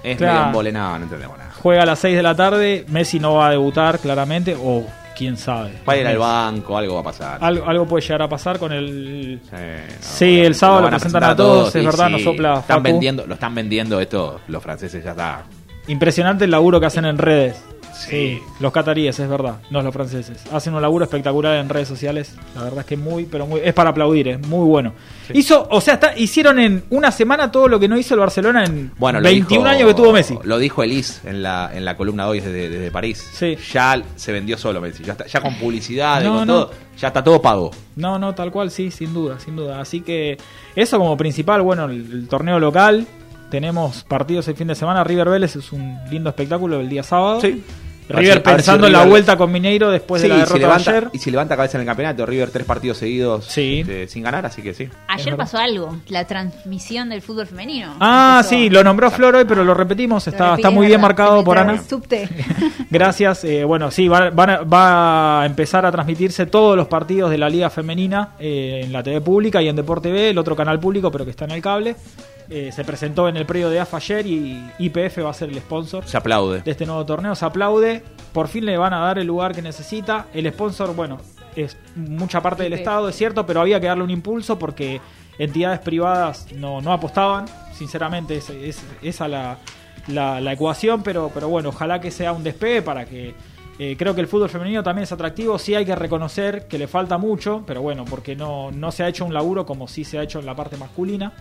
Es Claro. medio embole, no, no entendemos nada. Juega a las 6 de la tarde. Messi no va a debutar, claramente. O quién sabe. Va a ir al banco, algo va a pasar. Algo, algo puede llegar a pasar con el. Sí, no, Sí, el sábado lo a presentan a todos, es verdad, sí, nos sopla están Facu. vendiendo, Lo están vendiendo esto, los franceses ya está. Impresionante el laburo que hacen en redes. Sí, los cataríes, es verdad, no los franceses. Hacen un laburo espectacular en redes sociales. La verdad es que muy, pero muy. Es para aplaudir, es muy bueno. Hizo, o sea, está- hicieron en una semana todo lo que no hizo el Barcelona en Bueno, lo 21 dijo- años que tuvo Messi. Lo dijo Elis en la, en la columna de hoy desde, desde París. Ya se vendió solo Messi. Ya, está- ya con publicidad, No, con no. todo. Ya está todo pago. No, no, tal cual, sí, sin duda, sin duda. Así que eso como principal, bueno, el, el torneo local. Tenemos partidos el fin de semana. River Vélez es un lindo espectáculo el día sábado. Sí. River si- si pensando en la vuelta con Mineiro después Sí, de la derrota de ayer. Y si levanta cabeza en el campeonato, River tres partidos seguidos este, sin ganar, así que sí. Ayer pasó algo, la transmisión del fútbol femenino. Ah, Empezó. sí, lo nombró Flor hoy, pero lo repetimos. Está, está es muy bien marcado por Ana. subte. Gracias. eh, bueno, sí, van a- van a- va a empezar a transmitirse todos los partidos de la Liga Femenina eh, en la TV pública y en Deporte B, el otro canal público, pero que está en el cable. Eh, se presentó en el predio de AFA ayer y IPF va a ser el sponsor Se aplaude. de este nuevo torneo. Se aplaude. Por fin le van a dar el lugar que necesita. El sponsor, bueno, es mucha parte del. Estado, es cierto, pero había que darle un impulso porque entidades privadas no, no apostaban. Sinceramente, es, es- esa la, la, la ecuación, pero, pero bueno, ojalá que sea un despegue para que. eh, creo que el fútbol femenino también es atractivo. Sí hay que reconocer que le falta mucho, pero bueno, porque no, no se ha hecho un laburo como sí se ha hecho en la parte masculina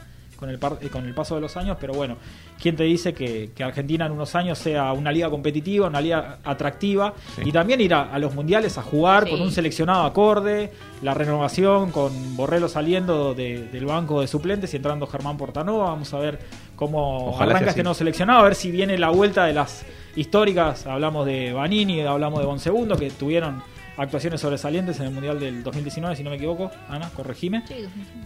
con el, par- eh, con el paso de los años, pero bueno, ¿quién te dice que, que Argentina en unos años sea una liga competitiva, una liga atractiva y también ir a, a los mundiales a jugar Sí. con un seleccionado acorde, la renovación con Borrello saliendo de- del banco de suplentes y entrando Germán Portanova, vamos a ver cómo Ojalá arranca este nuevo seleccionado, a ver si viene la vuelta de las históricas, hablamos de Vanini, hablamos de Bonsegundo, que tuvieron actuaciones sobresalientes en el Mundial del 2019, si no me equivoco, Ana, corregime.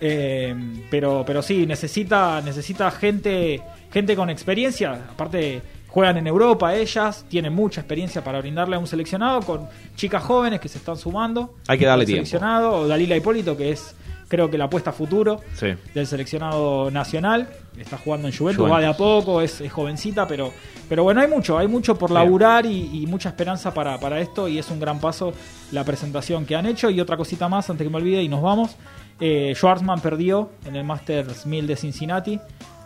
Eh, pero, pero sí, necesita, necesita gente, gente con experiencia. Aparte, juegan en Europa ellas, tienen mucha experiencia para brindarle a un seleccionado con chicas jóvenes que se están sumando. Hay que darle tiempo. seleccionado, o Dalila Hipólito, que es creo que la apuesta a futuro Sí. del seleccionado nacional. Está jugando en Juventus, Juventus. va de a poco, es, es jovencita, pero, pero bueno, hay mucho, hay mucho por laburar y, y mucha esperanza para, para esto y es un gran paso la presentación que han hecho. Y otra cosita más, antes que me olvide y nos vamos. Eh, Schwarzman perdió en el Masters 1000 de Cincinnati,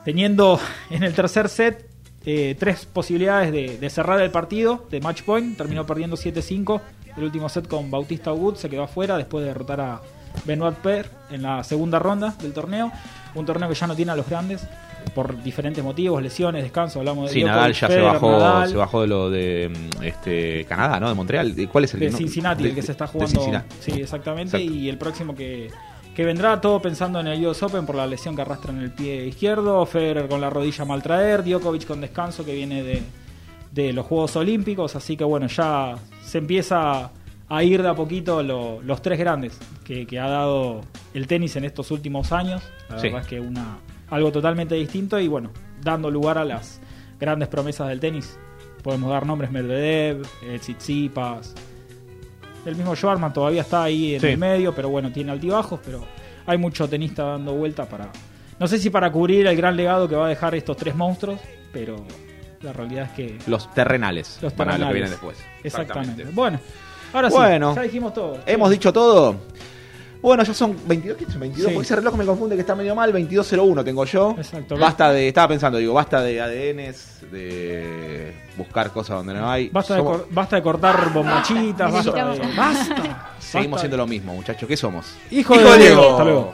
teniendo en el tercer set eh, tres posibilidades de, de cerrar el partido de match point. Terminó perdiendo 7-5. El último set con Bautista Wood se quedó afuera después de derrotar a Benoit Per en la segunda ronda del torneo. Un torneo que ya no tiene a los grandes por diferentes motivos, lesiones, descanso. Hablamos de Sí, Nadal ya se bajó, Nadal, se bajó de lo de este Canadá, ¿no? De Montreal. ¿De ¿Cuál es el de? Cincinnati, de- el que se está jugando. Sí, exactamente. Exacto. Y el próximo que, que vendrá, todo pensando en el US Open por la lesión que arrastra en el pie izquierdo. Federer con la rodilla mal traer. Djokovic con descanso que viene de, de los Juegos Olímpicos. Así que bueno, ya se empieza a ir de a poquito lo- los tres grandes que, que ha dado el tenis en estos últimos años. La Sí. verdad es que una algo totalmente distinto y bueno, dando lugar a las grandes promesas del tenis. Podemos dar nombres Medvedev, eh, Tsitsipas, el mismo Schwarman todavía está ahí en Sí. el medio, pero bueno, tiene altibajos, pero hay mucho tenista dando vuelta para... No sé si para cubrir el gran legado que va a dejar estos tres monstruos, pero La realidad es que. Los terrenales. Los van a lo que terrenales. vienen después. Exactamente. Bueno, ahora sí, Bueno. ya dijimos todo. Hemos dicho todo. Bueno, ya son 22, ¿qué son 22? Sí. Porque ese reloj me confunde que está medio mal. 2201 tengo yo. Exacto. Basta de, estaba pensando, digo, basta de ADNs, de buscar cosas donde no hay. Basta de, cor- basta de cortar bombachitas, basta de- Basta. Seguimos Basta. siendo lo mismo, muchachos. ¿Qué somos? Hijo de Diego. Hasta luego.